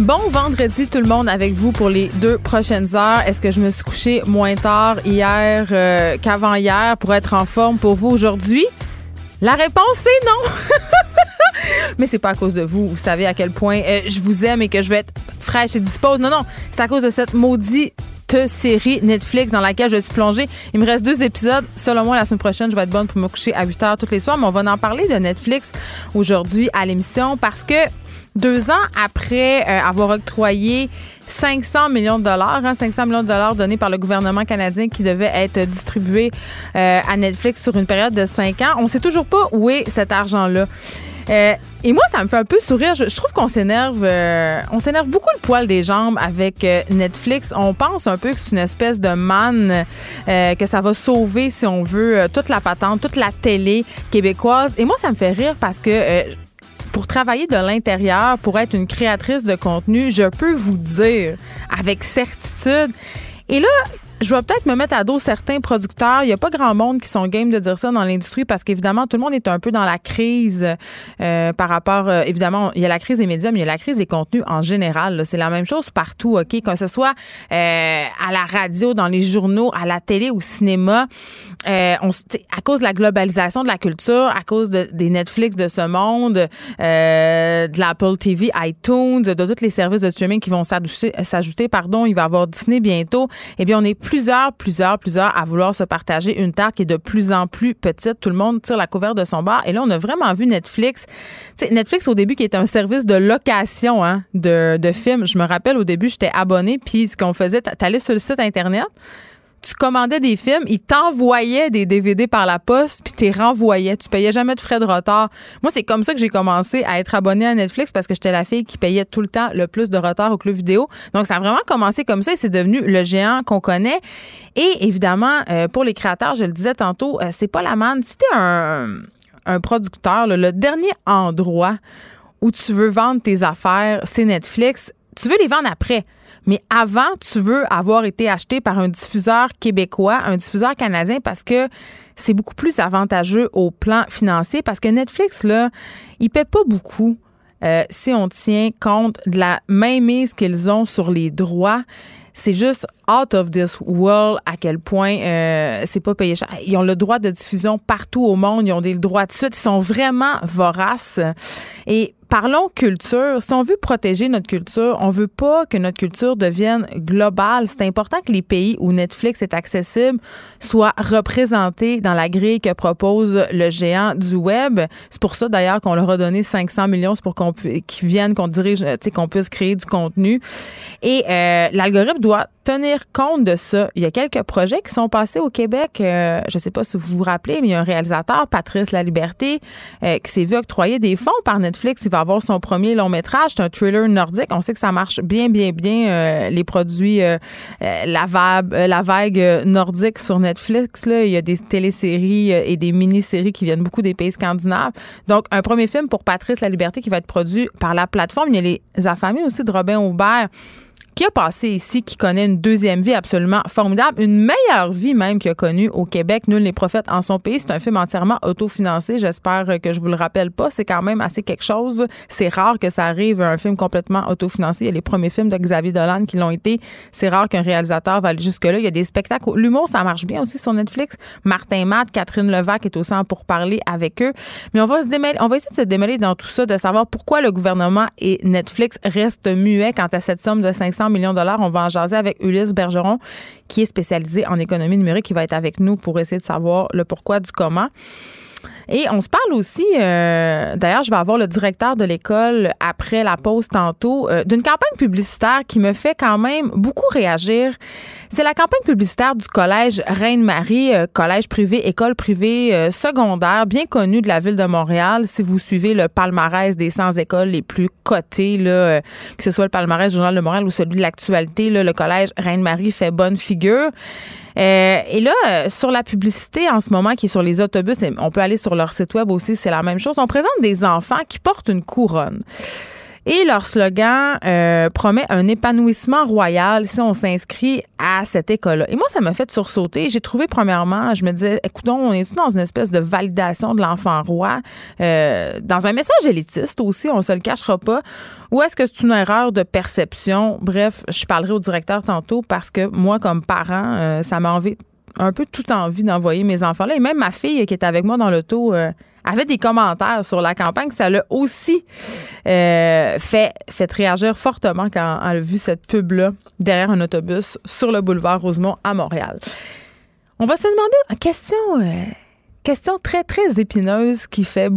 Bon vendredi tout le monde avec vous pour les deux prochaines heures. Est-ce que je me suis couché moins tard hier euh, qu'avant hier pour être en forme pour vous aujourd'hui? La réponse c'est non. Mais c'est pas à cause de vous. Vous savez à quel point euh, je vous aime et que je vais être fraîche et dispose. Non, non, c'est à cause de cette maudite série Netflix dans laquelle je suis plongée. Il me reste deux épisodes. Selon moi, la semaine prochaine, je vais être bonne pour me coucher à 8 heures toutes les soirs. Mais on va en parler de Netflix aujourd'hui à l'émission parce que deux ans après euh, avoir octroyé 500 millions de dollars, 500 hein, millions de dollars donnés par le gouvernement canadien qui devait être distribué euh, à Netflix sur une période de cinq ans. On ne sait toujours pas où est cet argent-là. Euh, et moi, ça me fait un peu sourire. Je, trouve qu'on s'énerve, on s'énerve beaucoup le poil des jambes avec Netflix. On pense un peu que c'est une espèce de manne, que ça va sauver, si on veut, toute la patente, toute la télé québécoise. Et moi, ça me fait rire parce que pour travailler de l'intérieur, pour être une créatrice de contenu, je peux vous dire avec certitude. Et là, je vais peut-être me mettre à dos certains producteurs. Il n'y a pas grand monde qui sont game de dire ça dans l'industrie parce qu'évidemment, tout le monde est un peu dans la crise euh, par rapport, euh, évidemment, il y a la crise des médias, mais il y a la crise des contenus en général. C'est la même chose partout, OK? Que ce soit euh, à la radio, dans les journaux, à la télé, au cinéma, on, à cause de la globalisation de la culture, à cause de, des Netflix de ce monde, de l'Apple TV, iTunes, de tous les services de streaming qui vont s'ajouter, pardon, il va y avoir Disney bientôt, eh bien, on est plus plusieurs, plusieurs, plusieurs à vouloir se partager une terre qui est de plus en plus petite. Tout le monde tire la couverture de son bar. Et là, on a vraiment vu Netflix. Netflix, au début, qui était un service de location hein, de, de films. Je me rappelle, au début, j'étais abonné, puis ce qu'on faisait, t'allais sur le site Internet, tu commandais des films, ils t'envoyaient des DVD par la poste, puis t'es renvoyais. Tu payais jamais de frais de retard. Moi, c'est comme ça que j'ai commencé à être abonné à Netflix parce que j'étais la fille qui payait tout le temps le plus de retard au club vidéo. Donc, ça a vraiment commencé comme ça et c'est devenu le géant qu'on connaît. Et évidemment, euh, pour les créateurs, je le disais tantôt, euh, c'est pas la manne. Si t'es un, un producteur, le dernier endroit où tu veux vendre tes affaires, c'est Netflix. Tu veux les vendre après. Mais avant, tu veux avoir été acheté par un diffuseur québécois, un diffuseur canadien, parce que c'est beaucoup plus avantageux au plan financier, parce que Netflix, là, il paie pas beaucoup. Euh, si on tient compte de la mainmise qu'ils ont sur les droits, c'est juste out of this world à quel point euh, c'est pas payé cher. Ils ont le droit de diffusion partout au monde, ils ont des droits de suite, ils sont vraiment voraces. Et parlons culture. Si on veut protéger notre culture, on veut pas que notre culture devienne globale. C'est important que les pays où Netflix est accessible soient représentés dans la grille que propose le géant du web. C'est pour ça d'ailleurs qu'on leur a donné 500 millions, c'est pour qu'on qu'ils viennent, qu'on dirige, qu'on puisse créer du contenu. Et euh, l'algorithme doit tenir compte de ça. Il y a quelques projets qui sont passés au Québec. Euh, je ne sais pas si vous vous rappelez, mais il y a un réalisateur, Patrice Laliberté, euh, qui s'est vu octroyer des fonds par Netflix. Il va avoir son premier long métrage. C'est un thriller nordique. On sait que ça marche bien, bien, bien, euh, les produits, la, vague, la vague nordique sur Netflix. Il y a des téléséries et des mini-séries qui viennent beaucoup des pays scandinaves. Donc, un premier film pour Patrice Laliberté qui va être produit par la plateforme. Il y a les affamés aussi de Robin Aubert qui a passé ici, qui connaît une deuxième vie absolument formidable, une meilleure vie même qu'il a connue au Québec. Nul n'est prophète en son pays. C'est un film entièrement autofinancé. J'espère que je vous le rappelle pas. C'est quand même assez quelque chose. C'est rare que ça arrive un film complètement autofinancé. Il y a les premiers films de Xavier Dolan qui l'ont été. C'est rare qu'un réalisateur va aller jusque-là. Il y a des spectacles. L'humour, ça marche bien aussi sur Netflix. Martin Matt, Catherine Levac est aussi en pour parler avec eux. Mais on va se démêler, on va essayer de se démêler dans tout ça, de savoir pourquoi le gouvernement et Netflix restent muets quant à cette somme de 500 millions de dollars. On va en jaser avec Ulysse Bergeron, qui est spécialisé en économie numérique, qui va être avec nous pour essayer de savoir le pourquoi du comment. Et on se parle aussi, euh, d'ailleurs, je vais avoir le directeur de l'école après la pause tantôt, euh, d'une campagne publicitaire qui me fait quand même beaucoup réagir. C'est la campagne publicitaire du collège Reine-Marie, euh, collège privé, école privée secondaire, bien connue de la ville de Montréal. Si vous suivez le palmarès des 100 écoles les plus cotées, là, que ce soit le palmarès Journal de Montréal ou celui de l'actualité, le collège Reine-Marie fait bonne figure. Euh, et là, euh, sur la publicité en ce moment qui est sur les autobus, on peut aller sur leur site web aussi, c'est la même chose. On présente des enfants qui portent une couronne. Et leur slogan euh, promet un épanouissement royal si on s'inscrit à cette école-là. Et moi, ça m'a fait sursauter. J'ai trouvé, premièrement, je me disais, écoutons, on est dans une espèce de validation de l'enfant roi, euh, dans un message élitiste aussi, on se le cachera pas. Ou est-ce que c'est une erreur de perception? Bref, je parlerai au directeur tantôt parce que moi, comme parent, euh, ça m'a envie un peu tout envie d'envoyer mes enfants là. Et même ma fille qui était avec moi dans l'auto avait des commentaires sur la campagne. Ça l'a aussi euh, fait, réagir fortement quand elle a vu cette pub-là derrière un autobus sur le boulevard Rosemont à Montréal. On va se demander une question, euh, question très, très épineuse qui fait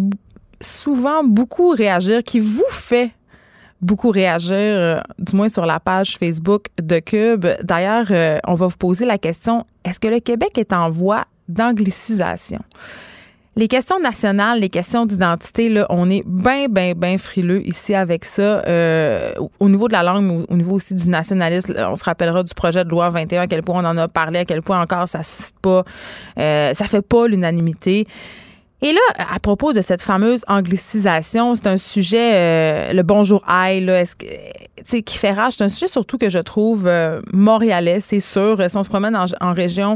souvent beaucoup réagir, qui vous fait beaucoup réagir, euh, du moins sur la page Facebook de Cube. D'ailleurs, on va vous poser la question, est-ce que le Québec est en voie d'anglicisation? Les questions nationales, les questions d'identité, là, on est bien, bien, bien frileux ici avec ça. Euh, au niveau de la langue, au niveau aussi du nationalisme, on se rappellera du projet de loi 21, à quel point on en a parlé, à quel point encore ça suscite pas, euh, ça fait pas l'unanimité. Et là, à propos de cette fameuse anglicisation, c'est un sujet, euh, le bonjour aïe, qui fait rage. C'est un sujet surtout que je trouve montréalais, c'est sûr. Si on se promène en région,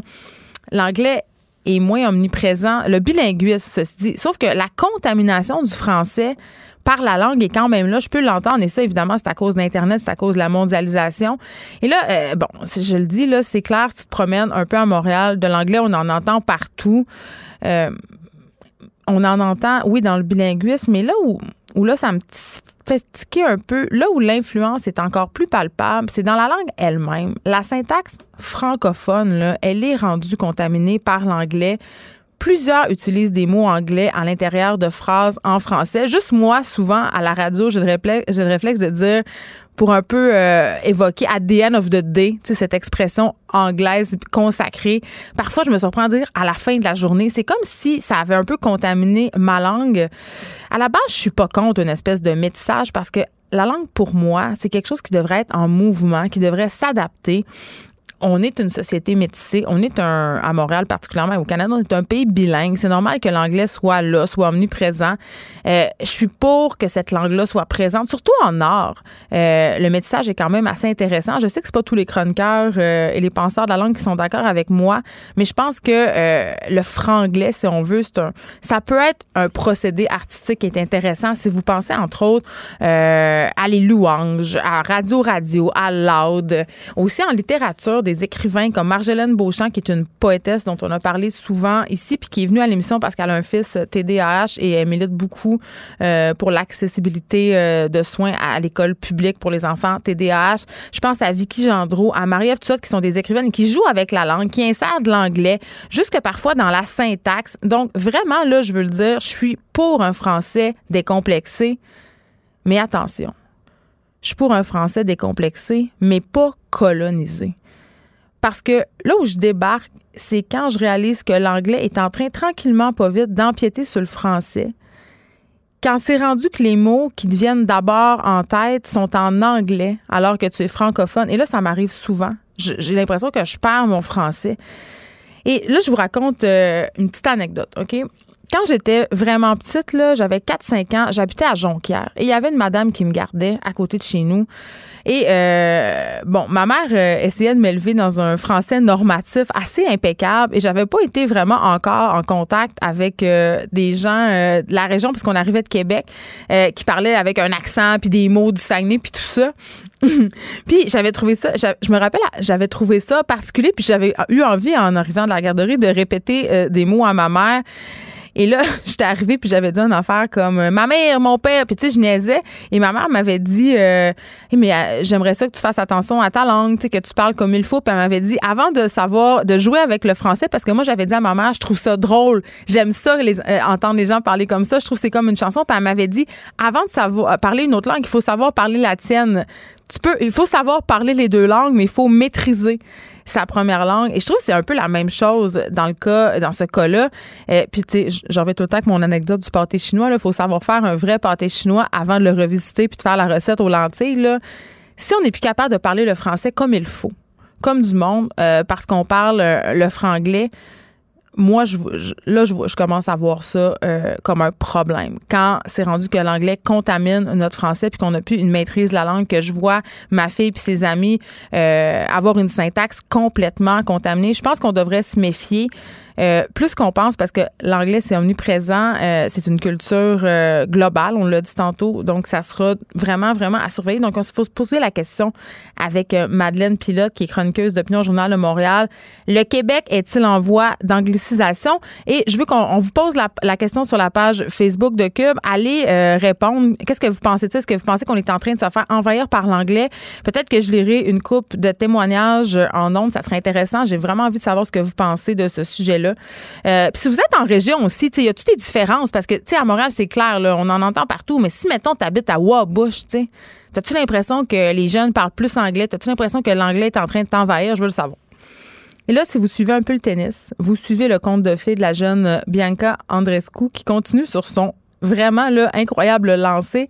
l'anglais est moins omniprésent. Le bilinguisme, ceci dit. Sauf que la contamination du français par la langue est quand même là. Je peux l'entendre. Et ça, évidemment, c'est à cause d'Internet, c'est à cause de la mondialisation. Et là, euh, bon, je le dis, là, c'est clair, tu te promènes un peu à Montréal, de l'anglais, on en entend partout. Euh, on en entend, oui, dans le bilinguisme, mais là où, où là, ça me fait un peu. Là où l'influence est encore plus palpable, c'est dans la langue elle-même. La syntaxe francophone, là, elle est rendue contaminée par l'anglais. Plusieurs utilisent des mots anglais à l'intérieur de phrases en français. Juste moi, souvent, à la radio, j'ai le réflexe de dire pour un peu euh, évoquer at the end of the day, cette expression anglaise consacrée. Parfois, je me surprends à dire à la fin de la journée. C'est comme si ça avait un peu contaminé ma langue. À la base, je suis pas contre une espèce de métissage parce que la langue, pour moi, c'est quelque chose qui devrait être en mouvement, qui devrait s'adapter on est une société métissée. On est un, à Montréal particulièrement, au Canada, on est un pays bilingue. C'est normal que l'anglais soit là, soit omniprésent. Euh, je suis pour que cette langue-là soit présente, surtout en art. Euh, le métissage est quand même assez intéressant. Je sais que c'est pas tous les chroniqueurs euh, et les penseurs de la langue qui sont d'accord avec moi, mais je pense que le franglais, si on veut, ça peut être un procédé artistique qui est intéressant. Si vous pensez entre autres à les louanges, à Radio Radio, à Loud, aussi en littérature des écrivains comme Marjolaine Beauchamp, qui est une poétesse dont on a parlé souvent ici, puis qui est venue à l'émission parce qu'elle a un fils TDAH et elle milite beaucoup euh, pour l'accessibilité euh, de soins à l'école publique pour les enfants TDAH. Je pense à Vicky Gendreau, à Marie-Ève qui sont des écrivaines qui jouent avec la langue, qui insèrent de l'anglais, jusque parfois dans la syntaxe. Donc, vraiment, là, je veux le dire, je suis pour un français décomplexé. Mais attention, je suis pour un français décomplexé, mais pas colonisé. Parce que là où je débarque, c'est quand je réalise que l'anglais est en train tranquillement, pas vite, d'empiéter sur le français. Quand c'est rendu que les mots qui deviennent d'abord en tête sont en anglais alors que tu es francophone. Et là, ça m'arrive souvent. J'ai l'impression que je perds mon français. Et là, je vous raconte euh, une petite anecdote, OK? Quand j'étais vraiment petite, là, j'avais 4-5 ans, j'habitais à Jonquière. Et il y avait une madame qui me gardait à côté de chez nous. Et euh, bon, ma mère euh, essayait de m'élever dans un français normatif assez impeccable et j'avais pas été vraiment encore en contact avec euh, des gens de la région puisqu'on arrivait de Québec qui parlaient avec un accent puis des mots du Saguenay puis tout ça. puis j'avais trouvé ça, je me rappelle, j'avais trouvé ça particulier puis j'avais eu envie en arrivant de la garderie de répéter des mots à ma mère. Et là, j'étais arrivée puis j'avais dit une affaire comme euh, ma mère, mon père, puis tu sais, je niaisais. Et ma mère m'avait dit, euh, mais euh, j'aimerais ça que tu fasses attention à ta langue, tu sais, que tu parles comme il faut. Puis elle m'avait dit, avant de savoir, de jouer avec le français, parce que moi, j'avais dit à ma mère, je trouve ça drôle, j'aime ça, entendre les gens parler comme ça, je trouve que c'est comme une chanson. Puis elle m'avait dit, avant de savoir parler une autre langue, il faut savoir parler la tienne. Il faut savoir parler les deux langues, mais il faut maîtriser sa première langue. Et je trouve que c'est un peu la même chose dans le cas, dans ce cas-là. Euh, puis, tu sais, j'en vais tout le temps avec mon anecdote du pâté chinois. Il faut savoir faire un vrai pâté chinois avant de le revisiter puis de faire la recette aux lentilles. Là. Si on n'est plus capable de parler le français comme il faut, comme du monde, euh, parce qu'on parle euh, le franglais, moi, je, là, je, je, commence à voir ça euh, comme un problème. Quand c'est rendu que l'anglais contamine notre français puis qu'on n'a plus une maîtrise de la langue, que je vois ma fille puis ses amis euh, avoir une syntaxe complètement contaminée, je pense qu'on devrait se méfier. Euh, plus qu'on pense, parce que l'anglais, c'est omniprésent, euh, c'est une culture euh, globale, on l'a dit tantôt, donc ça sera vraiment, vraiment à surveiller. Donc, il faut se poser la question avec Madeleine Pilote, qui est chroniqueuse d'Opinion Journal de Montréal. Le Québec est-il en voie d'anglicisation? Et je veux qu'on vous pose la, question sur la page Facebook de Cube. Allez répondre. Qu'est-ce que vous pensez de? Est-ce que vous pensez qu'on est en train de se faire envahir par l'anglais? Peut-être que je lirai une coupe de témoignages en ondes. Ça serait intéressant. J'ai vraiment envie de savoir ce que vous pensez de ce sujet-là. Euh, puis si vous êtes en région aussi, il y a toutes les différences? Parce que, tu à Montréal, c'est clair, on en entend partout, mais si, mettons, tu habites à Wabush, tu as-tu l'impression que les jeunes parlent plus anglais? As-tu l'impression que l'anglais est en train de t'envahir? Je veux le savoir. Et là, si vous suivez un peu le tennis, vous suivez le conte de fées de la jeune Bianca Andrescu qui continue sur son vraiment incroyable lancé.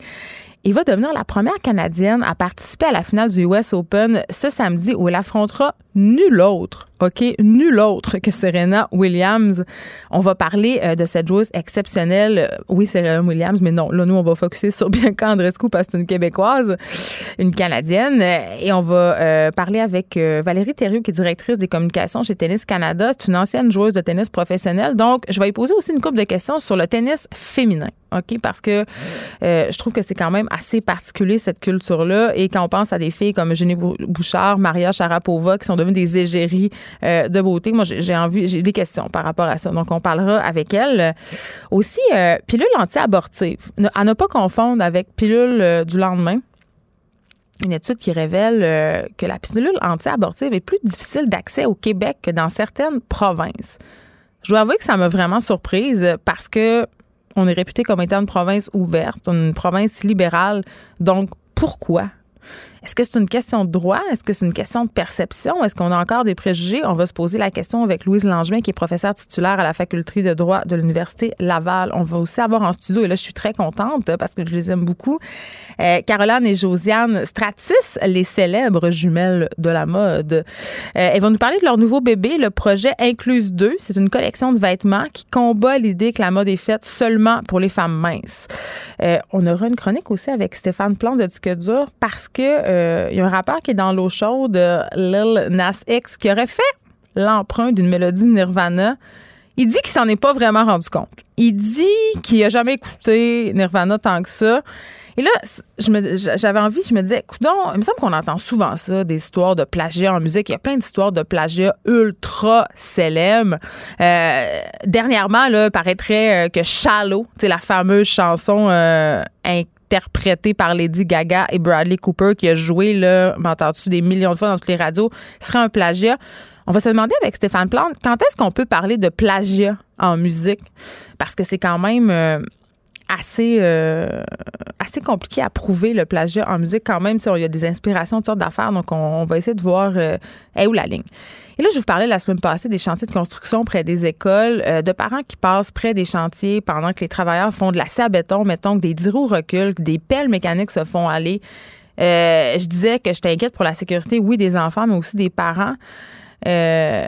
Il va devenir la première Canadienne à participer à la finale du US Open ce samedi où elle affrontera nul autre, OK, nul autre que Serena Williams. On va parler euh, de cette joueuse exceptionnelle. Oui, Serena Williams, mais non, là, nous, on va focuser sur Bianca Andrescu parce que c'est une Québécoise, une Canadienne. Et on va euh, parler avec euh, Valérie Thériault, qui est directrice des communications chez Tennis Canada. C'est une ancienne joueuse de tennis professionnelle. Donc, je vais lui poser aussi une couple de questions sur le tennis féminin. OK? Parce que je trouve que c'est quand même assez particulier, cette culture-là. Et quand on pense à des filles comme Eugénie Bouchard, Maria Sharapova, qui sont devenues des égéries euh, de beauté. Moi, j'ai envie, j'ai des questions par rapport à ça. Donc, on parlera avec elle. Aussi, euh, pilule anti-abortive. À ne pas confondre avec pilule euh, du lendemain une étude qui révèle que la pilule anti-abortive est plus difficile d'accès au Québec que dans certaines provinces. Je dois avouer que ça m'a vraiment surprise parce que on est réputé comme étant une province ouverte, une province libérale. Donc, pourquoi? Est-ce que c'est une question de droit? Est-ce que c'est une question de perception? Est-ce qu'on a encore des préjugés? On va se poser la question avec Louise Langevin, qui est professeure titulaire à la faculté de droit de l'Université Laval. On va aussi avoir en studio, et là, je suis très contente parce que je les aime beaucoup, euh, Caroline et Josiane Stratis, les célèbres jumelles de la mode. Euh, elles vont nous parler de leur nouveau bébé, le projet Incluse 2. C'est une collection de vêtements qui combat l'idée que la mode est faite seulement pour les femmes minces. Euh, on aura une chronique aussi avec Stéphane Plante de Disque Dur parce que il y a un rappeur qui est dans l'eau chaude, Lil Nas X, qui aurait fait l'emprunt d'une mélodie Nirvana. Il dit qu'il s'en est pas vraiment rendu compte. Il dit qu'il a jamais écouté Nirvana tant que ça. Et là, j'avais envie, je me disais, écoute, il me semble qu'on entend souvent ça, des histoires de plagiat en musique. Il y a plein d'histoires de plagiat ultra célèbres. Euh, dernièrement, là, paraîtrait euh, que Shallow, la fameuse chanson euh, interprété par Lady Gaga et Bradley Cooper, qui a joué, là, m'entends-tu, des millions de fois dans toutes les radios, serait un plagiat. On va se demander avec Stéphane Plante, quand est-ce qu'on peut parler de plagiat en musique? Parce que c'est quand même euh, assez, euh, assez compliqué à prouver le plagiat en musique quand même. Il y a des inspirations, toutes sortes d'affaires, donc on, va essayer de voir euh, où la ligne. Et là, je vous parlais la semaine passée des chantiers de construction près des écoles, euh, de parents qui passent près des chantiers pendant que les travailleurs font de la scie à béton, mettons que des dix reculent, que des pelles mécaniques se font aller. Euh, je disais que je t'inquiète pour la sécurité, oui, des enfants, mais aussi des parents. Euh,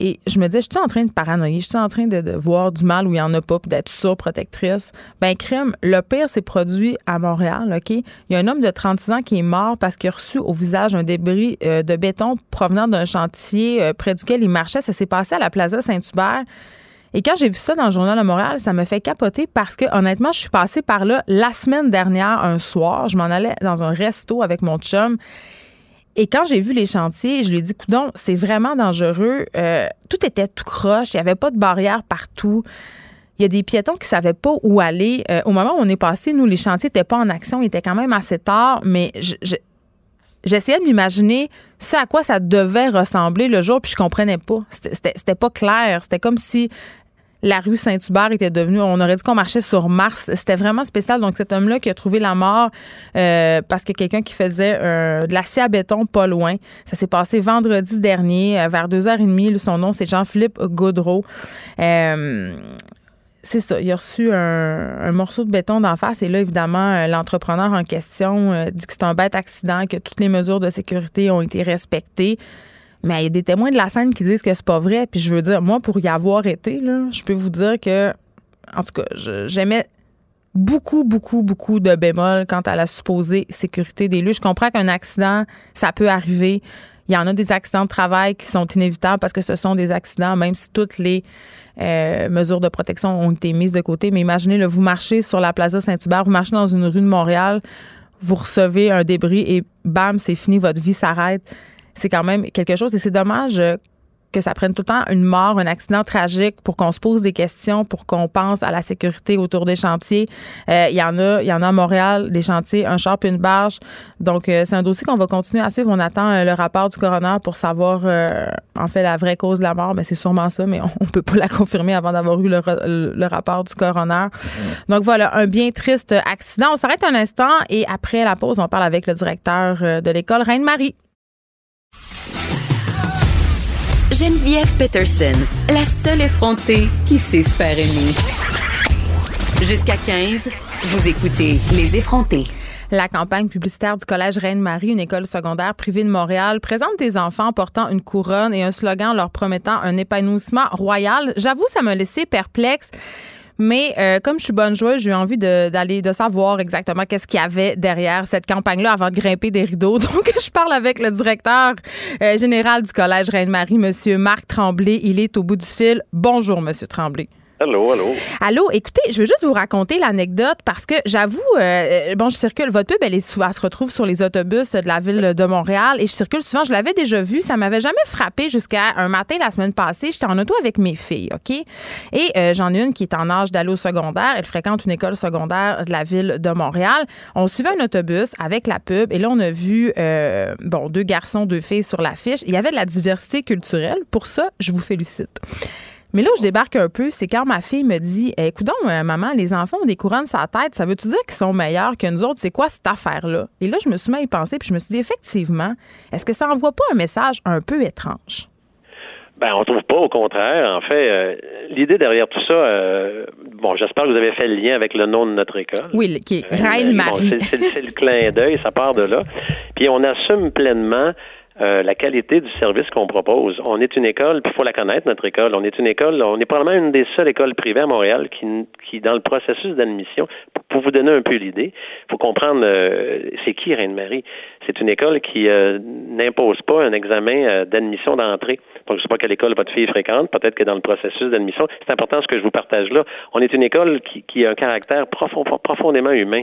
et je me disais, je suis en train de paranoïer, je suis en train de, voir du mal où il n'y en a pas, d'être surprotectrice. Ben, crime, le pire s'est produit à Montréal, OK? Il y a un homme de 36 ans qui est mort parce qu'il a reçu au visage un débris euh, de béton provenant d'un chantier euh, près duquel il marchait. Ça s'est passé à la Plaza Saint-Hubert. Et quand j'ai vu ça dans le journal de Montréal, ça me fait capoter parce que honnêtement, je suis passée par là la semaine dernière un soir. Je m'en allais dans un resto avec mon chum Et quand j'ai vu les chantiers, je lui ai dit, coudon, c'est vraiment dangereux. Euh, tout était tout croche. Il n'y avait pas de barrière partout. Il y a des piétons qui savaient pas où aller. Euh, au moment où on est passé, nous, les chantiers n'étaient pas en action. Il était quand même assez tard, mais j'essayais de m'imaginer ce à quoi ça devait ressembler le jour, puis je comprenais pas. C'était pas clair. C'était comme si la rue Saint-Hubert était devenue, on aurait dit qu'on marchait sur Mars. C'était vraiment spécial. Donc, cet homme-là qui a trouvé la mort euh, parce que quelqu'un qui faisait de l'acier à béton pas loin. Ça s'est passé vendredi dernier, euh, vers 2h30. Son nom, c'est Jean-Philippe Gaudreau. Euh, c'est ça. Il a reçu un, morceau de béton d'en face. Et là, évidemment, l'entrepreneur en question dit que c'est un bête accident, que toutes les mesures de sécurité ont été respectées. Mais il y a des témoins de la scène qui disent que c'est pas vrai. Puis je veux dire, moi, pour y avoir été, là, je peux vous dire que, en tout cas, j'aimais beaucoup, beaucoup, beaucoup de bémols quant à la supposée sécurité des lieux. Je comprends qu'un accident, ça peut arriver. Il y en a des accidents de travail qui sont inévitables parce que ce sont des accidents, même si toutes les euh, mesures de protection ont été mises de côté. Mais imaginez, vous marchez sur la Plaza Saint-Hubert, vous marchez dans une rue de Montréal, vous recevez un débris et bam, c'est fini, votre vie s'arrête c'est quand même quelque chose. Et c'est dommage euh, que ça prenne tout le temps une mort, un accident tragique pour qu'on se pose des questions, pour qu'on pense à la sécurité autour des chantiers. Euh, il y en a, il y en a à Montréal, des chantiers, un char puis une barge. Donc euh, c'est un dossier qu'on va continuer à suivre. On attend le rapport du coroner pour savoir en fait la vraie cause de la mort. Mais c'est sûrement ça, mais on, ne peut pas la confirmer avant d'avoir eu le, rapport du coroner. Donc voilà, un bien triste accident. On s'arrête un instant et après la pause, on parle avec le directeur de l'école Reine-Marie. Geneviève Peterson, la seule effrontée qui sait se faire aimer. Jusqu'à 15, vous écoutez Les effrontés. La campagne publicitaire du Collège Reine-Marie, une école secondaire privée de Montréal, présente des enfants portant une couronne et un slogan leur promettant un épanouissement royal. J'avoue, ça m'a laissé perplexe. Mais euh, comme je suis bonne joueuse, j'ai eu envie d'aller de, savoir exactement qu'est-ce qu'il y avait derrière cette campagne-là avant de grimper des rideaux. Donc, je parle avec le directeur euh, général du Collège Reine-Marie, Monsieur Marc Tremblay. Il est au bout du fil. Bonjour, Monsieur Tremblay. Allô, allô? Allô, écoutez, je veux juste vous raconter l'anecdote parce que j'avoue, euh, bon, je circule, votre pub, elle, souvent, se retrouve sur les autobus de la ville de Montréal et je circule souvent, je l'avais déjà vu, ça m'avait jamais frappé jusqu'à un matin la semaine passée, j'étais en auto avec mes filles, OK? Et euh, j'en ai une qui est en âge d'aller au secondaire, elle fréquente une école secondaire de la ville de Montréal. On suivait un autobus avec la pub et là, on a vu, euh, bon, deux garçons, deux filles sur l'affiche. Il y avait de la diversité culturelle. Pour ça, je vous félicite. Mais là où je débarque un peu, c'est quand ma fille me dit eh, Écoute donc, euh, maman, les enfants ont des couronnes sur la tête, ça veut-tu dire qu'ils sont meilleurs que nous autres? C'est quoi cette affaire-là? Et là, je me suis mis à y penser, puis je me suis dit Effectivement, est-ce que ça envoie pas un message un peu étrange? Ben, on trouve pas, au contraire. En fait, euh, l'idée derrière tout ça, euh, bon, j'espère que vous avez fait le lien avec le nom de notre école. Oui, qui est Reine-Marie. c'est le clin d'œil, ça part de là. Puis on assume pleinement euh, la qualité du service qu'on propose. On est une école, puis il faut la connaître, notre école. On est une école, on est probablement une des seules écoles privées à Montréal qui, qui dans le processus d'admission, pour, vous donner un peu l'idée, il faut comprendre euh, c'est qui Reine-Marie? C'est une école qui euh, n'impose pas un examen d'admission d'entrée. Je ne sais pas quelle école votre fille fréquente, peut-être que dans le processus d'admission, c'est important ce que je vous partage là. On est une école qui, qui a un caractère profond, profondément humain.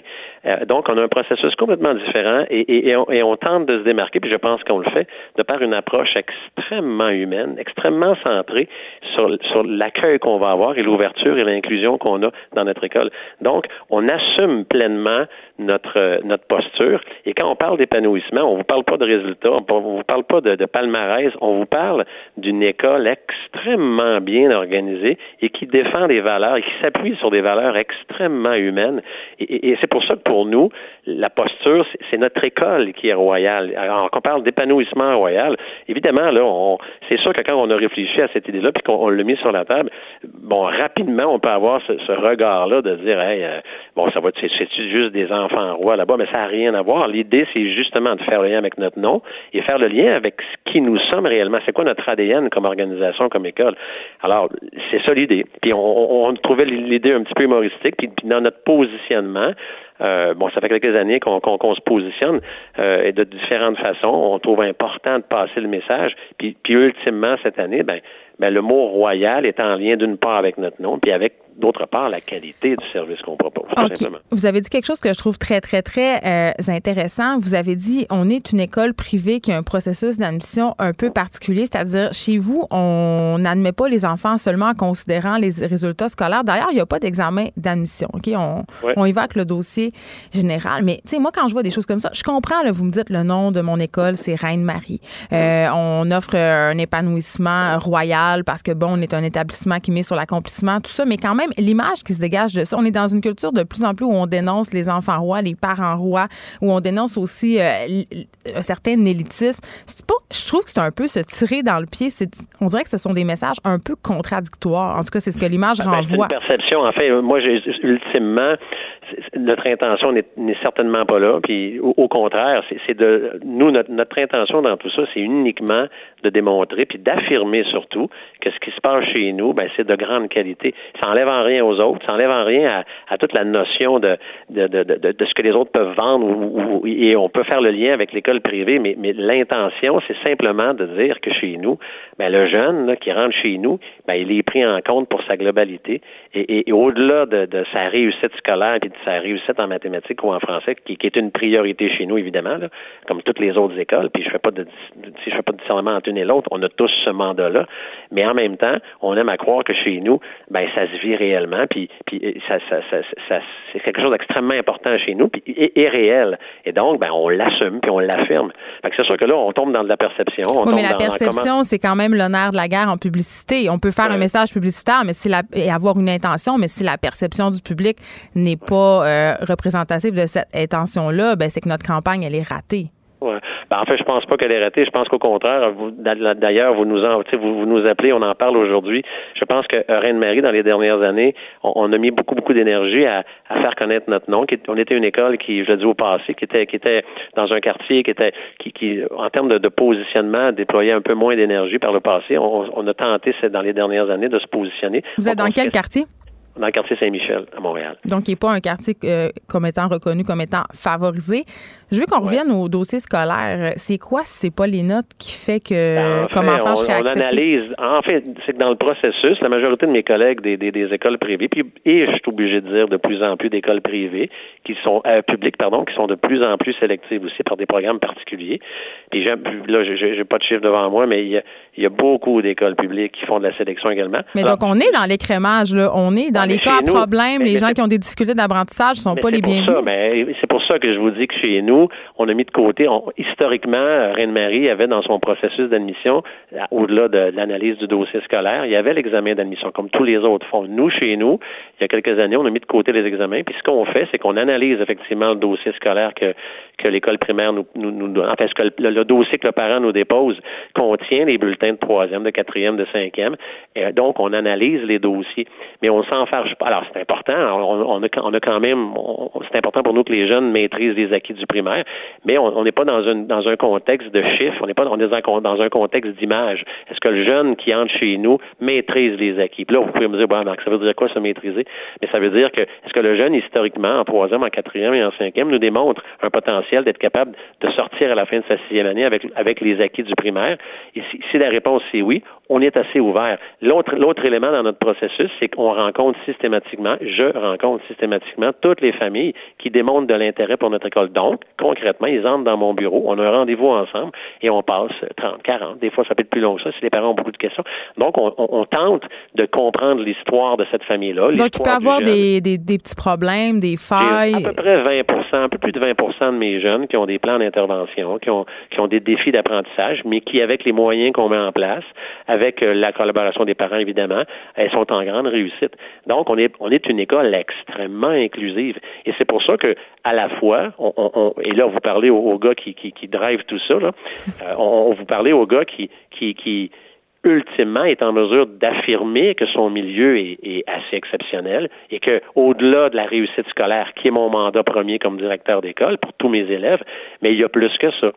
donc, on a un processus complètement différent et, et, et, on, tente de se démarquer, puis je pense qu'on le fait de par une approche extrêmement humaine, extrêmement centrée sur, sur l'accueil qu'on va avoir et l'ouverture et l'inclusion qu'on a dans notre école. Donc, on assume pleinement notre, notre posture. Et quand on parle d'épanouissement, on ne vous parle pas de résultats, on ne vous parle pas de palmarès, on vous parle d'une école extrêmement bien organisée et qui défend des valeurs et qui s'appuie sur des valeurs extrêmement humaines. Et, c'est pour ça que pour nous, la posture, c'est notre école qui est royale. Alors, quand on parle d'épanouissement, royal. Évidemment, là, c'est sûr que quand on a réfléchi à cette idée-là, puis qu'on l'a mis sur la table, bon, rapidement, on peut avoir ce, regard-là de dire, hey, euh, bon, ça va, c'est, juste des enfants rois là-bas, mais ça n'a rien à voir. L'idée, c'est justement de faire le lien avec notre nom et faire le lien avec ce qui nous sommes réellement. C'est quoi notre ADN comme organisation, comme école? Alors, c'est ça l'idée. Puis on, trouvait l'idée un petit peu humoristique, puis dans notre positionnement, euh, bon, ça fait quelques années qu'on se positionne euh, de différentes façons. On trouve important de passer le message. Puis, puis ultimement, cette année, ben, ben, le mot royal est en lien d'une part avec notre nom, puis avec d'autre part la qualité du service qu'on propose. Vous avez dit quelque chose que je trouve très, très, très euh, intéressant. Vous avez dit on est une école privée qui a un processus d'admission un peu particulier, c'est-à-dire chez vous, on n'admet pas les enfants seulement en considérant les résultats scolaires. D'ailleurs, il n'y a pas d'examen d'admission. OK? On, on y va avec le dossier général. Mais tu sais, moi, quand je vois des choses comme ça, je comprends, là, vous me dites le nom de mon école, c'est Reine-Marie. Euh, on offre un épanouissement royal parce que, bon, on est un établissement qui met sur l'accomplissement, tout ça, mais quand même, l'image qui se dégage de ça, on est dans une culture de plus en plus où on dénonce les enfants rois, les parents rois, où on dénonce aussi euh, un certain élitisme. Pas, je trouve que c'est un peu se tirer dans le pied. On dirait que ce sont des messages un peu contradictoires. En tout cas, c'est ce que l'image ben, renvoie. C'est une perception. En fait, moi, ultimement, notre intention n'est certainement pas là. Puis au, contraire, c'est de nous notre, intention dans tout ça, c'est uniquement de démontrer puis d'affirmer surtout que ce qui se passe chez nous, ben c'est de grande qualité. Ça enlève en rien aux autres, ça enlève en rien à, toute la notion de de, de, de, de, ce que les autres peuvent vendre ou, et on peut faire le lien avec l'école privée, mais, l'intention, c'est simplement de dire que chez nous, ben le jeune là, qui rentre chez nous, ben il est pris en compte pour sa globalité et, au-delà de, de, sa réussite scolaire de sa réussite en mathématiques ou en français, qui, qui est une priorité chez nous évidemment, là, comme toutes les autres écoles. Puis je fais pas de si je fais pas de discernement entre une et l'autre, on a tous ce mandat-là, mais en même temps, on aime à croire que chez nous, ben ça se vit réellement, puis puis ça, ça, ça, ça c'est quelque chose d'extrêmement important chez nous, puis et, réel. Et donc, ben on l'assume puis on l'affirme. Fait que c'est sûr que là, on tombe dans de la perception. oui, mais la perception, c'est quand même l'honneur de la guerre en publicité. On peut faire un message publicitaire, mais si la, et avoir une intention, mais si la perception du public n'est pas euh, représentative de cette intention-là, ben c'est que notre campagne elle est ratée. Ouais. Ben, en fait, je pense pas qu'elle est ratée. Je pense qu'au contraire, d'ailleurs, vous nous en, vous, vous, nous appelez, on en parle aujourd'hui. Je pense que Reine-Marie, dans les dernières années, on, a mis beaucoup, beaucoup d'énergie à, faire connaître notre nom. on était une école qui, je le dis au passé, qui était, qui était dans un quartier qui était, qui, qui en termes de, positionnement, déployait un peu moins d'énergie par le passé. On, a tenté, dans les dernières années, de se positionner. Vous êtes dans quel quartier? Dans le quartier Saint-Michel à Montréal. Donc, il n'est pas un quartier euh, comme étant reconnu comme étant favorisé. Je veux qu'on revienne au dossier scolaire. C'est quoi si c'est pas les notes qui fait que ben, comme enfant je serais on analyse. En fait, c'est que dans le processus, la majorité de mes collègues des, des, écoles privées, puis et je suis obligé de dire de plus en plus d'écoles privées qui sont euh, publiques, pardon, qui sont de plus en plus sélectives aussi par des programmes particuliers. Puis là, j'ai pas de chiffre devant moi, mais il y a, il y a beaucoup d'écoles publiques qui font de la sélection également. Mais donc on est dans l'écrémage, là. On est dans les cas à problème, les gens qui ont des difficultés d'apprentissage sont pas les bienvenus. mais c'est pour ça que je vous dis que chez nous, on a mis de côté, historiquement, Reine-Marie avait dans son processus d'admission, au-delà de, l'analyse du dossier scolaire, il y avait l'examen d'admission, comme tous les autres font. Nous, chez nous, il y a quelques années, on a mis de côté les examens, puis ce qu'on fait, c'est qu'on analyse effectivement le dossier scolaire que, que l'école primaire nous, nous, nous enfin, que le, dossier que le parent nous dépose contient les bulletins de troisième, de quatrième, de cinquième, et donc on analyse les dossiers, mais on s'enfarge pas. Alors, c'est important, on, a, on a quand même, c'est important pour nous que les jeunes maîtrisent les acquis du primaire, mais on n'est pas dans, une, dans un contexte de chiffres, on n'est pas on est dans, un contexte d'image. Est-ce que le jeune qui entre chez nous maîtrise les acquis? Puis là, vous pouvez me dire, bon, ça veut dire quoi se maîtriser? Mais ça veut dire que, est-ce que le jeune, historiquement, en troisième, en quatrième et en cinquième, nous démontre un potentiel d'être capable de sortir à la fin de sa sixième année avec, avec les acquis du primaire? Et si, la réponse c'est oui, on est assez ouvert. L'autre, l'autre élément dans notre processus, c'est qu'on rencontre systématiquement, je rencontre systématiquement toutes les familles qui démontrent de l'intérêt pour notre école. Donc, concrètement, ils entrent dans mon bureau, on a un rendez-vous ensemble et on passe 30, 40. Des fois, ça peut être plus long que ça si les parents ont beaucoup de questions. Donc, on, tente de comprendre l'histoire de cette famille-là. Donc, il peut y avoir des, des, petits problèmes, des failles. À peu près 20 un peu plus de 20 de mes jeunes qui ont des plans d'intervention, qui ont, qui ont des défis d'apprentissage, mais qui, avec les moyens qu'on met en place, avec euh, la collaboration des parents, évidemment, elles sont en grande réussite. Donc, on est, on est une école extrêmement inclusive. Et c'est pour ça que, à la fois, on, et là, vous parlez aux, gars qui, qui, drive tout ça, là, euh, on, vous parlez aux gars qui, qui, qui ultimement est en mesure d'affirmer que son milieu est, assez exceptionnel et que au-delà de la réussite scolaire, qui est mon mandat premier comme directeur d'école pour tous mes élèves, mais il y a plus que ça.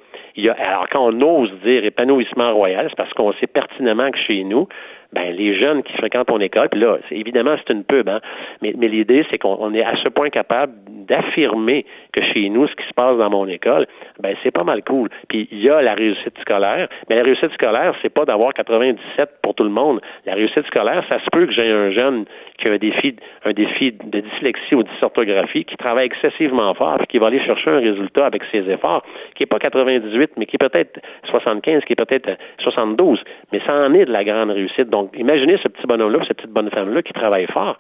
Alors quand on ose dire épanouissement royal, c'est parce qu'on sait pertinemment que chez nous, ben les jeunes qui fréquentent ton école, puis là, évidemment, c'est une pub, hein, mais, mais l'idée, c'est qu'on est à ce point capable d'affirmer que chez nous, ce qui se passe dans mon école, ben c'est pas mal cool. Puis il y a la réussite scolaire, mais la réussite scolaire, c'est pas d'avoir 97 pour tout le monde. La réussite scolaire, ça se peut que j'ai un jeune qui a un défi, un défi de dyslexie ou dysorthographie, qui travaille excessivement fort, puis qui va aller chercher un résultat avec ses efforts, qui est pas 98, mais qui est peut-être 75, qui est peut-être 72, mais ça en est de la grande réussite. Imaginez ce petit bonhomme-là, cette petite bonne femme-là qui travaille fort.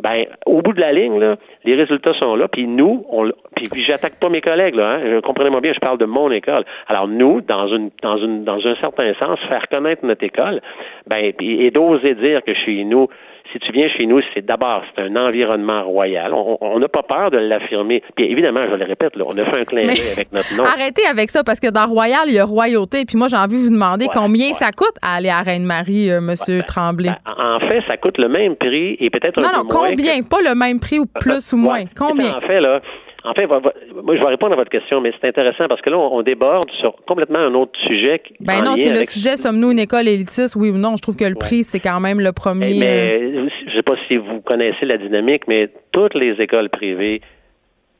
Ben, au bout de la ligne, les résultats sont là, puis nous, on, puis, puis j'attaque pas mes collègues, là, hein, comprenez-moi bien, je parle de mon école. Alors nous, dans une, dans une, dans un certain sens, faire connaître notre école, ben, et d'oser dire que chez nous, si tu viens chez nous, c'est d'abord, c'est un environnement royal. On n'a pas peur de l'affirmer. Puis évidemment, je le répète, là, on a fait un clin d'œil avec notre nom. Arrêtez avec ça, parce que dans Royal, il y a royauté. Puis moi, j'ai envie de vous demander combien ça coûte à aller à Reine-Marie, euh, Monsieur Ben, Tremblay? ben, en fait, ça coûte le même prix et peut-être un non, peu non, moins. combien? Pas le même prix ou plus ou moins. Combien? En fait, là, en fait, va- va- moi, je vais répondre à votre question, mais c'est intéressant parce que là, on, on déborde sur complètement un autre sujet. qui- Ben en non, c'est le sujet, sommes-nous une école élitiste, oui ou non? Je trouve que le prix, c'est quand même le premier. Mais, euh, mais je sais pas si vous connaissez la dynamique, mais toutes les écoles privées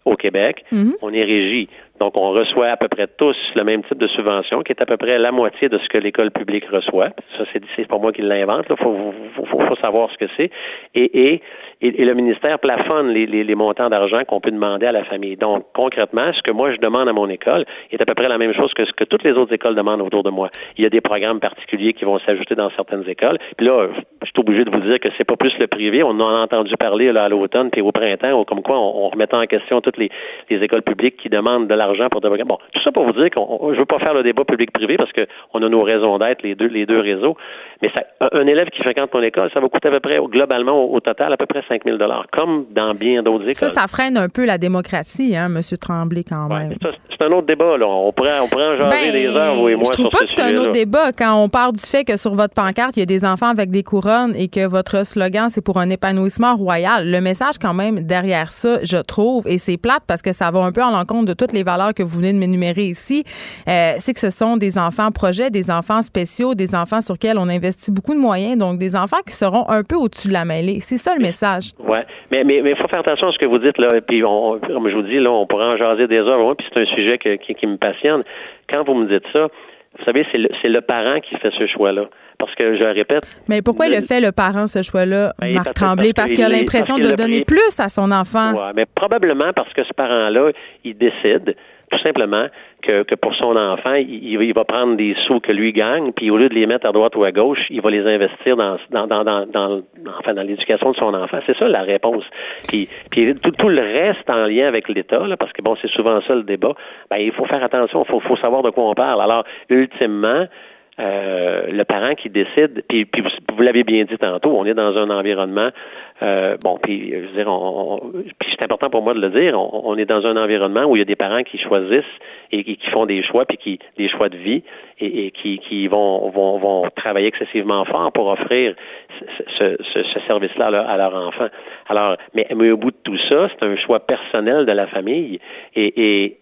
au Québec, Mhm. on est régi. Donc, on reçoit à peu près tous le même type de subvention, qui est à peu près la moitié de ce que l'école publique reçoit. Ça, c'est, pas moi qui l'invente. Il faut, savoir ce que c'est. Et, le ministère plafonne les, montants d'argent qu'on peut demander à la famille. Donc, concrètement, ce que moi je demande à mon école est à peu près la même chose que ce que toutes les autres écoles demandent autour de moi. Il y a des programmes particuliers qui vont s'ajouter dans certaines écoles. Puis là, je suis obligé de vous dire que c'est pas plus le privé. On en a entendu parler à l'automne puis au printemps, comme quoi on, on en question toutes les écoles publiques qui demandent de l'argent pour des Bon, tout ça pour vous dire qu'on on- je veux pas faire le débat public-privé parce que on a nos raisons d'être, les deux, les deux réseaux. Mais ça, un, élève qui fréquente mon école, ça va coûter à peu près, globalement, au, au total, à peu près 5 000 comme dans bien d'autres écoles. ça, ça freine un peu la démocratie, hein, Monsieur Tremblay, quand même. c'est un autre débat, là. On pourrait, on en jaser Ben, des heures, vous et moi, je trouve sur pas ce que c'est un autre débat quand on part du fait que sur votre pancarte, il y a des enfants avec des couronnes et que votre slogan, c'est pour un épanouissement royal. Le message, quand même, derrière ça, je trouve, et c'est plate parce que ça va un peu en l'encontre de toutes les valeurs que vous venez de m'énumérer ici, euh, c'est que ce sont des enfants projets, des enfants spéciaux, des enfants sur lesquels on investit beaucoup de moyens, donc des enfants qui seront un peu au-dessus de la mêlée. C'est ça le message. Ouais, mais mais mais faut faire attention à ce que vous dites là. Puis on, comme je vous dis là, on pourrait en jaser des heures. puis c'est un sujet que- qui, qui me passionne. Quand vous me dites ça, vous savez, c'est le, c'est le parent qui fait ce choix-là. Parce que je répète, Mais pourquoi Le- le fait le parent, ce choix-là, Ben, Marc Tremblay? parce Parce qu'il a l'impression de donner pris- plus à son enfant. Ouais, mais probablement parce que ce parent-là, il décide tout simplement que, pour son enfant, il, il va prendre des sous que lui gagne, puis au lieu de les mettre à droite ou à gauche, il va les investir dans dans dans dans, enfin dans l'éducation de son enfant. C'est ça la réponse. Puis puis tout, le reste en lien avec l'État, parce que bon, c'est souvent ça le débat. Ben il faut faire attention, il faut savoir de quoi on parle. Alors ultimement. Euh, le parent qui décide, puis, puis vous, l'avez bien dit tantôt, on est dans un environnement, euh, bon, puis je veux dire, on, on- puis c'est important pour moi de le dire, on, on est dans un environnement où il y a des parents qui choisissent et qui, font des choix, puis qui des choix de vie, et, et qui, qui vont, vont, vont travailler excessivement fort pour offrir ce, ce, ce- ce service-là à leur, à leur enfant. Alors, mais, mais au bout de tout ça, c'est un choix personnel de la famille, et, et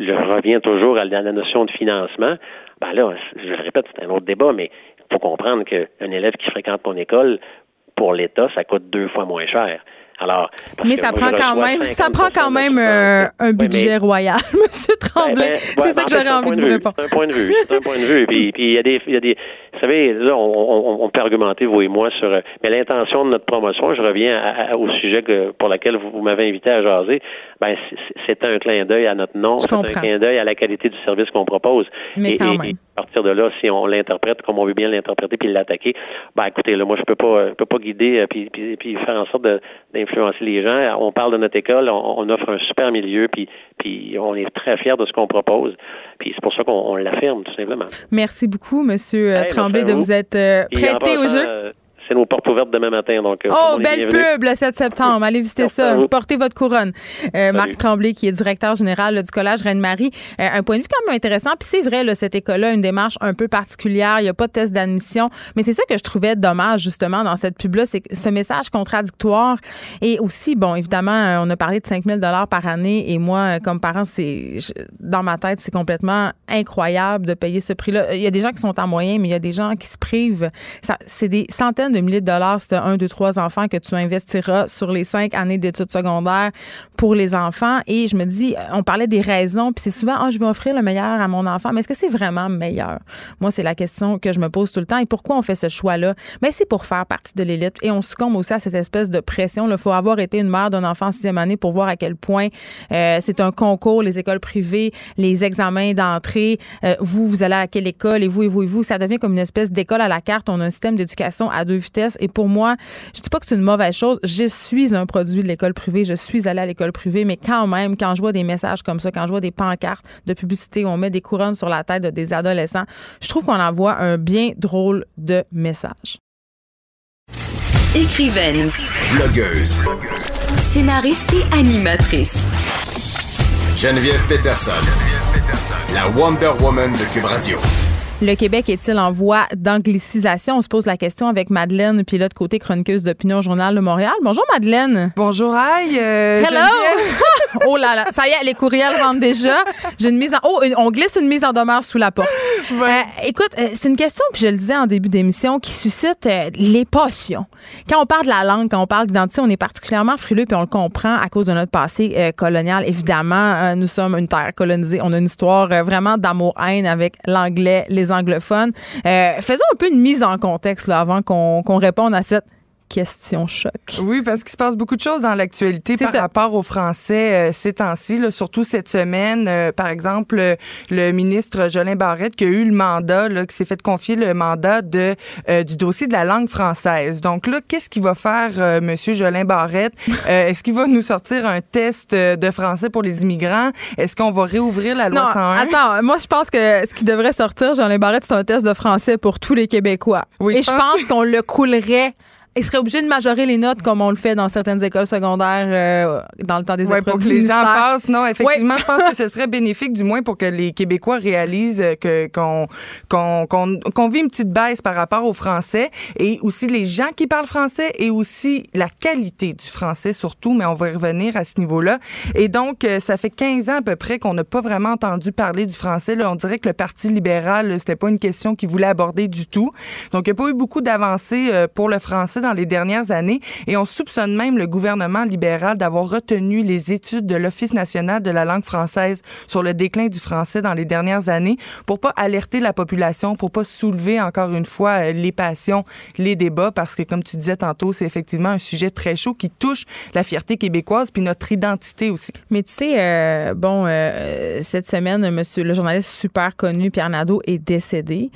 je reviens toujours à la notion de financement. Ben là, je le répète, c'est un autre débat, mais il faut comprendre qu'un élève qui fréquente mon école, pour l'État, ça coûte deux fois moins cher. Alors, Mais ça prend quand même, ça 50 prend quand même euh, un Oui, mais- budget royal, Monsieur Tremblay. ben, ben, c'est ouais, ça en que j'aurais c'est envie de vous répondre. C'est un point de vue. C'est un point de vue. Puis, puis il y a des, il y a des, vous savez, là, on, on, on peut argumenter vous et moi sur, euh, mais l'intention de notre promotion. Je reviens à- à- au sujet que pour lequel vous, vous m'avez invité à jaser. Ben, c'est- c'est un clin d'œil à notre nom. C'est un clin d'œil à la qualité du service qu'on propose. Mais et, quand et- même. et à partir de là, si on l'interprète comme on veut bien l'interpréter puis l'attaquer, ben écoutez, là, moi je peux pas, je peux pas guider euh, puis, puis, puis faire en sorte d'influencer les gens. On parle de notre école, on, on offre un super milieu, puis, puis on est très fiers de ce qu'on propose. Puis c'est pour ça qu'on on l'affirme tout simplement. Merci beaucoup, Monsieur euh, Hey, Tremblay, de vous vous. être euh, prêté au jeu. Euh, c'est nos portes ouvertes demain matin. Donc, oh, belle pub le 7 septembre. Allez visiter ça. Portez votre couronne. Marc Tremblay, qui est directeur général du Collège Reine-Marie. un point de vue quand même intéressant. Puis c'est vrai, là, cette école-là, une démarche un peu particulière. Il n'y a pas de test d'admission. Mais c'est ça que je trouvais dommage, justement, dans cette pub-là. C'est ce message contradictoire. Et aussi, bon, évidemment, on a parlé de 5 000 par année. Et moi, comme parent, c'est dans ma tête, c'est complètement incroyable de payer ce prix-là. Il y a des gens qui sont en moyen, mais il y a des gens qui se privent. C'est des centaines de milliers de dollars si un, deux, trois enfants que tu investiras sur les cinq années d'études secondaires pour les enfants. Et je me dis, on parlait des raisons, puis c'est souvent, ah, je vais offrir le meilleur à mon enfant. Mais est-ce que c'est vraiment meilleur? Moi, c'est la question que je me pose tout le temps. Et pourquoi on fait ce choix-là? Mais c'est pour faire partie de l'élite. Et on succombe aussi à cette espèce de pression. Il faut avoir été une mère d'un enfant en sixième année pour voir à quel point euh, c'est un concours, les écoles privées, les examens d'entrée. Euh, vous, vous allez à quelle école et vous, et vous, et vous. Ça devient comme une espèce d'école à la carte. On a un système d'éducation à deux vitesses. Et pour moi, je dis pas que c'est une mauvaise chose. Je suis un produit de l'école privée. Je suis allée à l'école privée. Mais quand même, quand je vois des messages comme ça, quand je vois des pancartes de publicité où on met des couronnes sur la tête de des adolescents, je trouve qu'on envoie un bien drôle de message. Écrivaine. Blogueuse. Scénariste et animatrice. Geneviève Peterson. La Wonder Woman de Cube Radio. Le Québec est-il en voie d'anglicisation? On se pose la question avec Madeleine, puis l'autre côté, chroniqueuse d'opinion Journal de Montréal. Bonjour Madeleine. Bonjour, aïe. Euh, Hello! oh là là, ça y est, les courriels rentrent déjà. J'ai une mise en... Oh, on glisse une mise en demeure sous la porte. Euh, écoute, euh, c'est une question, puis je le disais en début d'émission, qui suscite les passions. Quand on parle de la langue, quand on parle d'identité, on est particulièrement frileux, puis on le comprend à cause de notre passé colonial. Évidemment, nous sommes une terre colonisée. On a une histoire vraiment d'amour-haine avec l'anglais, les anglophones. Euh, faisons un peu une mise en contexte avant qu'on réponde à cette question choc. Oui, parce qu'il se passe beaucoup de choses dans l'actualité par rapport aux Français euh, ces temps-ci, surtout cette semaine. Euh, par exemple, le, ministre Jolin Barrette qui a eu le mandat, là, qui s'est fait confier le mandat de, du dossier de la langue française. Donc là, qu'est-ce qu'il va faire, Monsieur Jolin Barrette? Est-ce qu'il va nous sortir un test de français pour les immigrants? Est-ce qu'on va réouvrir la loi non, 101? Attends, moi, je pense que ce qui devrait sortir, Jolin Barrette, c'est un test de français pour tous les Québécois. Oui, Et je pense qu'on le coulerait il serait obligé de majorer les notes comme on le fait dans certaines écoles secondaires euh, dans le temps des ouais, pour que les gens passent. Non, effectivement, je pense que ce serait bénéfique du moins pour que les Québécois réalisent que qu'on qu'on vit une petite baisse par rapport au français et aussi les gens qui parlent français et aussi la qualité du français surtout, mais on va y revenir à ce niveau-là. Et donc, euh, ça fait 15 ans à peu près qu'on n'a pas vraiment entendu parler du français. Là, on dirait que le Parti libéral, c'était pas une question qu'il voulait aborder du tout. Donc, il n'y a pas eu beaucoup d'avancées euh, pour le français dans les dernières années et on soupçonne même le gouvernement libéral d'avoir retenu les études de l'Office national de la langue française sur le déclin du français dans les dernières années pour pas alerter la population, pour pas soulever encore une fois euh, les passions, les débats parce que comme tu disais tantôt, c'est effectivement un sujet très chaud qui touche la fierté québécoise puis notre identité aussi. Mais tu sais euh, bon euh, cette semaine monsieur le journaliste super connu Pierre Nadeau est décédé.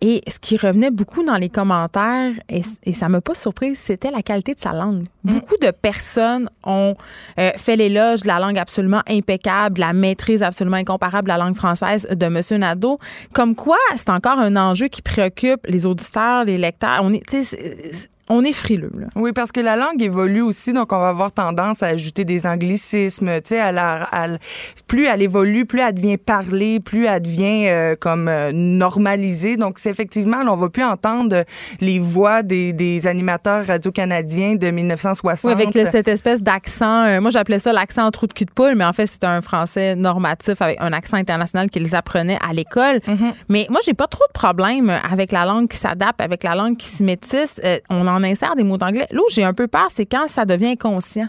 Et ce qui revenait beaucoup dans les commentaires, et, et ça m'a pas surpris, c'était la qualité de sa langue. Mm. Beaucoup de personnes ont euh, fait l'éloge de la langue absolument impeccable, de la maîtrise absolument incomparable de la langue française de M. Nadeau. Comme quoi, c'est encore un enjeu qui préoccupe les auditeurs, les lecteurs. On est, on est frileux. Là. Oui, parce que la langue évolue aussi, donc on va avoir tendance à ajouter des anglicismes. Tu sais, elle, plus elle évolue, plus elle devient parlée, plus elle devient euh, comme euh, normalisée. Donc, c'est effectivement, on va plus entendre les voix des, des animateurs radio-canadiens de 1960. Oui, avec cette espèce d'accent. Euh, moi, j'appelais ça l'accent trou de cul de poule, mais en fait, c'est un français normatif avec un accent international qu'ils apprenaient à l'école. Mm-hmm. Mais moi, j'ai pas trop de problème avec la langue qui s'adapte, avec la langue qui se métisse. on en insère des mots d'anglais. Là où j'ai un peu peur, c'est quand ça devient inconscient.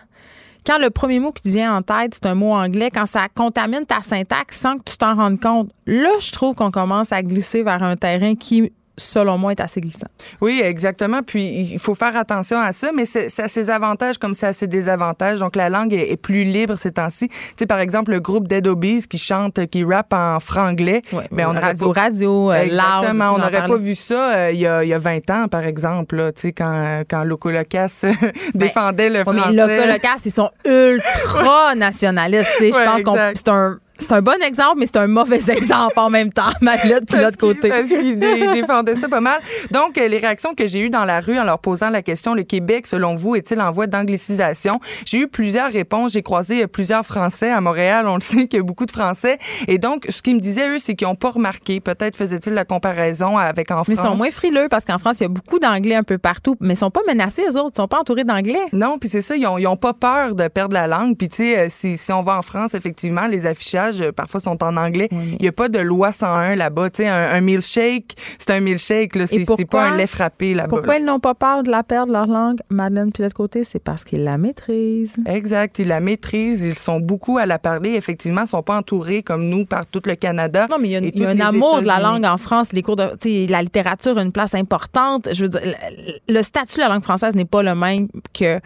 Quand le premier mot qui te vient en tête, c'est un mot anglais, quand ça contamine ta syntaxe sans que tu t'en rendes compte, là, je trouve qu'on commence à glisser vers un terrain qui selon moi, est assez glissant. Oui, exactement. Puis, il faut faire attention à ça, mais ça a ses avantages comme ça a ses désavantages. Donc, la langue est, plus libre ces temps-ci. Tu sais, par exemple, le groupe Dead Obies qui chante, qui rappe en franglais. Oui, mais on radio, pas... radio, euh, Exactement. on n'aurait pas vu ça euh, il, y a, il, y a, 20 ans, par exemple, là, tu sais, quand, quand Loco Locas ben, défendait le français. Mais Loco Locas, ils sont ultra nationalistes. Tu sais, je pense que c'est un c'est un bon exemple, mais c'est un mauvais exemple en même temps, Madeleine, de l'autre côté. Parce qu'il défendait ça pas mal. Donc, euh, les réactions que j'ai eues dans la rue en leur posant la question, le Québec, selon vous, est-il en voie d'anglicisation? J'ai eu plusieurs réponses. J'ai croisé euh, plusieurs Français à Montréal. On le sait qu'il y a beaucoup de Français. Et donc, ce qu'ils me disaient, eux, c'est qu'ils n'ont pas remarqué. Peut-être faisaient-ils la comparaison avec en France. Mais ils sont moins frileux parce qu'en France, il y a beaucoup d'anglais un peu partout. Mais ils sont pas menacés, eux autres. Ils sont pas entourés d'anglais. Non, puis c'est ça. Ils n'ont pas peur de perdre la langue. Puis, tu sais, euh, si, si on va en France, effectivement, les affichages, parfois, sont en anglais. Il n'y a pas de loi 101 là-bas. Tu sais, un, milkshake, c'est un milkshake. Là. C'est, pas un lait frappé là-bas. Pourquoi ils n'ont pas peur de la perdre, leur langue, Madeleine, puis de l'autre côté? C'est parce qu'ils la maîtrisent. Exact. Ils la maîtrisent. Ils sont beaucoup à la parler. Effectivement, ils ne sont pas entourés comme nous par tout le Canada. Non, mais il y a, un amour de la langue en France. Les cours de, la littérature a une place importante. Je veux dire, le statut de la langue française n'est pas le même que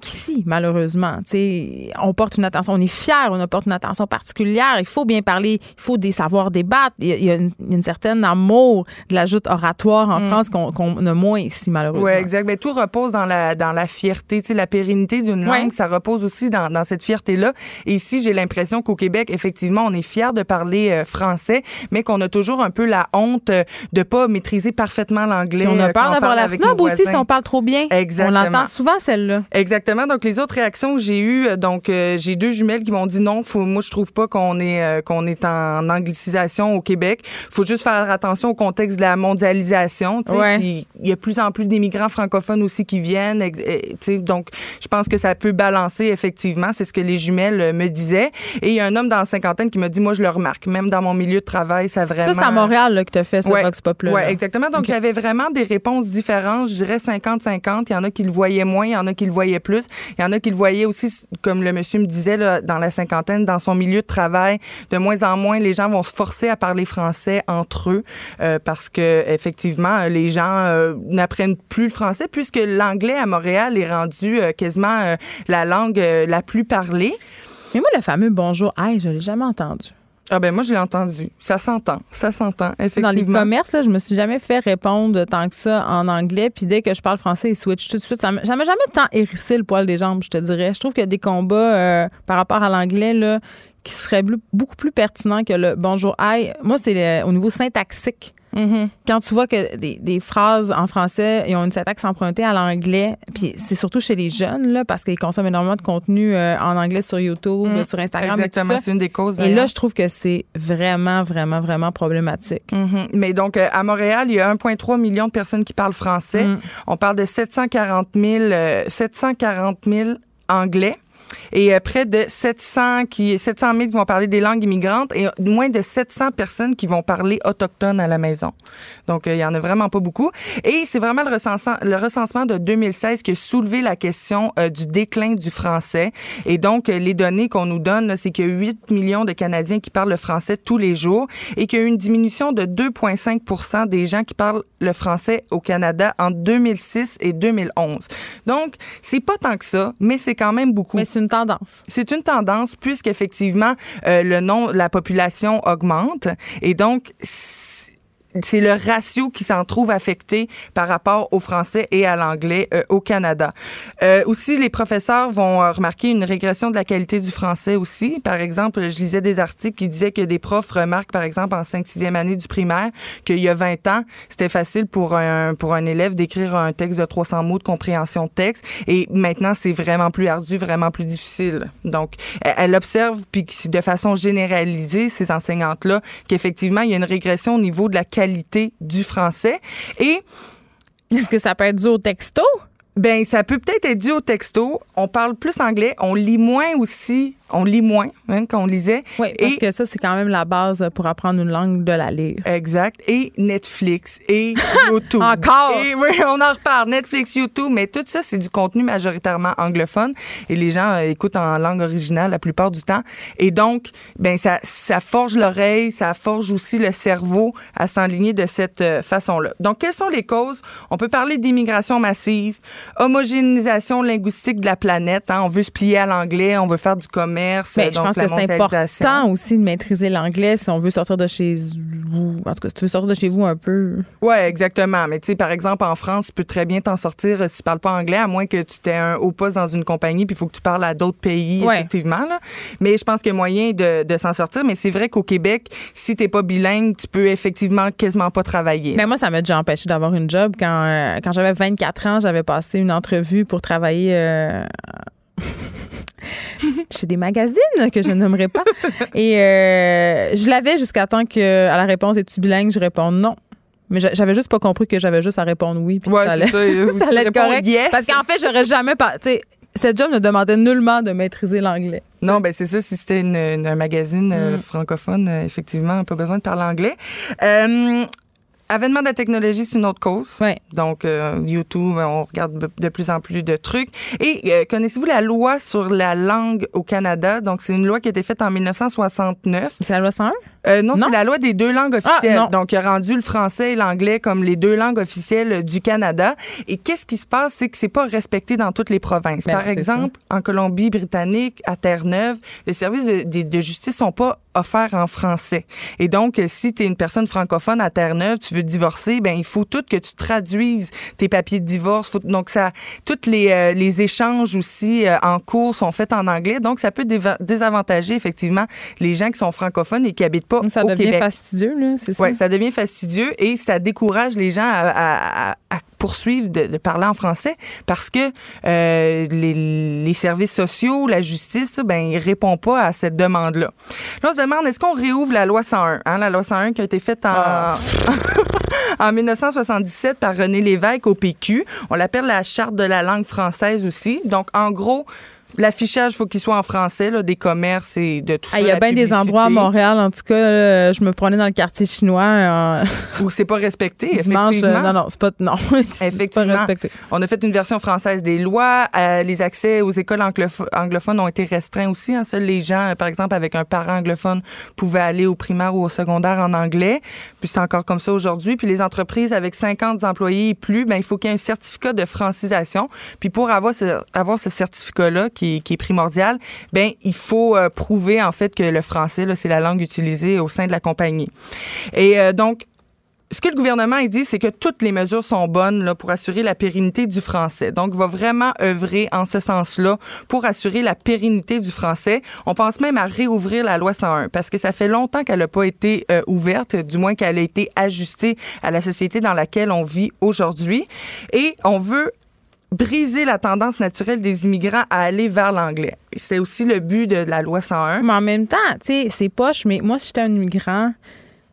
qu'ici, malheureusement. sais, on porte une attention, on est fier, on apporte une attention particulière. Il faut bien parler, il faut des savoir débattre. Il y a, une, une certaine amour de la joute oratoire en mm. France qu'on a moins ici, malheureusement. Oui, exact. Mais tout repose dans la, dans la fierté. sais, la pérennité d'une langue, ça repose aussi dans, dans cette fierté-là. Et ici, j'ai l'impression qu'au Québec, effectivement, on est fier de parler euh, français, mais qu'on a toujours un peu la honte euh, de pas maîtriser parfaitement l'anglais. On a euh, peur d'avoir la snob aussi si on parle trop bien. Exactement. On l'entend souvent, celle-là. Exactement. Donc, les autres réactions que j'ai eues, euh, donc, euh, j'ai deux jumelles qui m'ont dit non, faut, moi, je trouve pas qu'on est, euh, qu'on est en anglicisation au Québec. faut juste faire attention au contexte de la mondialisation. Il y a plus en plus d'immigrants francophones aussi qui viennent. donc, je pense que ça peut balancer, effectivement. C'est ce que les jumelles me disaient. Et il y a un homme dans la cinquantaine qui m'a dit, moi, je le remarque. Même dans mon milieu de travail, ça vraiment. Ça, c'est à Montréal là, que tu as fait ce ouais, Vox Pop Oui, exactement. Donc, il y avait vraiment des réponses différentes. Je dirais 50-50. Il y en a qui le voyaient moins, il y en a qui le voyaient plus. Il y en a qui le voyaient aussi, comme le monsieur me disait, dans la cinquantaine, dans son milieu de travail, de moins en moins, les gens vont se forcer à parler français entre eux euh, parce que effectivement, les gens euh, n'apprennent plus le français puisque l'anglais à Montréal est rendu euh, quasiment la langue la plus parlée. Mais moi, le fameux bonjour, hey, je l'ai jamais entendu. Ah ben moi je l'ai entendu. Ça s'entend, ça s'entend effectivement. Dans les commerces, là, je me suis jamais fait répondre tant que ça en anglais. Puis dès que je parle français, ils switchent tout de suite. Ça m'a jamais tant hérissé le poil des jambes, je te dirais. Je trouve qu'il y a des combats euh, par rapport à l'anglais là qui seraient beaucoup plus pertinents que le bonjour. Hi. Moi c'est au niveau syntaxique. Mm-hmm. Quand tu vois que des, phrases en français ils ont une syntaxe empruntée à l'anglais, puis c'est surtout chez les jeunes, là, parce qu'ils consomment énormément de contenu euh, en anglais sur YouTube, mm. sur Instagram. Exactement, c'est une des causes. Et là, je trouve que c'est vraiment, vraiment, vraiment problématique. Mm-hmm. Mais donc, euh, à Montréal, il y a 1,3 million de personnes qui parlent français. Mm. On parle de 740 000, 740 000 anglais et euh, près de 700 qui 700 000 qui vont parler des langues immigrantes et moins de 700 personnes qui vont parler autochtone à la maison. Donc euh, il y en a vraiment pas beaucoup et c'est vraiment le recensement le recensement de 2016 qui a soulevé la question euh, du déclin du français et donc les données qu'on nous donne c'est qu'il y a 8 millions de Canadiens qui parlent le français tous les jours et qu'il y a eu une diminution de 2,5% des gens qui parlent le français au Canada en 2006 et 2011. Donc c'est pas tant que ça, mais c'est quand même beaucoup. Une tendance. C'est une tendance puisqu'effectivement, euh, le nom, la population augmente et donc c'est le ratio qui s'en trouve affecté par rapport au français et à l'anglais euh, au Canada. Euh, aussi, les professeurs vont euh, remarquer une régression de la qualité du français aussi. Par exemple, je lisais des articles qui disaient que des profs remarquent, par exemple, en 5-6e année du primaire, qu'il y a 20 ans, c'était facile pour un, pour un élève d'écrire un texte de 300 mots de compréhension de texte. Et maintenant, c'est vraiment plus ardu, vraiment plus difficile. Donc, elle observe, puis de façon généralisée, ces enseignantes-là, qu'effectivement, il y a une régression au niveau de la qualité du français. Et est-ce que ça peut être dû au texto? Ben, ça peut peut-être être dû au texto. On parle plus anglais, on lit moins aussi on lit moins hein, qu'on lisait. Oui, parce que ça, c'est quand même la base pour apprendre une langue de la lire. Exact. Et Netflix et YouTube. Encore! Et oui, on en reparle. Netflix, YouTube, mais tout ça, c'est du contenu majoritairement anglophone et les gens euh, écoutent en langue originale la plupart du temps. Et donc, ben ça, ça forge l'oreille, ça forge aussi le cerveau à s'enligner de cette euh, façon-là. Donc, quelles sont les causes? On peut parler d'immigration massive, homogénéisation linguistique de la planète. Hein. On veut se plier à l'anglais, on veut faire du commerce commerce, Mais je pense la que c'est important aussi de maîtriser l'anglais si on veut sortir de chez vous. En tout cas, si tu veux sortir de chez vous un peu. Ouais, exactement. Mais tu sais, par exemple, en France, tu peux très bien t'en sortir euh, si tu parles pas anglais, à moins que tu t'aies un haut poste dans une compagnie, puis il faut que tu parles à d'autres pays, Ouais. effectivement. Là. Mais je pense qu'il y a moyen de, de s'en sortir. Mais c'est vrai qu'au Québec, si t'es pas bilingue, tu peux effectivement quasiment pas travailler. Mais moi, ça m'a déjà empêché d'avoir une job. Quand, euh, quand j'avais 24 ans, j'avais passé une entrevue pour travailler euh, chez des magazines que je ne nommerai pas. Et euh, je l'avais jusqu'à temps que, à la réponse es-tu bilingue, je réponds non. Mais j'a- j'avais juste pas compris que j'avais juste à répondre oui. Puis Ouais, ça allait, ça. allait être correct. yes. Parce qu'en fait, j'aurais jamais sais, cette job ne demandait nullement de maîtriser l'anglais. Non, ben c'est ça. Si c'était une- une- un magazine euh, Mm. francophone, euh, effectivement, pas besoin de parler anglais. Euh, avènement de la technologie, c'est une autre cause. Ouais. Donc, euh, YouTube, on regarde de- plus en plus de trucs. Et euh, connaissez-vous la loi sur la langue au Canada? Donc, c'est une loi qui a été faite en 1969. C'est la loi 101? Euh, non, Non. c'est la loi des deux langues Ah, officielles. non. Donc, il a rendu le français et l'anglais comme les deux langues officielles du Canada. Et qu'est-ce qui se passe? C'est que c'est pas respecté dans toutes les provinces. Ben Par exemple, en Colombie-Britannique, à Terre-Neuve, les services de, de- de justice sont pas offerts en français. Et donc, euh, si tu es une personne francophone à Terre-Neuve, tu veux divorcer, ben il faut tout que tu traduises tes papiers de divorce. Faut- donc, ça, tous les, euh, les échanges aussi euh, en cours sont faits en anglais. Donc, ça peut désavantager effectivement les gens qui sont francophones et qui habitent pas Ça au devient Québec. fastidieux, là, c'est ça? Oui, ça devient fastidieux et ça décourage les gens à, à- à- à poursuivre de, de parler en français parce que euh, les, les services sociaux, la justice, ben ils répondent pas à cette demande-là. Là, on se demande est-ce qu'on réouvre la loi 101, hein, la loi 101 qui a été faite en Ah. en 1977 par René Lévesque au PQ. On l'appelle la charte de la langue française aussi. Donc, en gros, l'affichage, faut qu'il soit en français, là, des commerces et de tout Ah, ça. Il y a bien des endroits à Montréal, en tout cas, là, je me prenais dans le quartier chinois. euh, Où c'est pas respecté, dimanche, effectivement. euh, non, non, c'est pas. Non, Effectivement. pas respecté. On a fait une version française des lois. Euh, les accès aux écoles anglopho- anglophones ont été restreints aussi. Hein. Seuls les gens, euh, par exemple, avec un parent anglophone, pouvaient aller au primaire ou au secondaire en anglais. Puis c'est encore comme ça aujourd'hui. Puis les entreprises avec 50 employés et plus, ben, il faut qu'il y ait un certificat de francisation. Puis pour avoir ce, avoir ce certificat-là, qui, est primordial, ben il faut euh, prouver en fait que le français, c'est la langue utilisée au sein de la compagnie. Et euh, donc, ce que le gouvernement il dit, c'est que toutes les mesures sont bonnes pour assurer la pérennité du français. Donc, il va vraiment œuvrer en ce sens-là pour assurer la pérennité du français. On pense même à réouvrir la loi 101 parce que ça fait longtemps qu'elle n'a pas été euh, ouverte, du moins qu'elle a été ajustée à la société dans laquelle on vit aujourd'hui. Et on veut briser la tendance naturelle des immigrants à aller vers l'anglais. C'est aussi le but de la loi 101. Mais en même temps, tu sais, c'est poche, mais moi, si j'étais un immigrant,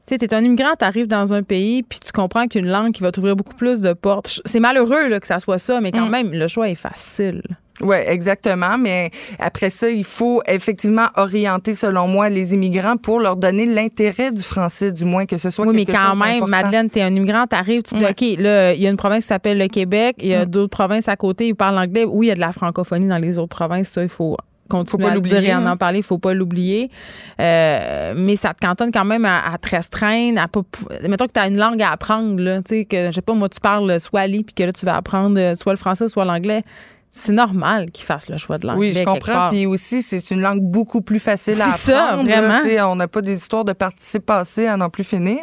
tu sais, t'es un immigrant, t'arrives dans un pays, puis tu comprends qu'une langue qui va t'ouvrir beaucoup plus de portes. C'est malheureux là, que ça soit ça, mais quand Mm. même, le choix est facile. Oui, exactement. Mais après ça, il faut effectivement orienter, selon moi, les immigrants pour leur donner l'intérêt du français, du moins que ce soit Oui, mais quand chose même. Madeleine, t'es un immigrant, t'arrives, tu dis, Ouais. OK, là, il y a une province qui s'appelle le Québec, il y a Mm. d'autres provinces à côté, ils parlent anglais. Oui, il y a de la francophonie dans les autres provinces, ça, il faut continuer à le dire et en hein. en parler, il faut pas l'oublier. Euh, mais ça te cantonne quand même à, à te restreindre, à pas... Mettons que tu as une langue à apprendre, là, tu sais, que, je sais pas, moi, tu parles swahili, puis que là, tu vas apprendre euh, soit le français, soit l'anglais. C'est normal qu'ils fassent le choix de l'anglais. Oui, je comprends. Puis aussi, c'est une langue beaucoup plus facile à apprendre. C'est ça, vraiment. On n'a pas des histoires de participe passé à n'en plus finir.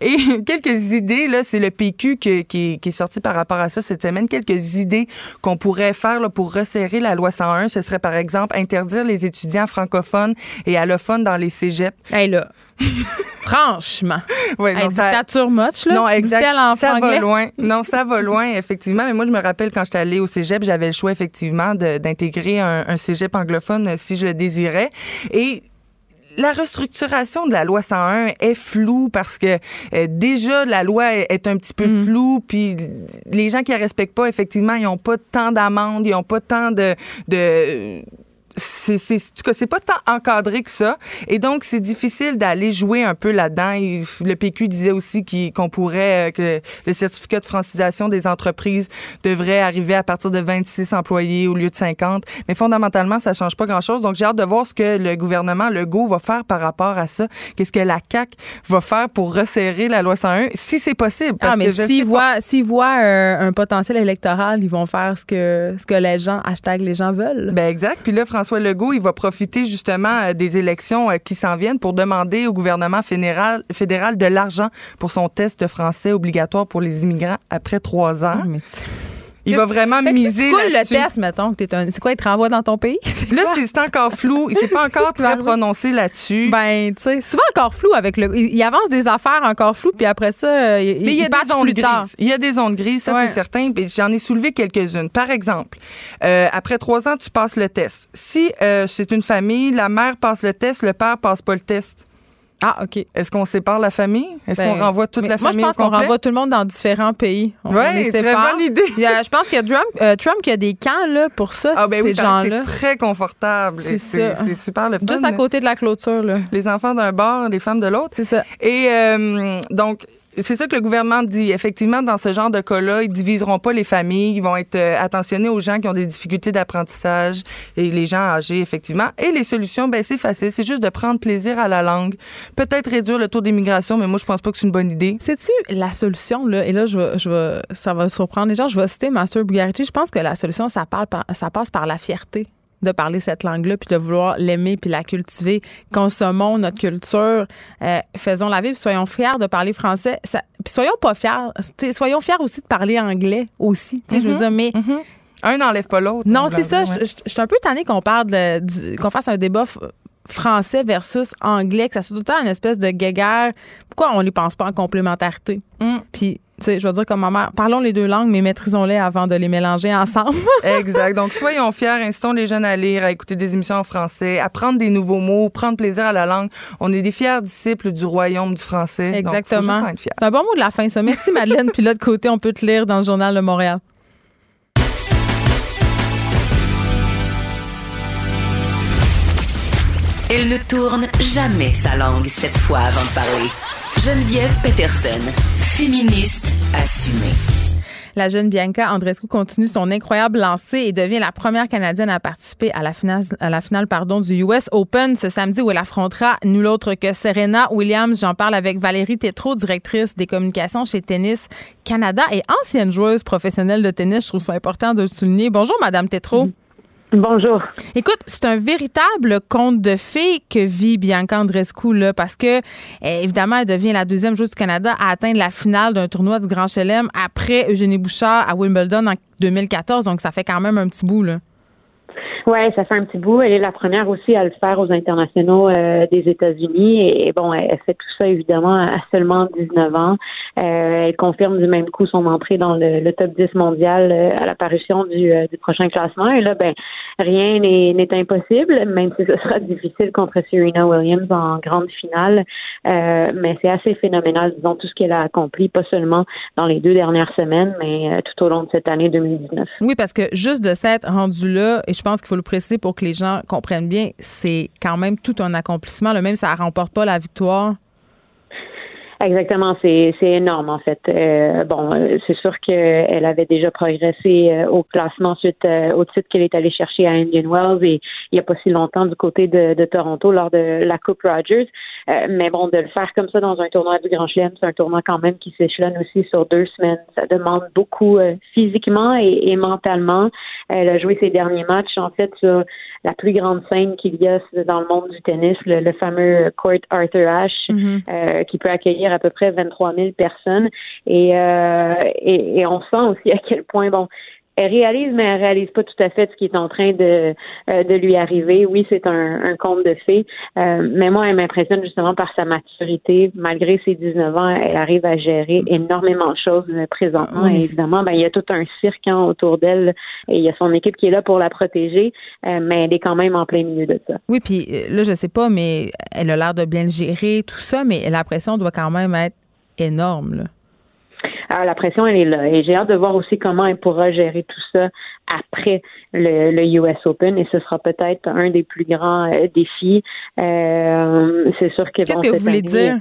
Et quelques idées, là, c'est le PQ qui est sorti par rapport à ça cette semaine. Quelques idées qu'on pourrait faire là, pour resserrer la loi 101. Ce serait, par exemple, interdire les étudiants francophones et allophones dans les cégeps. Hey, là, franchement, hey, non, ça- dictature much, là. Non, exact. Ça va loin. Non, ça va loin, effectivement. Mais moi, je me rappelle quand j'étais allée au cégep, j'avais le choix, effectivement, d'intégrer un, un cégep anglophone euh, si je le désirais. Et la restructuration de la loi 101 est floue parce que euh, déjà la loi est, un petit peu Mm. floue puis les gens qui la respectent pas effectivement ils ont pas tant d'amendes ils ont pas tant de, de c'est c'est en c'est pas tant encadré que ça. Et donc c'est difficile d'aller jouer un peu là-dedans. Le PQ disait aussi qu'il- qu'on pourrait euh, que le certificat de francisation des entreprises devrait arriver à partir de 26 employés au lieu de 50 mais fondamentalement ça change pas grand-chose. Donc j'ai hâte de voir ce que le gouvernement Legault va faire par rapport à ça. Qu'est-ce que la CAC va faire pour resserrer la loi 101 si c'est possible. Parce Ah, mais s'ils voient, s'ils voient euh, un potentiel électoral, ils vont faire ce que, ce que les gens, hashtag les gens veulent. Ben exact. Puis là, François Legault, il va profiter justement des élections qui s'en viennent pour demander au gouvernement fédéral, fédéral de l'argent pour son test français obligatoire pour les immigrants après trois ans. Ah, il va vraiment miser C'est le test, mettons? C'est quoi, il te renvoie dans ton pays? Là, c'est encore flou. Il s'est pas encore très prononcé là-dessus. Ben, tu sais, souvent encore flou avec le... Il avance des affaires encore floues, puis après ça, il, Mais il y a des zones grises. Il y a des zones grises, ça, c'est certain. J'en ai soulevé quelques-unes. Par exemple, euh, après trois ans, tu passes le test. Si euh, c'est une famille, la mère passe le test, le père passe pas le test. Ah, OK. Est-ce qu'on sépare la famille? Est-ce qu'on ben, renvoie toute la famille? Moi, je pense qu'on renvoie tout le monde dans différents pays. Oui, très bonne idée. je pense qu'il y a Trump, euh, Trump qui a des camps là, pour ça, ah, ben ces gens-là. C'est très confortable. C'est C'est super le fun. Juste à côté de la clôture. Là. Les enfants d'un bord, les femmes de l'autre. C'est ça. Et euh, donc, c'est ça que le gouvernement dit. Effectivement, dans ce genre de cas-là, ils diviseront pas les familles. Ils vont être euh, attentionnés aux gens qui ont des difficultés d'apprentissage et les gens âgés, effectivement. Et les solutions, ben c'est facile. C'est juste de prendre plaisir à la langue. Peut-être réduire le taux d'immigration, mais moi, je pense pas que c'est une bonne idée. C'est-tu la solution, là? Et là, je, je ça va surprendre les gens. Je vais citer Master Bugarici. Je pense que la solution, ça, parle ça passe par la fierté de parler cette langue-là, puis de vouloir l'aimer, puis la cultiver. Consommons notre culture, euh, faisons la vie, puis soyons fiers de parler français. puis soyons pas fiers, soyons fiers aussi de parler anglais aussi. Je veux mm-hmm. dire, mais mm-hmm. Un n'enlève pas l'autre. Non, c'est ça. Je, suis un peu tannée qu'on parle qu'on fasse un débat français versus anglais, que ça soit tout le temps une espèce de guéguerre. Pourquoi on ne les pense pas en complémentarité? Mm. Puis je veux dire comme ma mère, parlons les deux langues, mais maîtrisons-les avant de les mélanger ensemble. exact. Donc, soyons fiers, incitons les jeunes à lire, à écouter des émissions en français, à prendre des nouveaux mots, prendre plaisir à la langue. On est des fiers disciples du royaume du français. Exactement. C'est un bon mot de la fin, ça. Merci, Madeleine. Puis là, de côté, on peut te lire dans le Journal de Montréal. Elle ne tourne jamais sa langue cette fois avant de parler. Geneviève Peterson, féministe assumée. La jeune Bianca Andrescu continue son incroyable lancée et devient la première Canadienne à participer à la finale, du US Open ce samedi où elle affrontera nul autre que Serena Williams. J'en parle avec Valérie Tétrault, directrice des communications chez Tennis Canada et ancienne joueuse professionnelle de tennis. Je trouve ça important de le souligner. Bonjour, Madame Tétrault. Bonjour. Écoute, c'est un véritable conte de fées que vit Bianca Andrescu, là, parce que, eh, évidemment, elle devient la deuxième joueuse du Canada à atteindre la finale d'un tournoi du Grand Chelem après Eugénie Bouchard à Wimbledon en 2014. Donc, ça fait quand même un petit bout, là. Oui, ça fait un petit bout. Elle est la première aussi à le faire aux internationaux euh, des États-Unis. Et, bon, elle fait tout ça évidemment à seulement 19 ans. Euh, elle confirme du même coup son entrée dans le, top 10 mondial euh, à l'apparition du, du prochain classement. Et là, ben, rien n'est impossible, même si ce sera difficile contre Serena Williams en grande finale. mais c'est assez phénoménal, disons, tout ce qu'elle a accompli, pas seulement dans les deux dernières semaines, mais tout au long de cette année 2019. Oui, parce que juste de s'être rendu là, et je pense qu'il faut le préciser pour que les gens comprennent bien, c'est quand même tout un accomplissement. Le même, ça ne remporte pas la victoire. Exactement, c'est énorme en fait. Euh, bon, euh, c'est sûr qu'elle avait déjà progressé euh, au classement suite au titre qu'elle est allée chercher à Indian Wells et il n'y a pas si longtemps du côté de, de Toronto lors de la Coupe Rogers. Mais bon, de le faire comme ça dans un tournoi du Grand Chelem, c'est un tournoi quand même qui s'échelonne aussi sur deux semaines. Ça demande beaucoup physiquement et, et, mentalement. Elle a joué ses derniers matchs en fait sur la plus grande scène qu'il y a dans le monde du tennis, le, fameux Court Arthur Ashe, mm-hmm. euh, qui peut accueillir à peu près 23 000 personnes. Et, euh, et, et, on sent aussi à quel point, bon, elle réalise, mais elle réalise pas tout à fait ce qui est en train de, euh, de lui arriver. Oui, c'est un, un conte de fées, euh, mais moi, elle m'impressionne justement par sa maturité. Malgré ses 19 ans, elle arrive à gérer énormément de choses euh, présentement. et évidemment, ben, il y a tout un cirque hein, autour d'elle et il y a son équipe qui est là pour la protéger, mais elle est quand même en plein milieu de ça. Oui, puis là, je sais pas, mais elle a l'air de bien le gérer, tout ça, mais la pression doit quand même être énorme. Là. Alors, la pression, elle est là. Et j'ai hâte de voir aussi comment elle pourra gérer tout ça après le, le US Open. Et ce sera peut-être un des plus grands euh, défis. Euh, c'est sûr que... Qu'est-ce que vous voulez dire?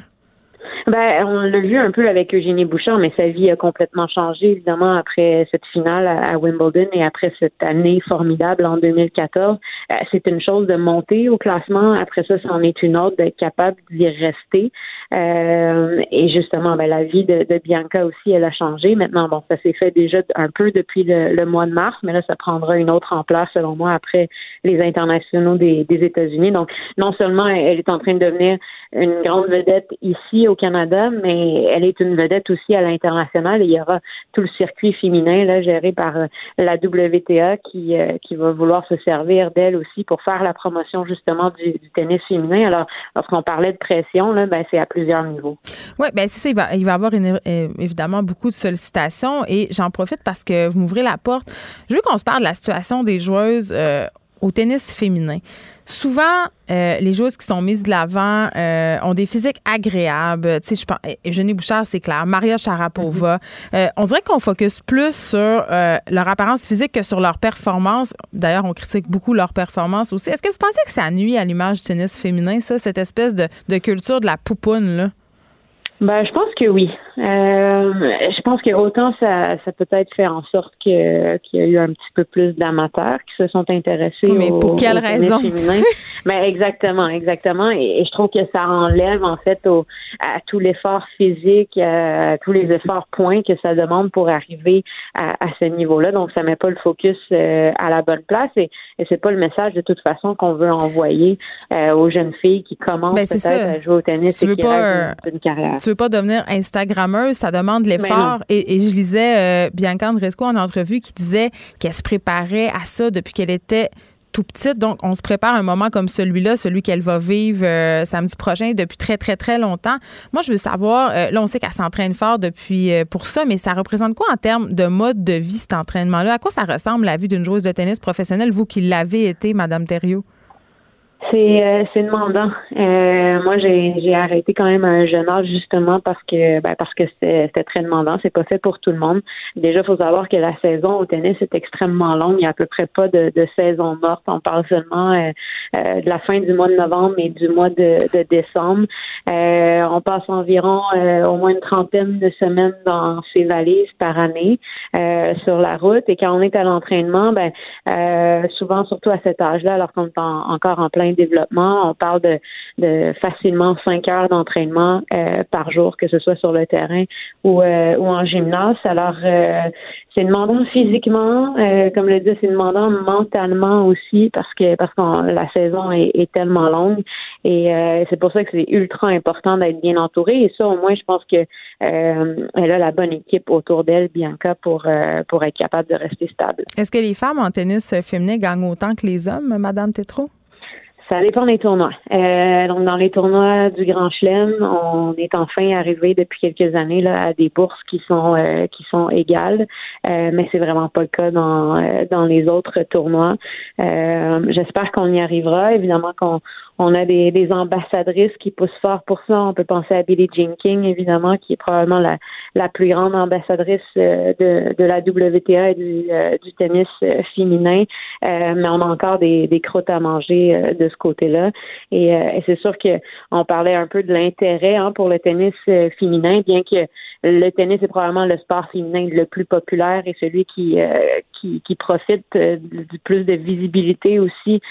Ben, on l'a vu un peu avec Eugénie Bouchard, mais sa vie a complètement changé, évidemment, après cette finale à, Wimbledon et après cette année formidable en 2014. Euh, c'est une chose de monter au classement. Après ça, c'en est une autre d'être capable d'y rester. Euh, et justement, ben, la vie de, Bianca aussi, elle a changé. Maintenant, bon, ça s'est fait déjà un peu depuis le, mois de mars, mais là, ça prendra une autre ampleur, selon moi, après les internationaux des, des États-Unis. Donc, non seulement elle est en train de devenir une grande vedette ici au Canada, mais elle est une vedette aussi à l'international. Il y aura tout le circuit féminin là, géré par euh, la WTA qui, euh, qui va vouloir se servir d'elle aussi pour faire la promotion justement du, tennis féminin. Alors, lorsqu'on parlait de pression, ben, c'est à plusieurs niveaux. Oui, ben c'est ça. Il va, il va y avoir euh, évidemment beaucoup de sollicitations et j'en profite parce que vous m'ouvrez la porte. Je veux qu'on se parle de la situation des joueuses au tennis féminin. Souvent, euh, les joueuses qui sont mises de l'avant euh, ont des physiques agréables. Tu sais, je pense, Eugénie Bouchard, c'est clair. Maria Sharapova. Mm-hmm. Euh, on dirait qu'on focus plus sur leur apparence physique que sur leur performance. D'ailleurs, on critique beaucoup leur performance aussi. Est-ce que vous pensez que ça nuit à l'image du tennis féminin, ça, cette espèce de, de culture de la poupoune, là? Ben, je pense que oui. Euh, je pense que autant ça, ça peut-être fait en sorte que qu'il y a eu un petit peu plus d'amateurs qui se sont intéressés. Mais pour quelle raison Ben exactement, exactement. Et, je trouve que ça enlève en fait au, à tout l'effort physique, à tous les efforts points que ça demande pour arriver à, à ce niveau-là. Donc ça met pas le focus euh, à la bonne place et, et c'est pas le message de toute façon qu'on veut envoyer euh, aux jeunes filles qui commencent ben, peut-être à jouer au tennis et qui pas, une, une carrière veux pas devenir Ça demande de l'effort. Et, je lisais euh, Bianca Andresco en entrevue qui disait qu'elle se préparait à ça depuis qu'elle était tout petite. Donc, on se prépare un moment comme celui-là, celui qu'elle va vivre euh, samedi prochain depuis très, très, très longtemps. Moi, je veux savoir, euh, là, on sait qu'elle s'entraîne fort depuis pour ça, mais ça représente quoi en termes de mode de vie, cet entraînement-là? À quoi ça ressemble la vie d'une joueuse de tennis professionnelle, vous qui l'avez été, Madame Thériault? C'est euh, c'est demandant. Euh, moi, j'ai j'ai arrêté quand même à un jeune âge justement parce que ben, parce que c'était très demandant. C'est pas fait pour tout le monde. Déjà, il faut savoir que la saison au tennis est extrêmement longue. Il n'y a à peu près pas de, de saison morte. On parle seulement euh, euh, de la fin du mois de novembre et du mois de, de décembre. on passe environ au moins une trentaine de semaines dans ces valises par année sur la route. Et quand on est à l'entraînement, ben souvent, surtout à cet âge-là, alors qu'on est encore en plein développement. On parle de, facilement cinq heures d'entraînement euh, par jour, que ce soit sur le terrain ou, euh, en gymnase. Alors, euh, c'est demandant physiquement, comme le dit, c'est demandant mentalement aussi parce que parce que la saison est, tellement longue et c'est pour ça que c'est ultra important d'être bien entouré. Et ça, au moins, je pense que elle a la bonne équipe autour d'elle, Bianca, pour être capable de rester stable. Est-ce que les femmes en tennis féminin gagnent autant que les hommes, Madame Tétrault? Ça dépend des tournois. Euh, donc, dans les tournois du Grand Chelem, on est enfin arrivé depuis quelques années là, à des bourses qui sont euh, qui sont égales, euh, mais c'est vraiment pas le cas dans euh, dans les autres tournois. J'espère qu'on y arrivera. Évidemment qu'on on a des, des, ambassadrices qui poussent fort pour ça. On peut penser à Billie Jean King, évidemment, qui est probablement la, la plus grande ambassadrice euh, de, de la WTA et du, euh, tennis euh, féminin. mais on a encore des, des croûtes à manger de ce côté-là. Et, et c'est sûr que on parlait un peu de l'intérêt hein, pour le tennis féminin, bien que le tennis est probablement le sport féminin le plus populaire et celui qui qui, qui profite du plus de visibilité aussi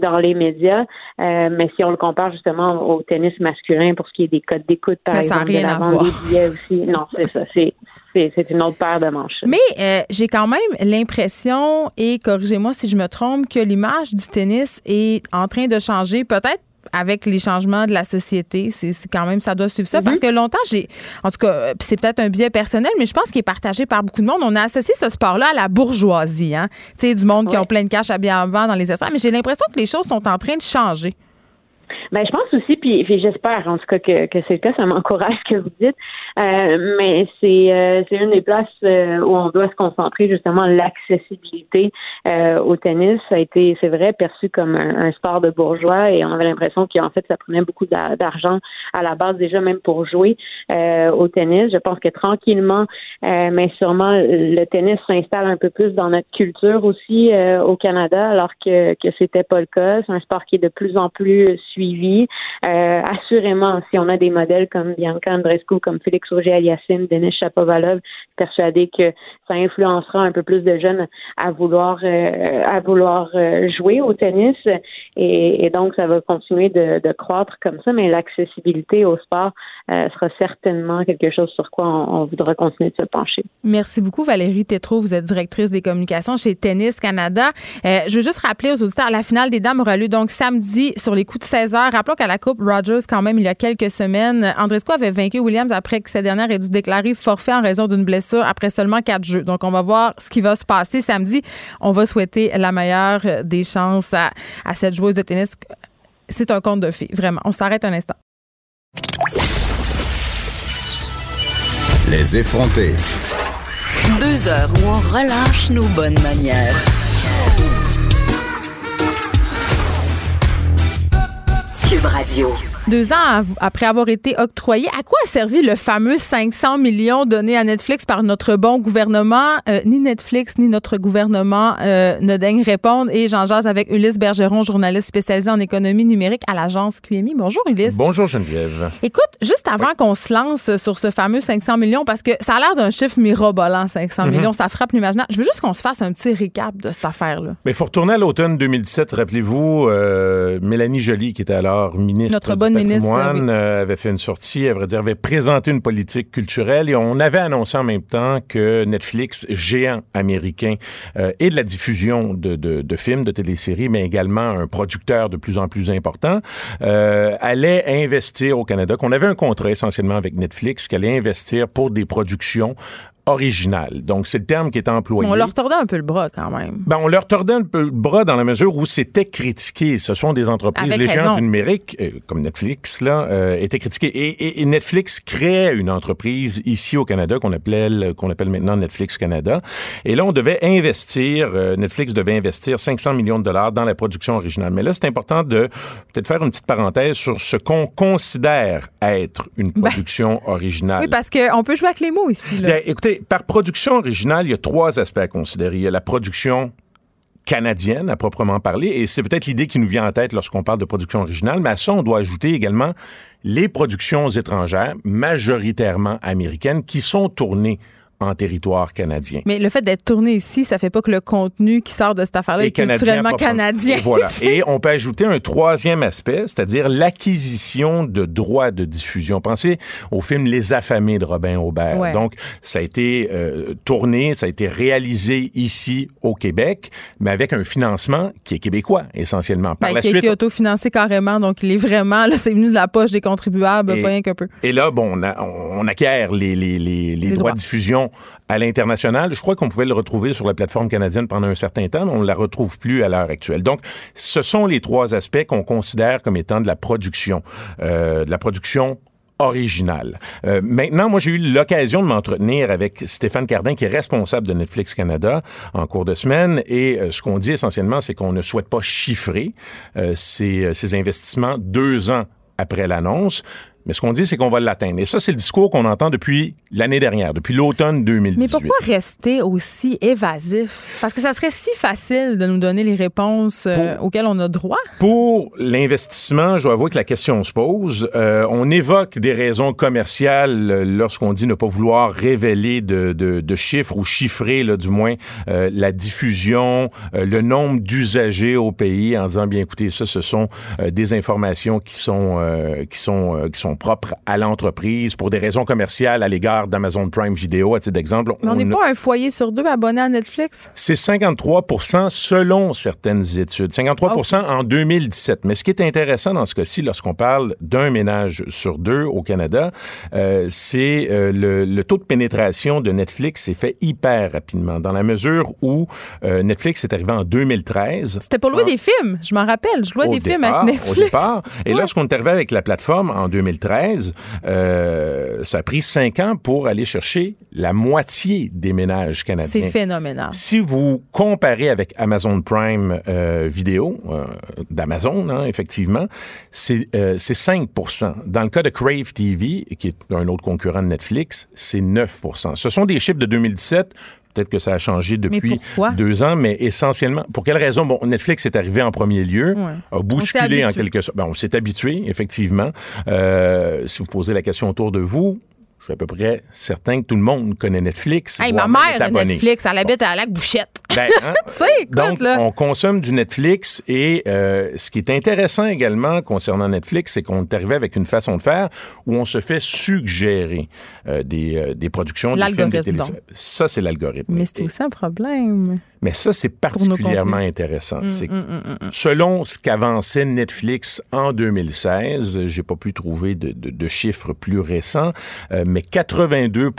dans les médias mais si on le compare justement au tennis masculin pour ce qui est des codes d'écoute, par exemple, ça rien à voir. aussi, non, c'est ça, c'est c'est une autre paire de manches. Mais euh, j'ai quand même l'impression, et corrigez-moi si je me trompe, que l'image du tennis est en train de changer, peut-être avec les changements de la société. C'est quand même, ça doit suivre ça. Parce mhm. que longtemps, j'ai. En tout cas, c'est peut-être un biais personnel, mais je pense qu'il est partagé par beaucoup de monde. On a associé ce sport-là à la bourgeoisie, hein. Tu sais, du monde qui ont plein de cash à bien vendre dans les espaces. Mais j'ai l'impression que les choses sont en train de changer. Ben, je pense aussi, puis, j'espère en tout cas que, que c'est le cas, ça m'encourage ce que vous dites. Euh, mais c'est euh, c'est une des places euh, où on doit se concentrer justement l'accessibilité au tennis. Ça a été, c'est vrai, perçu comme un, sport de bourgeois et on avait l'impression qu'en fait ça prenait beaucoup d'argent à la base déjà même pour jouer au tennis. Je pense que tranquillement, mais sûrement le tennis s'installe un peu plus dans notre culture aussi au Canada, alors que que c'était pas le cas. C'est un sport qui est de plus en plus suivi. Euh, assurément, si on a des modèles comme Bianca Andrescu, comme Félix Auger-Aliassime, Denis Chapovalov, persuadé que ça influencera un peu plus de jeunes à vouloir euh, à vouloir euh, jouer au tennis et, donc ça va continuer de, croître comme ça, mais l'accessibilité au sport sera certainement quelque chose sur quoi on, voudra continuer de se pencher. Merci beaucoup Valérie Tétrault, vous êtes directrice des communications chez Tennis Canada. je veux juste rappeler aux auditeurs, la finale des dames aura lieu donc samedi sur les coups de 16 heures. Rappelons qu'à la Coupe Rogers, quand même, il y a quelques semaines, Andrescu avait vaincu Williams après que cette dernière ait dû déclarer forfait en raison d'une blessure après seulement quatre jeux. Donc, on va voir ce qui va se passer samedi. On va souhaiter la meilleure des chances à, cette joueuse de tennis. C'est un conte de fées, vraiment. On s'arrête un instant. Les effrontés. Deux heures où on relâche nos bonnes manières. Cube Radio. Deux ans après avoir été octroyé, à quoi a servi le fameux 500 millions donnés à Netflix par notre bon gouvernement? Euh, ni Netflix ni notre gouvernement euh, ne daignent répondre. Et j'en jase avec Ulysse Bergeron, journaliste spécialisé en économie numérique à l'agence QMI. Bonjour Ulysse. Bonjour Geneviève. Écoute, juste avant qu'on se lance sur ce fameux 500 millions, parce que ça a l'air d'un chiffre mirobolant, 500 mhm. millions, ça frappe l'imaginaire. Je veux juste qu'on se fasse un petit récap de cette affaire-là. Mais il faut retourner à l'automne 2017. Rappelez-vous, euh, Mélanie Joly, qui était alors ministre notre bonne patrimoine euh, avait fait une sortie, à vrai dire, avait présenté une politique culturelle et on avait annoncé en même temps que Netflix, géant américain euh, et de la diffusion de, de, de, films, de téléséries, mais également un producteur de plus en plus important, euh, allait investir au Canada, qu'on avait un contrat essentiellement avec Netflix, qu'elle allait investir pour des productions original. Donc, c'est le terme qui est employé. On leur tordait un peu le bras quand même. Ben, on leur tordait un peu le bras dans la mesure où c'était critiqué. Ce sont des entreprises, les géants du numérique, euh, comme Netflix, là, euh, étaient critiqués. Et, et, Netflix créait une entreprise ici au Canada qu'on appelle, qu'on appelle maintenant Netflix Canada. Et là, on devait investir, euh, Netflix devait investir 500 millions de dollars dans la production originale. Mais là, c'est important de peut-être faire une petite parenthèse sur ce qu'on considère être une ben, production originale. Oui, parce qu'on peut jouer avec les mots ici. Là. Ben, écoutez, par production originale, il y a trois aspects à considérer. Il y a la production canadienne à proprement parler, et c'est peut-être l'idée qui nous vient en tête lorsqu'on parle de production originale, mais à ça, on doit ajouter également les productions étrangères, majoritairement américaines, qui sont tournées en territoire canadien. Mais le fait d'être tourné ici, ça fait pas que le contenu qui sort de cette affaire-là est, culturellement canadien. Voilà. Et on peut ajouter un troisième aspect, c'est-à-dire l'acquisition de droits de diffusion. Pensez au film Les Affamés de Robin Aubert. Donc, ça a été euh, tourné, ça a été réalisé ici au Québec, mais avec un financement qui est québécois essentiellement. Par ben, qui a été autofinancé carrément, donc il est vraiment là, c'est venu de la poche des contribuables, pas rien qu'un peu. Et là, bon, on, acquiert les, les, les, les droits de diffusion à l'international. Je crois qu'on pouvait le retrouver sur la plateforme canadienne pendant un certain temps, mais on ne la retrouve plus à l'heure actuelle. Donc, ce sont les trois aspects qu'on considère comme étant de la production, euh, de la production originale. Euh, maintenant, moi, j'ai eu l'occasion de m'entretenir avec Stéphane Cardin, qui est responsable de Netflix Canada en cours de semaine. Et euh, ce qu'on dit essentiellement, c'est qu'on ne souhaite pas chiffrer ces investissements deux ans après l'annonce. Mais ce qu'on dit, c'est qu'on va l'atteindre. Et ça, c'est le discours qu'on entend depuis l'année dernière, depuis l'automne 2018. Mais pourquoi rester aussi évasif? Parce que ça serait si facile de nous donner les réponses euh, auxquelles on a droit. Pour l'investissement, je dois avouer que la question se pose. Euh, on évoque des raisons commerciales euh, lorsqu'on dit ne pas vouloir révéler de, de, de chiffres ou chiffrer, là, du moins, la diffusion, le nombre d'usagers au pays en disant, bien écoutez, ça, ce sont des informations qui sont, qui sont, qui sont propres à l'entreprise pour des raisons commerciales à l'égard d'Amazon Prime Video, à titre d'exemple. On n'est pas un foyer sur deux abonné à Netflix? C'est 53 selon certaines études. 53 en 2017. Mais ce qui est intéressant dans ce cas-ci, lorsqu'on parle d'un ménage sur deux au Canada, euh, c'est euh, le, taux de pénétration de Netflix s'est fait hyper rapidement, dans la mesure où euh, Netflix est arrivé en 2013. C'était pour louer des films, je m'en rappelle. Je louais des films avec Netflix. Au départ. Et lorsqu'on est arrivé avec la plateforme en 2013, 2013, euh, ça a pris cinq ans pour aller chercher la moitié des ménages canadiens. C'est phénoménal. Si vous comparez avec Amazon Prime euh, Vidéo, euh, d'Amazon, hein, effectivement, c'est 5% Dans le cas de Crave TV, qui est un autre concurrent de Netflix, c'est 9% Ce sont des chiffres de 2017 Peut-être que ça a changé depuis deux ans, mais essentiellement, pour quelle raison? Bon, Netflix est arrivé en premier lieu, a bousculé en quelque sorte. Bon, on s'est habitué, effectivement. Euh, si vous posez la question autour de vous, je suis à peu près certain que tout le monde connaît Netflix. Hey, ma mère a Netflix, elle habite à Lac Bouchette. Ben, hein? tu sais, écoute, Donc, on consomme du Netflix et euh, ce qui est intéressant également concernant Netflix, c'est qu'on est arrivé avec une façon de faire où on se fait suggérer euh, des, euh, des productions, des films, des Ça, c'est l'algorithme. Mais c'est aussi un problème. Mais ça, c'est particulièrement intéressant. Mm, c'est mm, mm, selon ce qu'avançait Netflix en 2016, j'ai pas pu trouver de, de, de chiffres plus récents, euh, mais 82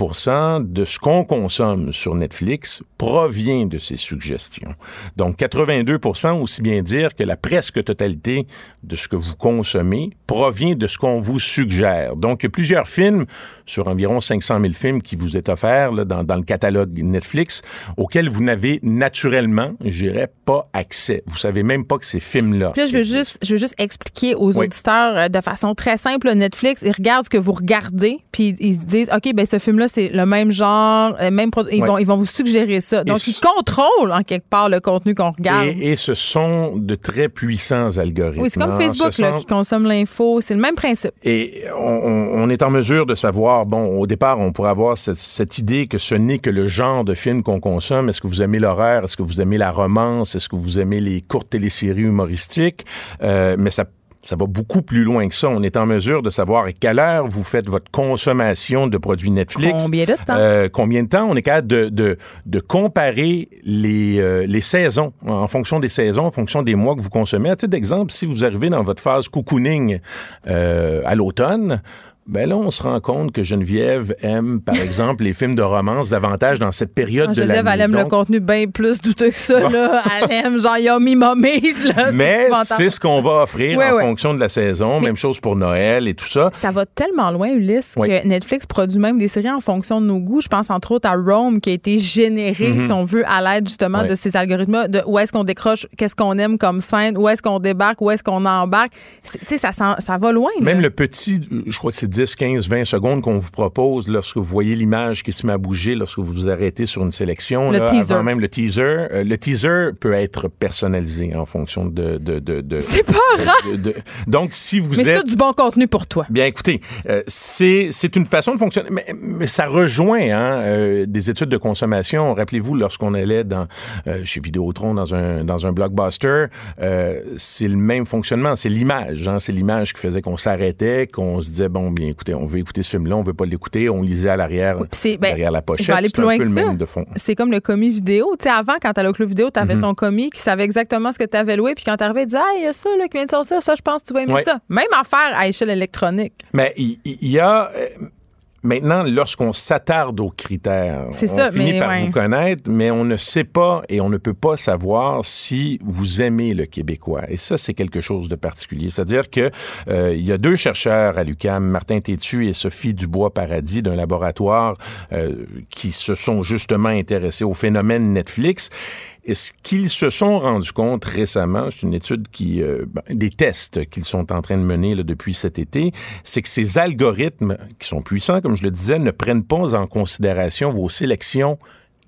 de ce qu'on consomme sur Netflix provient de ces suggestions. Donc 82% aussi bien dire que la presque totalité de ce que vous consommez provient de ce qu'on vous suggère. Donc il y a plusieurs films sur environ 500 000 films qui vous est offert là, dans, dans le catalogue Netflix auxquels vous n'avez naturellement naturellement, j'irais pas accès. Vous savez même pas que ces films-là. Là, je veux juste, je veux juste expliquer aux auditeurs euh, de façon très simple. Netflix, ils regardent ce que vous regardez, puis ils se disent, ok, ben ce film-là, c'est le même genre, euh, même ils vont, ils vont vous suggérer ça. Donc, ils contrôlent en quelque part le contenu qu'on regarde. Et, ce sont de très puissants algorithmes. Oui, c'est comme hein. Facebook là, qui consomme l'info. C'est le même principe. Et on, est en mesure de savoir. Bon, au départ, on pourrait avoir cette, cette idée que ce n'est que le genre de film qu'on consomme. Est-ce que vous aimez Est-ce que vous aimez la romance? Est-ce que vous aimez les courtes téléséries humoristiques? Euh, mais ça ça va beaucoup plus loin que ça. On est en mesure de savoir à quelle heure vous faites votre consommation de produits Netflix. Combien de temps? Euh, combien de temps? On est capable de, de, de comparer les, euh, les saisons, en fonction des saisons, en fonction des mois que vous consommez. À titre d'exemple, si vous arrivez dans votre phase cocooning euh, à l'automne, ben là, on se rend compte que Geneviève aime, par exemple, les films de romance davantage dans cette période ah, de l'année. Geneviève, elle aime le contenu bien plus douteux que ça. Là. Elle aime genre Yummy Mummies. Là. Mais c'est ce qu'on va offrir en fonction de la saison. même chose pour Noël et tout ça. Ça va tellement loin, Ulysse, que Netflix produit même des séries en fonction de nos goûts. Je pense entre autres à Rome, qui a été généré, mhm. si on veut, à l'aide justement de ces algorithmes de où est-ce qu'on décroche, qu'est-ce qu'on aime comme scène, où est-ce qu'on débarque, où est-ce qu'on embarque. Tu sais, ça, ça va loin. Même le petit, je crois que c'est 10, 15, 20 secondes qu'on vous propose lorsque vous voyez l'image qui se met à bouger, lorsque vous vous arrêtez sur une sélection. Le teaser. Avant même le teaser. Euh, le teaser peut être personnalisé en fonction de... de, de, c'est pas rare! donc, si vous mais êtes... c'est du bon contenu pour toi. Bien, écoutez, euh, c'est, c'est une façon de fonctionner. Mais, mais ça rejoint hein, euh, des études de consommation. Rappelez-vous, lorsqu'on allait dans, chez Vidéotron dans un, dans un blockbuster, c'est le même fonctionnement. C'est l'image. Hein, c'est l'image qui faisait qu'on s'arrêtait, qu'on se disait, bon, bien, écoutez, on veut écouter ce film-là, on veut pas l'écouter, on lisait à l'arrière, ben, derrière la pochette. C'est un peu le même de fond. C'est comme le commis vidéo. Tu sais, avant, quand t'allais au club vidéo, t'avais mm ton commis qui savait exactement ce que tu avais loué, puis quand t'arrivais, il disait, ah, il y a ça là, qui vient de sortir, ça, je pense que tu vas aimer ça. Même affaire à échelle électronique. Mais il y, a. Maintenant, lorsqu'on s'attarde aux critères, on finit par vous connaître, mais on ne sait pas et on ne peut pas savoir si vous aimez le québécois. Et ça, c'est quelque chose de particulier. C'est-à-dire que euh, il y a deux chercheurs à l'UCAM, Martin Tétu et Sophie Dubois-Paradis, d'un laboratoire euh, qui se sont justement intéressés au phénomène Netflix et ce qu'ils se sont rendus compte récemment, c'est une étude qui, euh, ben, des tests qu'ils sont en train de mener depuis cet été, c'est que ces algorithmes, qui sont puissants, comme je le disais, ne prennent pas en considération vos sélections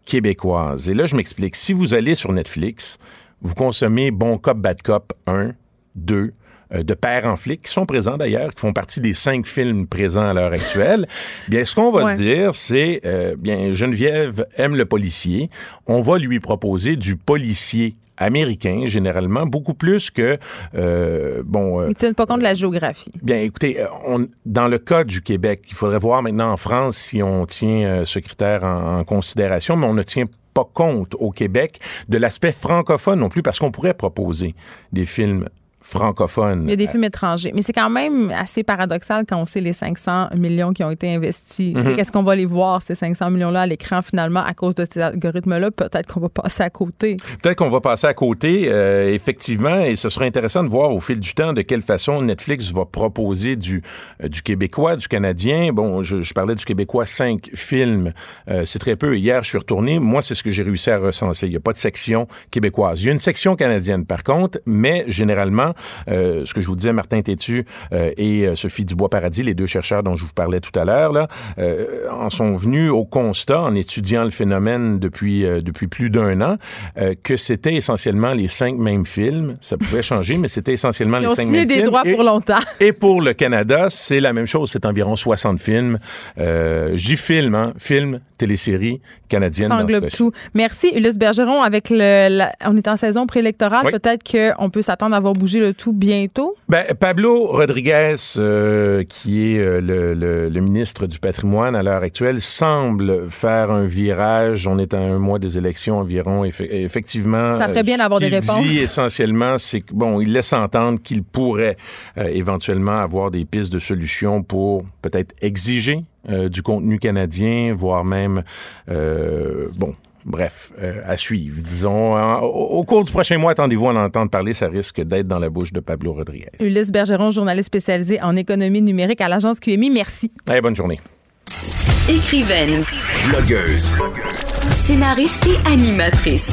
québécoises. Et là, je m'explique. Si vous allez sur Netflix, vous consommez Bon Cop, Bad Cop 1, 2, euh, de pères en flic, qui sont présents d'ailleurs, qui font partie des cinq films présents à l'heure actuelle. bien, ce qu'on va se dire, c'est, euh, bien, Geneviève aime le policier. On va lui proposer du policier américain, généralement, beaucoup plus que, euh, bon... Euh, Ils tiennent pas compte de la géographie. Bien, écoutez, on, dans le cas du Québec, il faudrait voir maintenant en France si on tient ce critère en, en considération, mais on ne tient pas compte au Québec de l'aspect francophone non plus, parce qu'on pourrait proposer des films francophone. Il y a des films étrangers. Mais c'est quand même assez paradoxal quand on sait les 500 millions qui ont été investis. Mhm. Qu'est-ce qu'on va les voir, ces 500 millions-là, à l'écran, finalement, à cause de ces algorithmes-là? Peut-être qu'on va passer à côté. Peut-être qu'on va passer à côté, euh, effectivement, et ce sera intéressant de voir au fil du temps de quelle façon Netflix va proposer du, euh, du québécois, du canadien. Bon, je, parlais du québécois, cinq films. Euh, c'est très peu. Hier, je suis retourné. Moi, c'est ce que j'ai réussi à recenser. Il n'y a pas de section québécoise. Il y a une section canadienne, par contre, mais généralement, ce que je vous disais, Martin Tétu et Sophie Dubois-Paradis, les deux chercheurs dont je vous parlais tout à l'heure, là, en sont venus au constat, en étudiant le phénomène depuis, depuis plus d'un an, que c'était essentiellement les cinq mêmes films. Ça pouvait changer, mais c'était essentiellement les cinq mêmes films. des droits pour longtemps. Et pour le Canada, c'est la même chose. C'est environ 60 films. Euh, J'y filme, hein, film, télésérie canadienne. Ça englobe tout. Merci, Ulysse Bergeron. Avec le, on est en saison préélectorale. Peut-être qu'on peut s'attendre à voir bouger le tout bientôt. Ben, Pablo Rodriguez, euh, qui est euh, le, le, ministre du patrimoine à l'heure actuelle, semble faire un virage. On est à un mois des élections environ. effectivement, ça ferait bien d'avoir des réponses. Dit essentiellement, c'est que bon, il laisse entendre qu'il pourrait éventuellement avoir des pistes de solutions pour peut-être exiger euh, du contenu canadien, voire même, euh, bon, Bref, euh, à suivre. Disons, au, cours du prochain mois, attendez-vous à en entendre parler. Ça risque d'être dans la bouche de Pablo Rodriguez. Ulysse Bergeron, journaliste spécialisé en économie numérique à l'agence QMI. Merci. Allez, bonne journée. Écrivaine. Blogueuse. Scénariste et animatrice.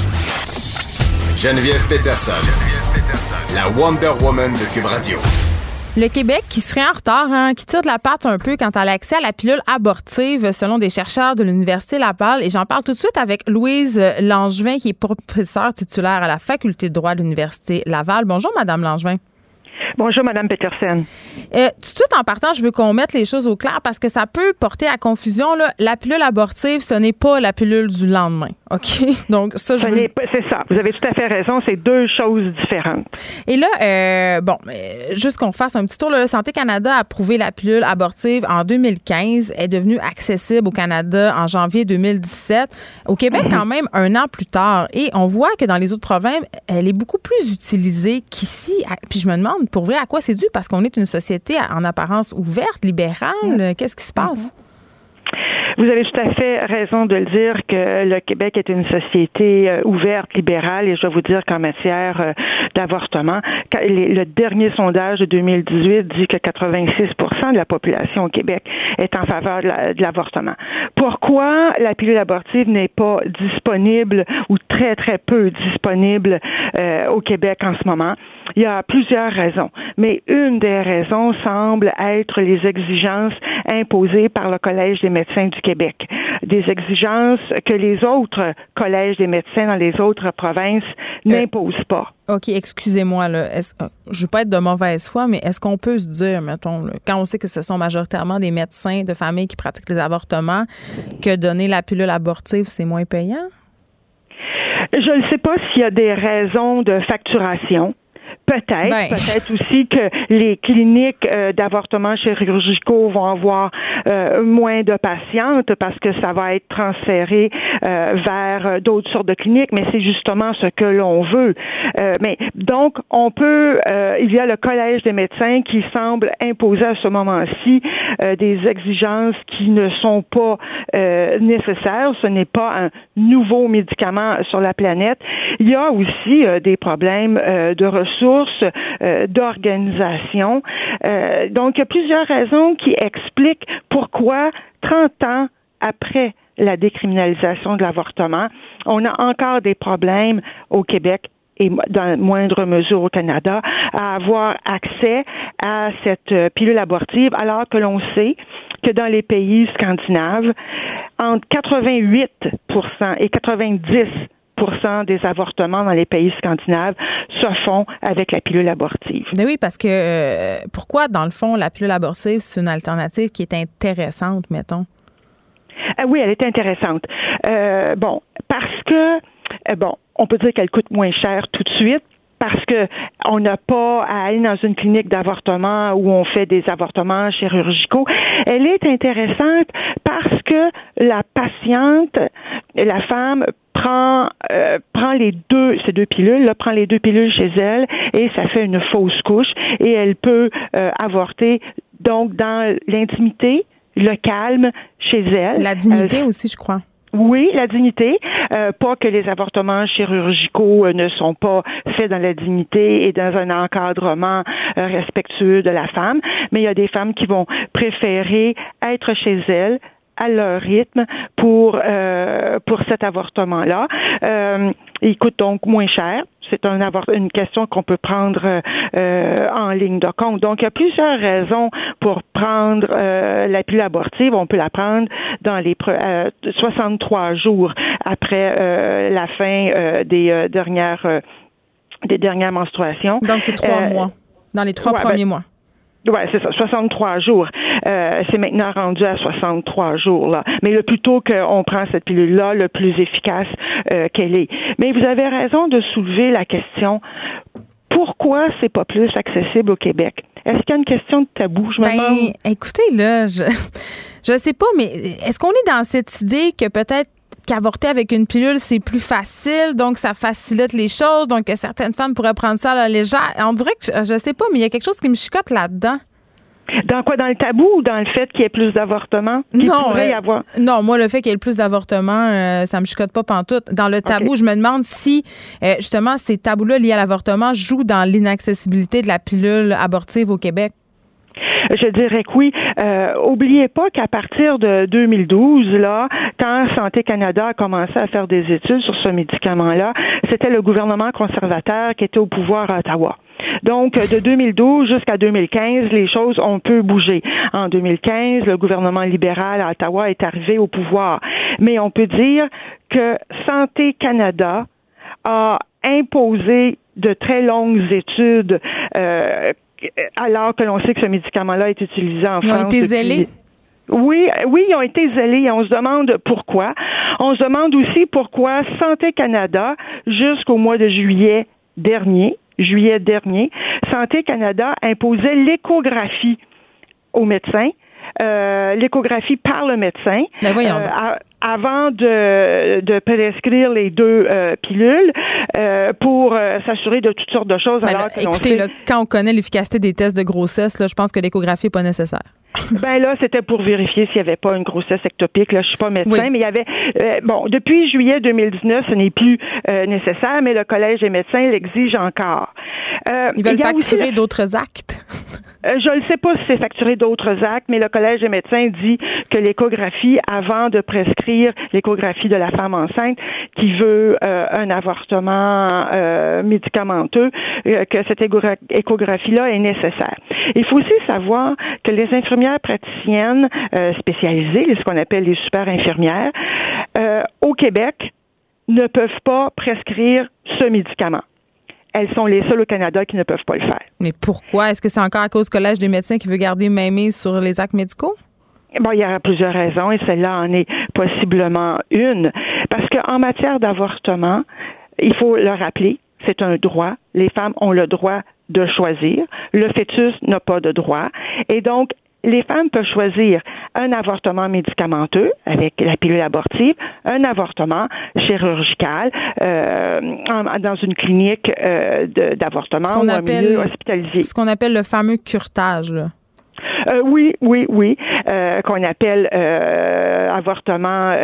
Geneviève Peterson. Geneviève Peterson. La Wonder Woman de Cube Radio. Le Québec qui serait en retard, hein, qui tire de la patte un peu quant à l'accès à la pilule abortive, selon des chercheurs de l'Université Laval. Et j'en parle tout de suite avec Louise Langevin, qui est professeure titulaire à la Faculté de droit de l'Université Laval. Bonjour, Madame Langevin. Bonjour, Madame Peterson. Euh, tout de suite, en partant, je veux qu'on mette les choses au clair parce que ça peut porter à confusion. Là. La pilule abortive, ce n'est pas la pilule du lendemain. OK? Donc, ça, je veux... C'est ça. Vous avez tout à fait raison. C'est deux choses différentes. Et là, euh, bon, juste qu'on fasse un petit tour. Le Santé Canada a approuvé la pilule abortive en 2015. Elle est devenue accessible au Canada en janvier 2017. Au Québec, mhm. quand même, un an plus tard. Et on voit que dans les autres provinces, elle est beaucoup plus utilisée qu'ici. Puis je me demande, pour vrai, à quoi c'est dû? Parce qu'on est une société en apparence ouverte, libérale. Qu'est-ce qui se passe? Vous avez tout à fait raison de le dire que le Québec est une société euh, ouverte, libérale, et je dois vous dire qu'en matière euh, d'avortement, le dernier sondage de 2018 dit que 86% de la population au Québec est en faveur de l'avortement. Pourquoi la pilule abortive n'est pas disponible ou très très peu disponible euh, au Québec en ce moment? Il y a plusieurs raisons, mais une des raisons semble être les exigences imposées par le Collège des médecins du Québec, des exigences que les autres collèges des médecins dans les autres provinces euh, n'imposent pas. OK, excusez-moi. Euh, je ne veux pas être de mauvaise foi, mais est-ce qu'on peut se dire, mettons, quand on sait que ce sont majoritairement des médecins de famille qui pratiquent les avortements, que donner la pilule abortive, c'est moins payant? Je ne sais pas s'il y a des raisons de facturation. Peut-être, ben. peut-être aussi que les cliniques euh, d'avortement chirurgicaux vont avoir euh, moins de patientes parce que ça va être transféré euh, vers d'autres sortes de cliniques, mais c'est justement ce que l'on veut. mais donc, on peut, il y a le collège des médecins qui semble imposer à ce moment-ci des exigences qui ne sont pas nécessaires. Ce n'est pas un nouveau médicament sur la planète. Il y a aussi des problèmes de ressources euh, d'organisation. Euh, donc, il y a plusieurs raisons qui expliquent pourquoi 30 ans après la décriminalisation de l'avortement, on a encore des problèmes au Québec et dans moindre mesure au Canada, à avoir accès à cette euh, pilule abortive, alors que l'on sait que dans les pays scandinaves, entre 88% et 90 des avortements dans les pays scandinaves se font avec la pilule abortive. Mais oui, parce que euh, pourquoi, dans le fond, la pilule abortive, c'est une alternative qui est intéressante, mettons? Ah oui, elle est intéressante. Euh, bon, parce que, euh, bon, on peut dire qu'elle coûte moins cher tout de suite parce que on n'a pas à aller dans une clinique d'avortement où on fait des avortements chirurgicaux. Elle est intéressante parce que la patiente, la femme prend euh, prend les deux ces deux pilules là, prend les deux pilules chez elle et ça fait une fausse couche et elle peut euh, avorter donc dans l'intimité le calme chez elle la dignité aussi je crois oui, la dignité. Euh, pas que les avortements chirurgicaux ne sont pas faits dans la dignité et dans un encadrement respectueux de la femme, mais il y a des femmes qui vont préférer être chez elles, à leur rythme pour euh, pour cet avortement-là. Euh, il coûte donc moins cher. c'est un une question qu'on peut prendre euh, en ligne de compte. Donc, il y a plusieurs raisons pour prendre la pilule abortive. On peut la prendre dans les 63 jours après la fin des dernières des dernières menstruations. Donc, c'est trois mois, dans les trois premiers ben, mois. Oui, c'est ça, 63 jours. Euh, c'est maintenant rendu à 63 jours. Là. Mais le plus tôt qu'on prend cette pilule-là, le plus efficace euh, qu'elle est. Mais vous avez raison de soulever la question pourquoi c'est pas plus accessible au Québec? Est-ce qu'il y a une question de tabou? Je me ben, écoutez, là, je, je sais pas, mais est-ce qu'on est dans cette idée que peut-être qu'avorter avec une pilule, c'est plus facile, donc ça facilite les choses, donc certaines femmes pourraient prendre ça à la légère? On dirait que, je, sais pas, mais il y a quelque chose qui me chicote là-dedans. Dans quoi? Dans le tabou ou dans le fait qu'il y ait plus d'avortements? Non, euh, avoir? non, moi, le fait qu'il y ait plus d'avortements, euh, ça me chicote pas pantoute. Dans le tabou, je me demande si, euh, justement, ces tabous-là liés à l'avortement jouent dans l'inaccessibilité de la pilule abortive au Québec. Je dirais que oui. Euh, oubliez pas qu'à partir de 2012, là, quand Santé Canada a commencé à faire des études sur ce médicament-là, c'était le gouvernement conservateur qui était au pouvoir à Ottawa. Donc, de 2012 jusqu'à 2015, les choses ont peu bougé. En 2015, le gouvernement libéral à Ottawa est arrivé au pouvoir. Mais on peut dire que Santé Canada a imposé de très longues études euh, alors que l'on sait que ce médicament-là est utilisé en France. Ils ont été zélés? Oui, oui, ils ont été zélés et on se demande pourquoi. On se demande aussi pourquoi Santé Canada, jusqu'au mois de juillet dernier, juillet dernier, Santé Canada imposait l'échographie aux médecins. Euh, l'échographie par le médecin. Ben euh, avant de, de prescrire les deux euh, pilules euh, pour euh, s'assurer de toutes sortes de choses. Ben écoutez, quand on connaît l'efficacité des tests de grossesse, là, je pense que l'échographie n'est pas nécessaire. ben là, c'était pour vérifier s'il n'y avait pas une grossesse ectopique. Là, je suis pas médecin, mais il y avait bon depuis juillet 2019, ce n'est plus nécessaire, mais le collège des médecins l'exige encore. Ils veulent facturer d'autres actes? je ne sais pas si c'est facturé d'autres actes, mais le collège des médecins dit que l'échographie, avant de prescrire l'échographie de la femme enceinte qui veut euh, un avortement euh, médicamenteux, euh, que cette échographie-là est nécessaire. Il faut aussi savoir que les infirmières praticiennes spécialisées, ce qu'on appelle les super infirmières, au Québec, ne peuvent pas prescrire ce médicament elles sont les seules au Canada qui ne peuvent pas le faire. Mais pourquoi? Est-ce que c'est encore à cause du Collège des médecins qui veut garder main sur les actes médicaux? Bon, il y a plusieurs raisons et celle-là en est possiblement une. Parce qu'en matière d'avortement, il faut le rappeler, c'est un droit. Les femmes ont le droit de choisir. Le fœtus n'a pas de droit. Et donc, les femmes peuvent choisir un avortement médicamenteux avec la pilule abortive, un avortement chirurgical euh, dans une clinique euh, d'avortement ou un milieu hospitalisé. Ce qu'on appelle le fameux curtage. Là. Euh, oui, oui, oui, euh, qu'on appelle euh, avortement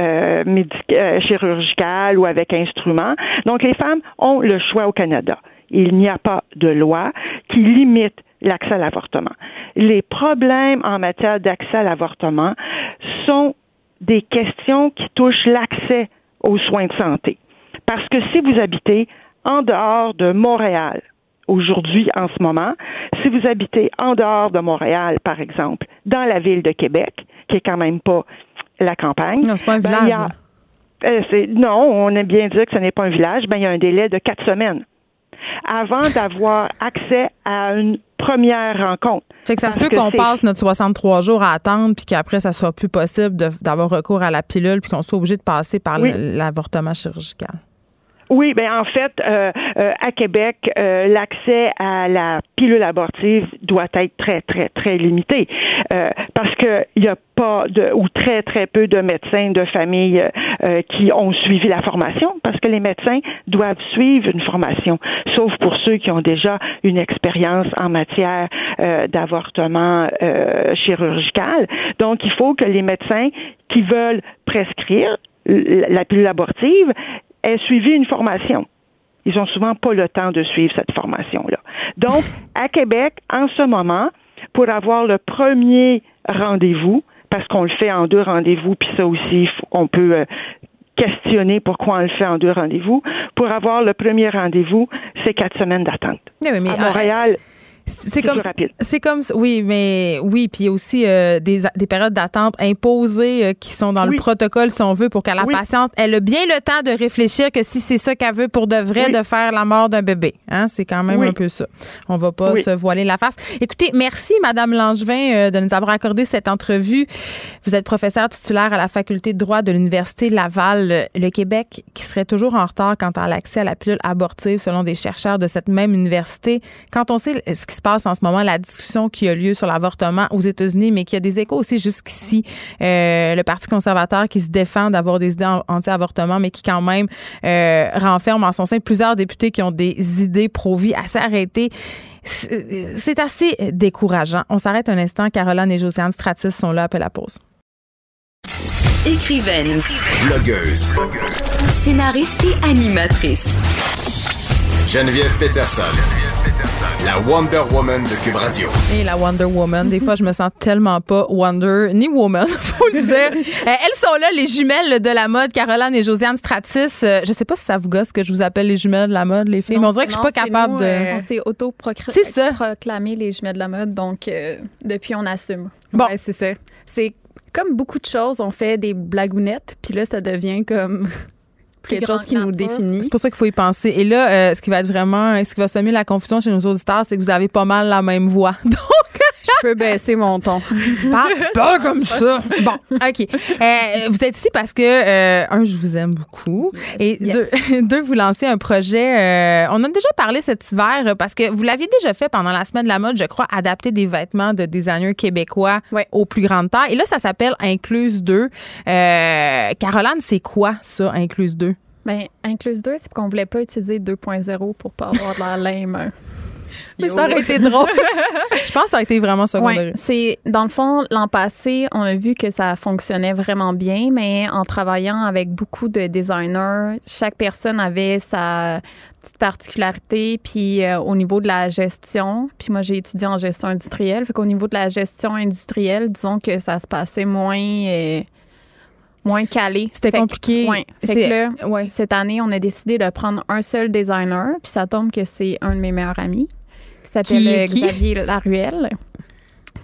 chirurgical ou avec instrument. Donc, les femmes ont le choix au Canada. Il n'y a pas de loi qui limite l'accès à l'avortement. Les problèmes en matière d'accès à l'avortement sont des questions qui touchent l'accès aux soins de santé. Parce que si vous habitez en dehors de Montréal, aujourd'hui, en ce moment, si vous habitez en dehors de Montréal, par exemple, dans la ville de Québec, qui est quand même pas la campagne. Non, c'est pas un ben, village. Euh, non, on aime bien dire que ce n'est pas un village. Ben, il y a un délai de quatre semaines avant d'avoir accès à une première rencontre. Fait que ça se peut qu'on passe notre 63 jours à attendre puis qu'après ça soit plus possible d'avoir recours à la pilule puis qu'on soit obligé de passer par l'avortement chirurgical. Oui, ben en fait, euh, euh, à Québec, euh, l'accès à la pilule abortive doit être très, très, très limité parce que il n'y a pas de ou très, très peu de médecins de famille qui ont suivi la formation parce que les médecins doivent suivre une formation, sauf pour ceux qui ont déjà une expérience en matière d'avortement chirurgical. Donc, il faut que les médecins qui veulent prescrire la pilule abortive aient suivi une formation. Ils n'ont souvent pas le temps de suivre cette formation-là. Donc, à Québec, en ce moment, pour avoir le premier rendez-vous, parce qu'on le fait en deux rendez-vous, puis ça aussi, on peut euh, questionner pourquoi on le fait en deux rendez-vous. Pour avoir le premier rendez-vous, c'est quatre semaines d'attente. Oui, mais, à Montréal, c'est comme c'est comme oui mais oui puis aussi euh, des, des périodes d'attente imposées euh, qui sont dans le protocole si on veut pour que la patiente elle ait bien le temps de réfléchir que si c'est ça qu'elle veut pour de vrai de faire la mort d'un bébé hein c'est quand même un peu ça. On va pas se voiler la face. Écoutez merci madame Langevin euh, de nous avoir accordé cette entrevue. Vous êtes professeure titulaire à la faculté de droit de l'université Laval le Québec qui serait toujours en retard quant à l'accès à la pilule abortive selon des chercheurs de cette même université. Quand on sait ce qui se passe en ce moment, la discussion qui a lieu sur l'avortement aux États-Unis, mais qui a des échos aussi jusqu'ici. Euh, le Parti conservateur qui se défend d'avoir des idées anti-avortement, mais qui quand même euh, renferme en son sein plusieurs députés qui ont des idées pro-vie assez arrêtées. C'est assez décourageant. On s'arrête un instant. Caroline et Josiane Stratis sont là après la pause. Écrivaine. Blogueuse. Scénariste et animatrice. Geneviève Peterson. La Wonder Woman de Cube Radio. Et la Wonder Woman. Des fois, je me sens tellement pas Wonder ni Woman, faut le dire. Euh, elles sont là, les jumelles de la mode, Caroline et Josiane Stratis. Euh, je sais pas si ça vous gosse que je vous appelle les jumelles de la mode, les filles, mais on dirait que je suis pas capable de. Euh, on s'est auto-proclamé les jumelles de la mode, donc depuis, on assume. Bon. c'est ça. C'est comme beaucoup de choses, on fait des blagounettes, puis là, ça devient comme quelque chose qui nous définit. C'est pour ça qu'il faut y penser. Et là, euh, ce qui va être vraiment, ce qui va semer la confusion chez nos auditeurs, c'est que vous avez pas mal la même voix. Donc, je peux baisser mon ton. Parle pas comme ça. Bon, OK. Euh, vous êtes ici parce que, euh, un, je vous aime beaucoup. Et deux, vous lancez un projet. on a déjà parlé cet hiver parce que vous l'aviez déjà fait pendant la semaine de la mode, je crois, adapter des vêtements de designers québécois aux plus grandes tailles. Et là, ça s'appelle Incluse 2. Caroline, c'est quoi ça, Incluse 2? Bien, Incluse 2, c'est qu'on voulait pas utiliser 2.0 pour pas avoir de la lame. Mais ça aurait été drôle. je pense que ça a été vraiment secondaire. Ouais, c'est dans le fond l'an passé, on a vu que ça fonctionnait vraiment bien, mais en travaillant avec beaucoup de designers, chaque personne avait sa petite particularité, puis euh, au niveau de la gestion, puis moi j'ai étudié en gestion industrielle, fait qu'au niveau de la gestion industrielle, disons que ça se passait moins euh, moins calé. C'était compliqué. Ouais. cette année, on a décidé de prendre un seul designer, puis ça tombe que c'est un de mes meilleurs amis, qui s'appelle euh, Xavier Laruelle,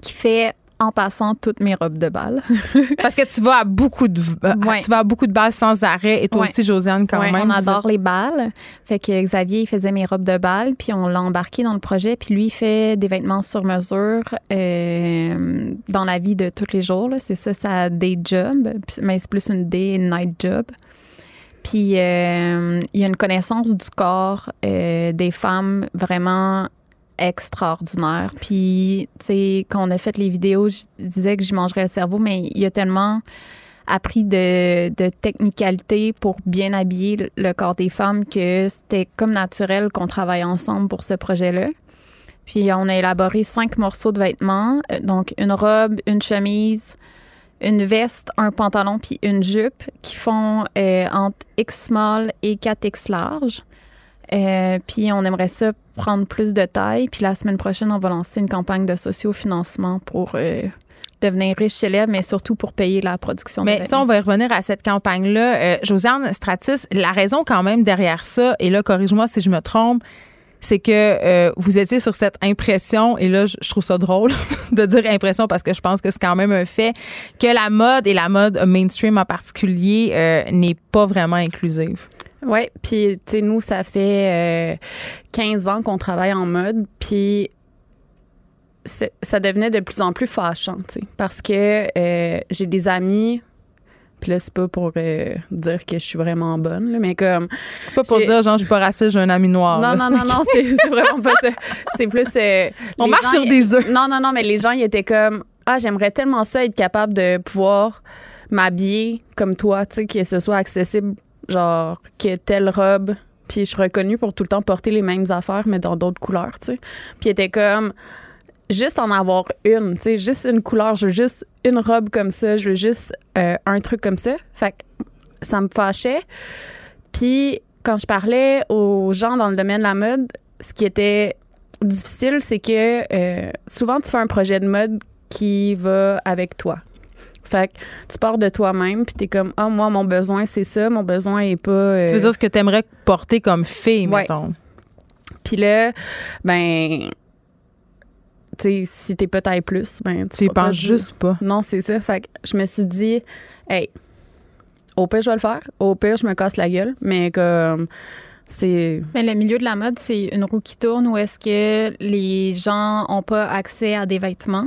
qui fait en passant toutes mes robes de bal. Parce que tu vas à beaucoup de euh, tu vas à beaucoup de balles sans arrêt et toi aussi Josiane quand même. On adore les balles. Fait que Xavier il faisait mes robes de bal puis on l'a embarqué dans le projet puis lui il fait des vêtements sur mesure euh, dans la vie de tous les jours c'est ça sa day job mais c'est plus une day night job. Puis euh, il y a une connaissance du corps des femmes vraiment extraordinaire. Puis, tu sais, quand on a fait les vidéos, je disais que je mangerais le cerveau, mais il y a tellement appris de, de technicalité pour bien habiller le corps des femmes que c'était comme naturel qu'on travaille ensemble pour ce projet-là. Puis on a élaboré cinq morceaux de vêtements, euh, donc une robe, une chemise, une veste, un pantalon puis une jupe qui font euh, entre X small et 4X large. Euh, puis on aimerait ça prendre plus de taille. Puis la semaine prochaine, on va lancer une campagne de socio-financement pour euh, devenir riche célèbre, mais surtout pour payer la production. Mais ça, on va y revenir à cette campagne-là. Euh, Josiane Stratis, la raison quand même derrière ça, et là, corrige-moi si je me trompe, c'est que euh, vous étiez sur cette impression, et là, je, trouve ça drôle de dire impression parce que je pense que c'est quand même un fait, que la mode et la mode mainstream en particulier n'est pas vraiment inclusive. Oui, puis tu sais, nous, ça fait 15 euh, ans qu'on travaille en mode, puis ça devenait de plus en plus fâchant, tu sais, parce que euh, j'ai des amis, puis là, c'est pas pour euh, dire que je suis vraiment bonne, mais comme... C'est pas pour dire, genre, je suis pas raciste, j'ai un ami noir. Non, non, non, non, c'est vraiment pas ça. C'est plus... On marche sur des œufs. Non, non, non, mais les gens, ils étaient comme, ah, j'aimerais tellement ça, être capable de pouvoir m'habiller comme toi, tu sais, que ce soit accessible genre que telle robe puis je suis reconnue pour tout le temps porter les mêmes affaires mais dans d'autres couleurs tu sais. Puis était comme juste en avoir une tu sais juste une couleur je veux juste une robe comme ça je veux juste euh, un truc comme ça. Fait que ça me fâchait. Puis quand je parlais aux gens dans le domaine de la mode ce qui était difficile c'est que euh, souvent tu fais un projet de mode qui va avec toi fait que tu pars de toi-même, puis t'es comme, ah, moi, mon besoin, c'est ça, mon besoin est pas. Tu veux dire ce que t'aimerais porter comme fille, mettons? Puis là, ben, tu sais, si t'es pas taille plus, ben, tu y penses juste pas. Non, c'est ça. Fait que je me suis dit, hey, au pire, je vais le faire. Au pire, je me casse la gueule. Mais comme. C'est... Mais le milieu de la mode, c'est une roue qui tourne où est-ce que les gens n'ont pas accès à des vêtements.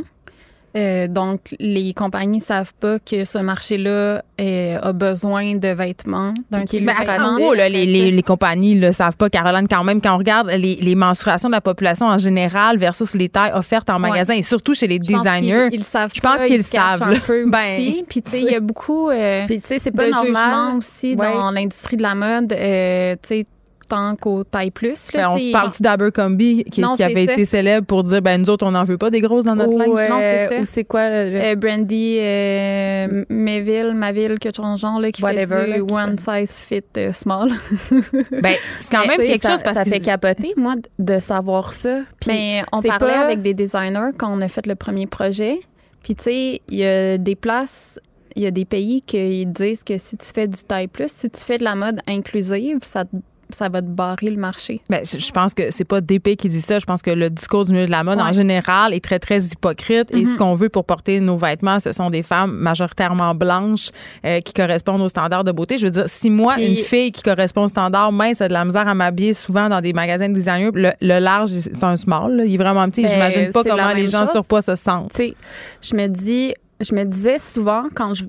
Euh, donc, les compagnies savent pas que ce marché-là euh, a besoin de vêtements d'un okay. ben, En gros, là, les, les, les, compagnies ne savent pas, Caroline, quand même, quand on regarde les, les, menstruations de la population en général versus les tailles offertes en magasin et surtout chez les designers. Ils, savent Je pense qu'ils savent. Un peu ben, aussi. Puis, tu sais, il y a beaucoup euh, Puis, c'est pas de normal. aussi dans l'industrie de la mode. Euh, tu sais, tant qu'au taille plus. Là, ben, on se parle-tu d'Abercrombie qui, qui avait été célèbre pour dire ben nous autres on n'en veut pas des grosses dans notre ligne. non, c'est ça. Ou c'est quoi euh, Brandy euh, Mayville, Maville quelque chose genre là qui Whatever, fait du one size fit euh, small. ben c'est quand même quelque ça, chose parce ça que fait capoter moi de savoir ça. Puis Mais on parlait pas... avec des designers quand on a fait le premier projet. Puis tu sais, il y a des places il y a des pays qui disent que si tu fais du taille plus, si tu fais de la mode inclusive, ça te ça va te barrer le marché. Ben, je pense que c'est pas DP qui dit ça. Je pense que le discours du milieu de la mode en général est très, très hypocrite. Et ce mhm. qu'on veut pour porter nos vêtements, ce sont des femmes majoritairement blanches euh, qui correspondent aux standards de beauté. Je veux dire, si moi, une fille qui correspond aux standards mince a de la misère à m'habiller souvent dans des magasins de designer, le, large, c'est un small. Il est vraiment petit. Ben, J'imagine pas comment les gens sur poids se sentent. sais, je me dis, je me disais souvent quand je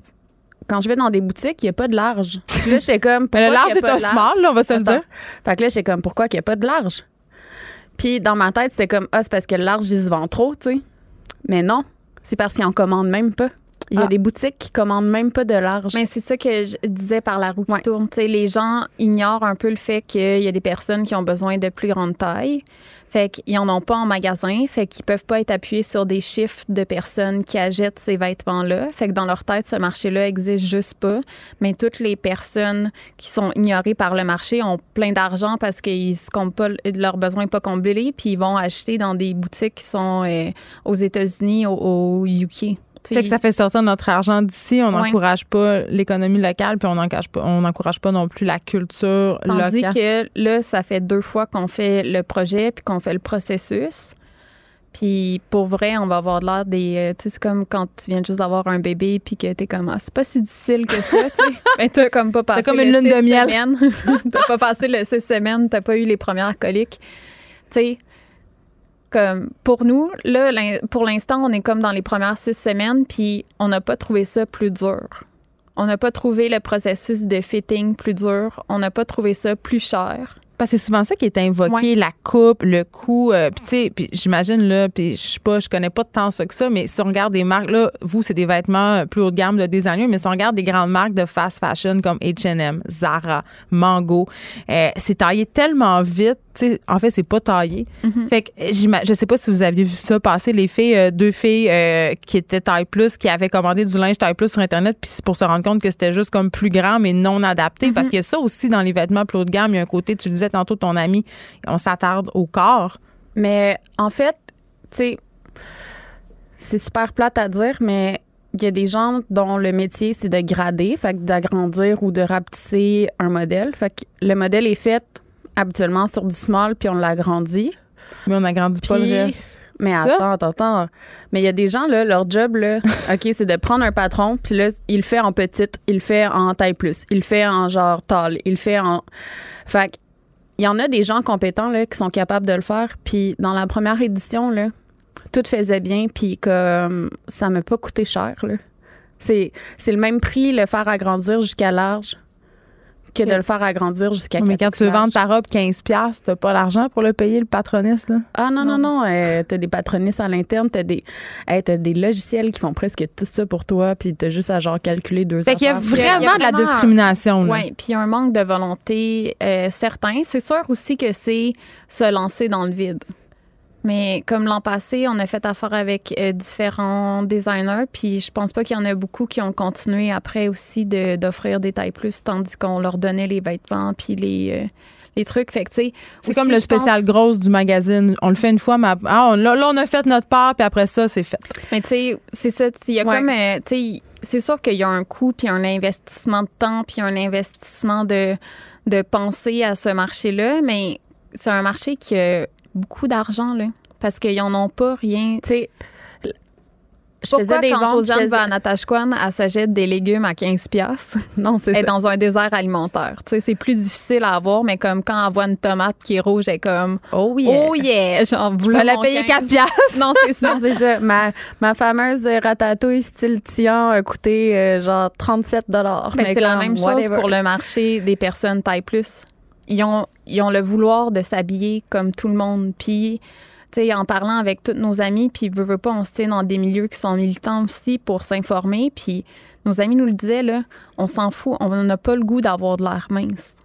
quand je vais dans des boutiques, il n'y a pas de large. Puis là, j'étais comme. Mais le large, c'est un small, là, on va se le dire. Fait que là, j'étais comme, pourquoi il n'y a pas de large? Puis dans ma tête, c'était comme, ah, c'est parce que le large, ils se vendent trop, tu sais. Mais non, c'est parce qu'ils en commandent même pas. Il y a ah. des boutiques qui commandent même pas de large. Mais c'est ça que je disais par la roue qui tourne. les gens ignorent un peu le fait qu'il y a des personnes qui ont besoin de plus grande taille. Fait qu'ils en ont pas en magasin. Fait qu'ils peuvent pas être appuyés sur des chiffres de personnes qui achètent ces vêtements-là. Fait que dans leur tête, ce marché-là existe juste pas. Mais toutes les personnes qui sont ignorées par le marché ont plein d'argent parce qu'ils se comptent pas, leurs besoins pas comblés. Puis ils vont acheter dans des boutiques qui sont euh, aux États-Unis, au, au UK. Fait que ça fait sortir notre argent d'ici. On n'encourage pas l'économie locale, puis on n'encourage pas, on n'encourage pas non plus la culture Tandis locale. que là, ça fait deux fois qu'on fait le projet puis qu'on fait le processus. Puis pour vrai, on va avoir l'air des. Euh, tu sais, c'est comme quand tu viens juste d'avoir un bébé puis que t'es comme, ah, c'est pas si difficile que ça, tu sais. Ben, t'as comme pas passé. comme une lune de miel. t'as pas passé le six semaines, t'as pas eu les premières coliques. Tu sais, comme pour nous, là, pour l'instant, on est comme dans les premières six semaines, puis on n'a pas trouvé ça plus dur. On n'a pas trouvé le processus de fitting plus dur. On n'a pas trouvé ça plus cher. Parce que c'est souvent ça qui est invoqué, la coupe, le coût. Euh, puis tu sais, puis j'imagine là, puis je sais pas, je connais pas tant ça que ça, mais si on regarde des marques là, vous c'est des vêtements plus haut de gamme de designers, mais si on regarde des grandes marques de fast fashion comme H&M, Zara, Mango, euh, c'est taillé tellement vite en fait, c'est pas taillé. Mm-hmm. Fait que je sais pas si vous aviez vu ça passer, les filles, euh, deux filles euh, qui étaient taille plus, qui avaient commandé du linge taille plus sur Internet, puis pour se rendre compte que c'était juste comme plus grand, mais non adapté. Mm-hmm. Parce que ça aussi, dans les vêtements plus haut de gamme, il y a un côté, tu disais tantôt, ton ami, on s'attarde au corps. Mais en fait, tu sais, c'est super plate à dire, mais il y a des gens dont le métier, c'est de grader, fait d'agrandir ou de rapetisser un modèle. Fait que le modèle est fait habituellement sur du small, puis on l'agrandit. Mais on n'agrandit pas le reste. Mais attends, attends, attends. Mais il y a des gens, là, leur job, là, OK, c'est de prendre un patron, puis là, il le fait en petite, il le fait en taille plus, il le fait en genre tall, il le fait en. Fait il y en a des gens compétents, là, qui sont capables de le faire. Puis dans la première édition, là, tout faisait bien, puis comme ça m'a pas coûté cher. C'est, c'est le même prix, le faire agrandir jusqu'à large que de le faire agrandir jusqu'à Mais quand tu veux vendre ta robe 15 pièces, t'as pas l'argent pour le payer le patroniste là? Ah non non non, euh, t'as des patronistes à l'interne, t'as des as des logiciels qui font presque tout ça pour toi, puis t'as juste à genre calculer deux Fait qu'il y a vraiment de la discrimination là. Oui, puis il y a un manque de volonté euh, certain. C'est sûr aussi que c'est se lancer dans le vide. Mais comme l'an passé, on a fait affaire avec euh, différents designers, puis je pense pas qu'il y en a beaucoup qui ont continué après aussi d'offrir des tailles plus, tandis qu'on leur donnait les vêtements puis les, euh, les trucs. Fait c'est comme le spécial grosse du magazine. On le fait une fois, mais ah, là, on a fait notre part, puis après ça, c'est fait. Mais tu sais, c'est ça. Il y a comme, euh, tu c'est sûr qu'il y a un coût, puis un investissement de temps, puis un investissement de, de pensée à ce marché-là, mais c'est un marché qui a beaucoup d'argent, là. Parce qu'ils n'en ont pas rien. Tu sais, je Pourquoi faisais des quand ventes, Josiane va à Natashquan, elle s'achète des légumes à 15 pièces Non, c'est dans un désert alimentaire. Tu sais, c'est plus difficile à avoir, mais comme quand elle voit une tomate qui est rouge, elle est comme Oh yeah! Oh yeah! Genre, vous la payer 4 pièces Non, c'est ça. c'est ça. Ma, ma fameuse ratatouille style Tian a coûté euh, genre 37 dollars. Ben, c'est la même chose pour le marché des personnes taille plus. Ils ont, ils ont le vouloir de s'habiller comme tout le monde. Puis en parlant avec tous nos amis, puis veut, veut pas, on se tient dans des milieux qui sont militants aussi pour s'informer. Puis nos amis nous le disaient, là, on s'en fout, on n'a pas le goût d'avoir de l'air mince.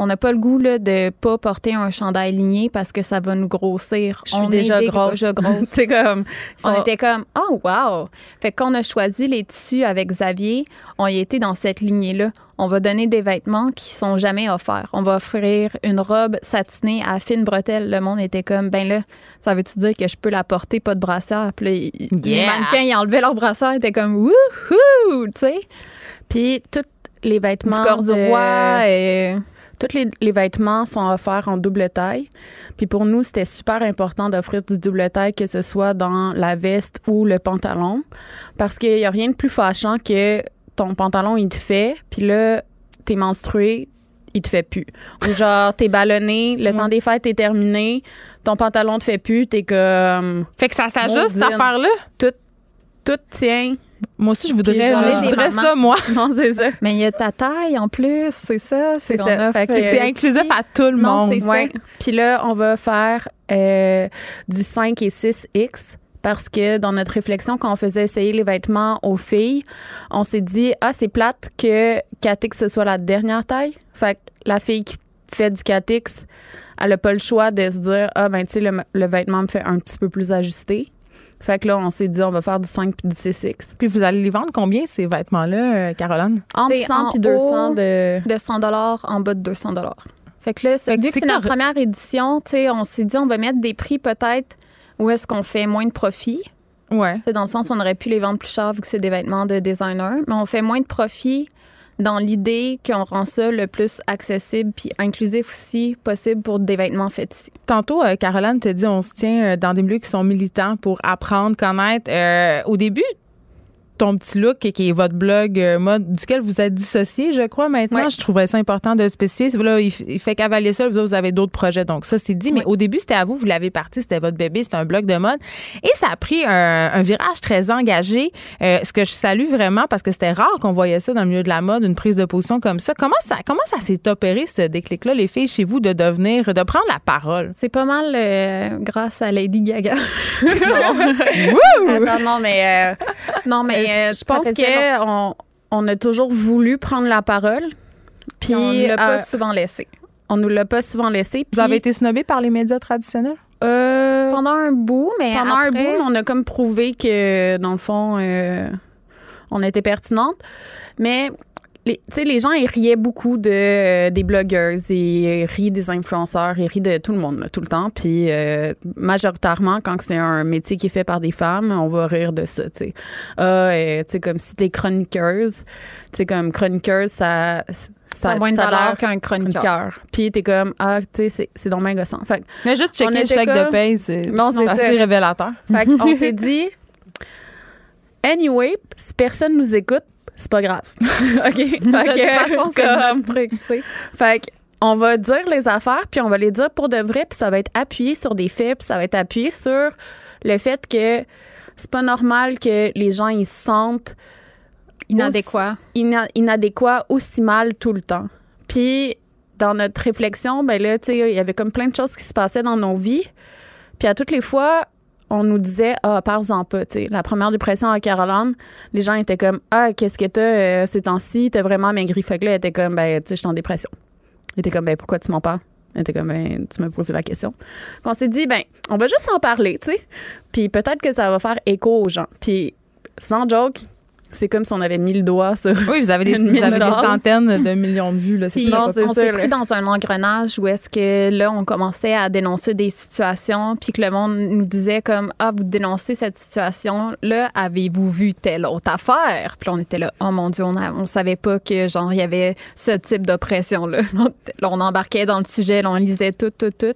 On n'a pas le goût là, de pas porter un chandail ligné parce que ça va nous grossir. Je suis on déjà grosse. C'est comme, on était comme, oh wow. Fait qu'on a choisi les tissus avec Xavier, on y était dans cette lignée-là. On va donner des vêtements qui sont jamais offerts. On va offrir une robe satinée à fine bretelle. Le monde était comme, ben là, ça veut-tu dire que je peux la porter pas de brassière? Puis les mannequins, ils enlevaient leur brassière, ils étaient comme, wouhou, tu sais. Puis tous les vêtements. Du corps du roi et tous les, vêtements sont offerts en double taille. Puis pour nous, c'était super important d'offrir du double taille, que ce soit dans la veste ou le pantalon. Parce qu'il n'y a rien de plus fâchant que ton pantalon, il te fait, puis là, t'es menstrué, il te fait plus. Ou genre, t'es ballonné, le temps des fêtes est terminé, ton pantalon te fait plus, t'es comme. Fait que ça s'ajuste, cette affaire-là? Tout, tout tient moi aussi, je voudrais, ça, moi. Non, c'est ça. Mais il y a ta taille en plus, c'est ça. C'est ça. C'est inclusif à tout le monde. c'est ça. Puis là, on va faire euh, du 5 et 6X parce que dans notre réflexion, quand on faisait essayer les vêtements aux filles, on s'est dit, ah, c'est plate que 4X, ce soit la dernière taille. Fait que la fille qui fait du 4X, elle n'a pas le choix de se dire, ah, ben, tu sais, le, le vêtement me fait un petit peu plus ajusté. Fait que là, on s'est dit, on va faire du 5 puis du C6. Puis vous allez les vendre combien, ces vêtements-là, euh, Caroline? Entre 100 et 200 de... De 100 en bas de 200 Fait que là, vu que c'est notre première édition, on s'est dit, on va mettre des prix peut-être où est-ce qu'on fait moins de profit. Ouais. C'est dans le sens, on aurait pu les vendre plus cher vu que c'est des vêtements de designer, mais on fait moins de profit dans l'idée qu'on rend ça le plus accessible puis inclusif aussi possible pour des vêtements faits ici. Tantôt, euh, Caroline te dit on se tient euh, dans des milieux qui sont militants pour apprendre, connaître. Euh, au début, ton petit look qui est votre blog euh, mode duquel vous êtes dissocié, je crois, maintenant. Je trouvais ça important de spécifier. Là, il, fait cavaler ça, vous, avez d'autres projets. Donc, ça, c'est dit. Mais au début, c'était à vous, vous l'avez parti, c'était votre bébé, c'était un blog de mode. Et ça a pris un, virage très engagé, euh, ce que je salue vraiment parce que c'était rare qu'on voyait ça dans le milieu de la mode, une prise de position comme ça. Comment ça, comment ça s'est opéré, ce déclic-là, les filles, chez vous, de devenir, de prendre la parole? C'est pas mal euh, grâce à Lady Gaga. non, mais, non, mais euh, je pense qu'on on a toujours voulu prendre la parole. Puis on ne l'a pas euh, souvent laissé. On nous l'a pas souvent laissé. Vous avez été snobé par les médias traditionnels? Euh, pendant un bout, mais pendant un bout, on a comme prouvé que dans le fond, on était pertinente. Mais les, les gens, ils riaient beaucoup de, euh, des blogueuses, ils rient des influenceurs, ils rient de tout le monde, tout le temps. Puis euh, majoritairement, quand c'est un métier qui est fait par des femmes, on va rire de ça, tu sais. Ah, tu sais, comme si t'es chroniqueuse, tu sais, comme chroniqueuse, ça... Ça, a moins de valeur qu'un chroniqueur. Puis t'es comme, ah, tu sais, c'est donc bien gossant. Fait Mais juste checker le chèque de paye, c'est assez révélateur. Fait on s'est dit, anyway, si personne nous écoute, c'est pas grave. OK? Fait que, comme, truc, tu sais. Fait on va dire les affaires, puis on va les dire pour de vrai, puis ça va être appuyé sur des faits, puis ça va être appuyé sur le fait que c'est pas normal que les gens ils se sentent inadéquats, inadéquats aussi mal tout le temps. Puis dans notre réflexion, ben là, tu sais, il y avait comme plein de choses qui se passaient dans nos vies. Puis à toutes les fois, on nous disait ah parle-en pas tu la première dépression à Caroline les gens étaient comme ah qu'est-ce que t'as euh, ces temps-ci? T'as vraiment maigri. Fait que là elle était comme ben tu sais je suis en dépression. Elle était comme ben pourquoi tu m'en parles? Elle était comme ben tu m'as posé la question. On s'est dit ben on va juste en parler tu sais. Puis peut-être que ça va faire écho aux gens. Puis sans joke c'est comme si on avait mis le doigt sur. Oui, vous avez des, vous avez des centaines de millions de vues. Là, Puis, on, s'est pris dans un engrenage où est-ce que là, on commençait à dénoncer des situations, puis que le monde nous disait comme Ah, vous dénoncez cette situation, là, avez-vous vu telle autre affaire? Puis là, on était là, oh mon Dieu, on, on savait pas que, genre, il y avait ce type d'oppression-là. là, on embarquait dans le sujet, là, on lisait tout, tout, tout.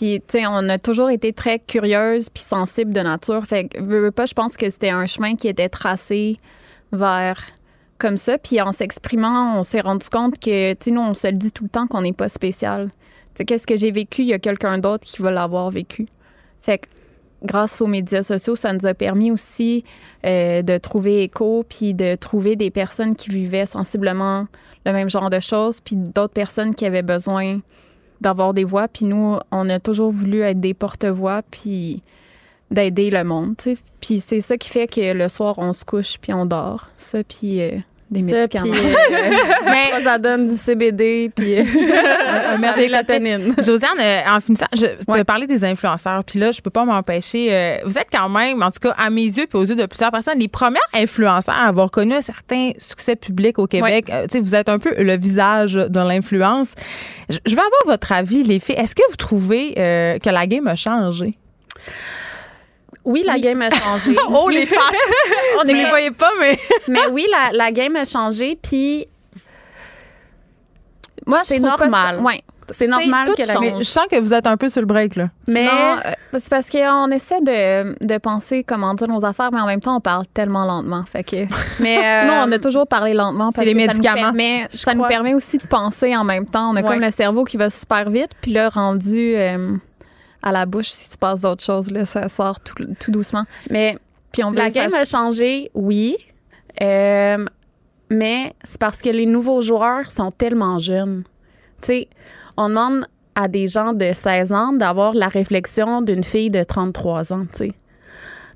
Puis, tu sais, on a toujours été très curieuse puis sensible de nature. Fait que, pas, je pense que c'était un chemin qui était tracé vers comme ça. Puis, en s'exprimant, on s'est rendu compte que, tu sais, nous, on se le dit tout le temps qu'on n'est pas spécial. Tu qu'est-ce que j'ai vécu, il y a quelqu'un d'autre qui va l'avoir vécu. Fait que, grâce aux médias sociaux, ça nous a permis aussi euh, de trouver écho, puis de trouver des personnes qui vivaient sensiblement le même genre de choses, puis d'autres personnes qui avaient besoin d'avoir des voix. Puis nous, on a toujours voulu être des porte-voix, puis d'aider le monde. Puis c'est ça qui fait que le soir, on se couche, puis on dort. Ça, puis euh, des médicaments. Euh, mais ça donne du CBD puis euh, un mélatonine. Josiane, euh, en finissant, je te parler des influenceurs, puis là, je peux pas m'empêcher. vous êtes quand même, en tout cas, à mes yeux, puis aux yeux de plusieurs personnes, les premières influenceurs à avoir connu un certain succès public au Québec. Tu sais, vous êtes un peu le visage de l'influence. Je, je veux avoir votre avis, les filles. Est-ce que vous trouvez que la game a changé? Oui, la game a changé. oh, les faces! On ne les voyait pas, mais. mais oui, la, la, game a changé, puis. Moi, c'est normal. Oui. C'est normal que la mais je sens que vous êtes un peu sur le break, là. Mais euh, c'est parce qu'on essaie de, de, penser comment dire nos affaires, mais en même temps, on parle tellement lentement. Fait que. Mais euh, non, on a toujours parlé lentement. C'est les médicaments. Mais ça nous permet aussi de penser en même temps. On a comme le cerveau qui va super vite, puis là, rendu. Euh, à la bouche si tu passes d'autres choses. Là, ça sort tout, doucement. Mais puis on la game a changé, oui. Euh, mais c'est parce que les nouveaux joueurs sont tellement jeunes. Tu sais, on demande à des gens de 16 ans d'avoir la réflexion d'une fille de 33 ans, tu sais.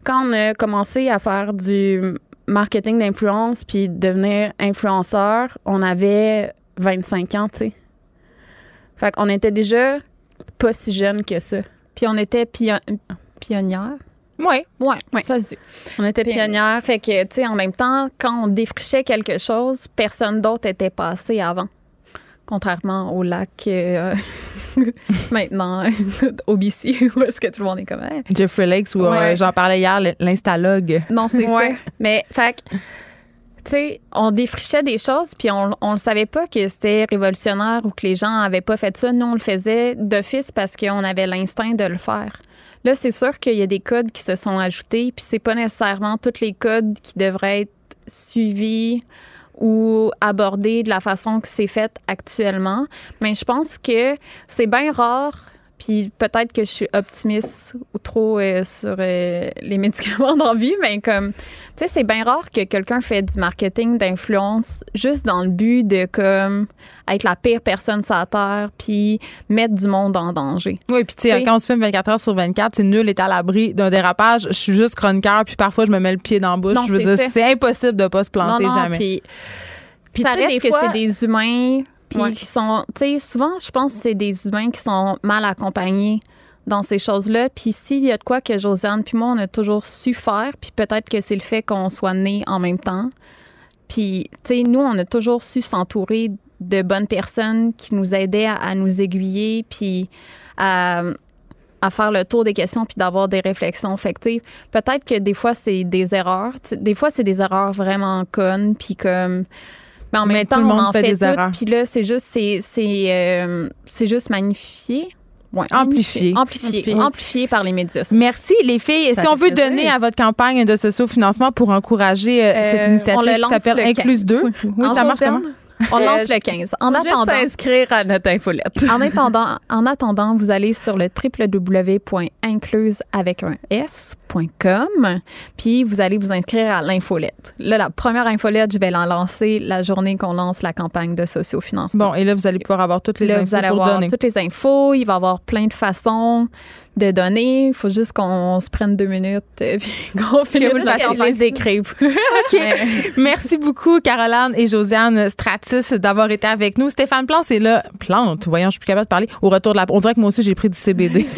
Quand on a commencé à faire du marketing d'influence puis devenir influenceur, on avait 25 ans, tu sais. Fait qu'on était déjà pas si jeunes que ça. Puis on était pionnières. Oui, ouais, ouais, ça se dit. On était pionnières. Fait que, tu sais, en même temps, quand on défrichait quelque chose, personne d'autre était passé avant. Contrairement au lac euh, maintenant au BC, où est-ce que tout le monde est comme. Jeffrey Lakes, où euh, j'en parlais hier, l'instalogue. Non, c'est ça. Mais, fait tu sais, on défrichait des choses, puis on ne savait pas que c'était révolutionnaire ou que les gens n'avaient pas fait ça. Nous, on le faisait d'office parce qu'on avait l'instinct de le faire. Là, c'est sûr qu'il y a des codes qui se sont ajoutés, puis c'est pas nécessairement tous les codes qui devraient être suivis ou abordés de la façon que c'est fait actuellement. Mais je pense que c'est bien rare puis peut-être que je suis optimiste ou trop euh, sur euh, les médicaments d'envie, mais comme, tu sais, c'est bien rare que quelqu'un fait du marketing d'influence juste dans le but de, comme, être la pire personne sur la Terre, puis mettre du monde en danger. Oui, puis tu sais, quand on se filme 24 heures sur 24, c'est nul est à l'abri d'un dérapage. Je suis juste chroniqueur, puis parfois, je me mets le pied dans la bouche. je veux dire, c'est impossible de pas se planter jamais. Puis, puis ça reste que c'est des humains qui sont, tu sais, souvent, je pense que c'est des humains qui sont mal accompagnés dans ces choses-là. Puis s'il y a de quoi que Josiane puis moi, on a toujours su faire, puis peut-être que c'est le fait qu'on soit nés en même temps. Puis, tu sais, nous, on a toujours su s'entourer de bonnes personnes qui nous aidaient à, nous aiguiller, puis à, à, faire le tour des questions, puis d'avoir des réflexions. Fait peut-être que des fois, c'est des erreurs. des fois, c'est des erreurs vraiment connes, puis comme mais en même temps, on en fait, des erreurs. Puis là, c'est juste, c'est, c'est, euh, c'est juste magnifié. Ouais, amplifié. Amplifié. Amplifié par les médias. Merci, les filles. si on veut donner à votre campagne de socio-financement pour encourager euh, cette euh, initiative qui s'appelle Inclus 2, oui, ça marche comment? On lance le 15. En attendant, s'inscrire à notre infolette. en, attendant, en attendant, vous allez sur le www.incluse avec un S.com, puis vous allez vous inscrire à l'infolette. Là, la première infolette, je vais la lancer la journée qu'on lance la campagne de sociofinancement. Bon, et là, vous allez pouvoir avoir toutes les là, infos vous allez avoir toutes les infos. Il va y avoir plein de façons de donner. Il faut juste qu'on se prenne deux minutes et qu'on finisse que les écrive. OK. Merci beaucoup, Caroline et Josiane Stratis, d'avoir été avec nous. Stéphane Plante, c'est là. Plante, voyons, je suis plus capable de parler. Au retour de la. On dirait que moi aussi, j'ai pris du CBD.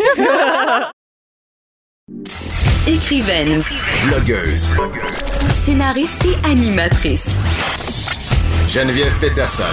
Écrivaine. Blogueuse. Scénariste et animatrice. Geneviève Peterson.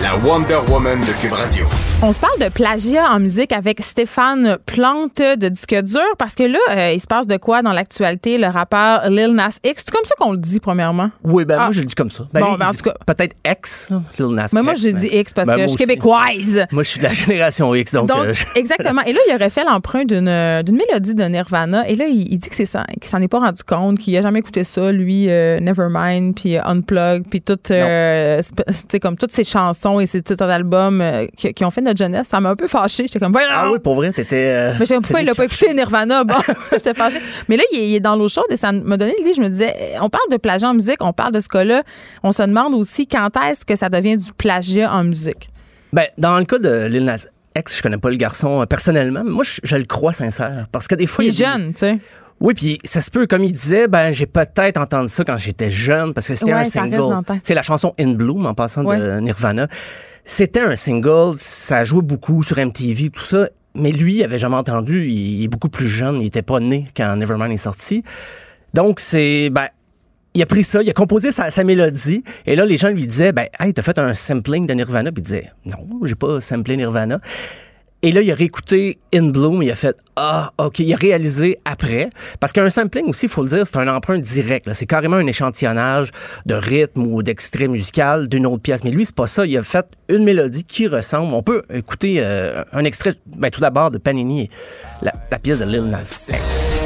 La Wonder Woman de Cube Radio. On se parle de plagiat en musique avec Stéphane Plante de Disque Dur parce que là, euh, il se passe de quoi dans l'actualité, le rappeur Lil Nas X? C'est comme ça qu'on le dit, premièrement? Oui, ben Ah. moi, je le dis comme ça. Ben, Bon, ben, en tout cas- Peut-être X, Lil Nas Mais moi, j'ai dit X parce ben, que je suis québécoise. Moi, je suis de la génération X, donc. Donc, euh, je- exactement. Et là, il aurait fait l'emprunt d'une d'une mélodie de Nirvana. Et là, il, il dit que c'est ça, qu'il s'en est pas rendu compte, qu'il a jamais écouté ça, lui, euh, Nevermind, puis euh, Unplugged, puis euh, tu sais, comme toutes ces chansons et ces titres d'albums euh, qui, qui ont fait notre jeunesse. Ça m'a un peu fâché. J'étais comme, Ah oui, pour vrai, t'étais. euh, mais je sais pas pourquoi il l'a pas écouté Nirvana? Bon, j'étais fâchée. Mais là, il est, il est dans l'eau chaude et ça m'a donné l'idée. Je me disais, on parle de plagiat en musique, on parle de ce cas-là. On se demande aussi quand est-ce que ça devient du plagiat en musique. Ben, dans le cas de Lil Nas X, je connais pas le garçon euh, personnellement, mais moi, je, je le crois sincère. Parce que des fois. Il est jeune, tu sais. Oui, puis ça se peut, comme il disait, ben j'ai peut-être entendu ça quand j'étais jeune parce que c'était Ouais, un single. C'est la chanson In Bloom en passant de. Nirvana. C'était un single, ça jouait beaucoup sur MTV, tout ça. Mais lui, il avait jamais entendu. Il, il est beaucoup plus jeune. Il était pas né quand Nevermind est sorti. Donc c'est ben il a pris ça, il a composé sa, sa mélodie, et là, les gens lui disaient, ben, hey, t'as fait un sampling de Nirvana, puis il disait, non, j'ai pas samplé Nirvana. Et là, il a réécouté In Bloom, il a fait Ah, OK, il a réalisé après. Parce qu'un sampling aussi, il faut le dire, c'est un emprunt direct. C'est carrément un échantillonnage de rythme ou d'extrait musical d'une autre pièce. Mais lui, c'est pas ça. Il a fait une mélodie qui ressemble. On peut écouter euh, un extrait, ben, tout d'abord, de Panini, la, la pièce de Lil Nas X.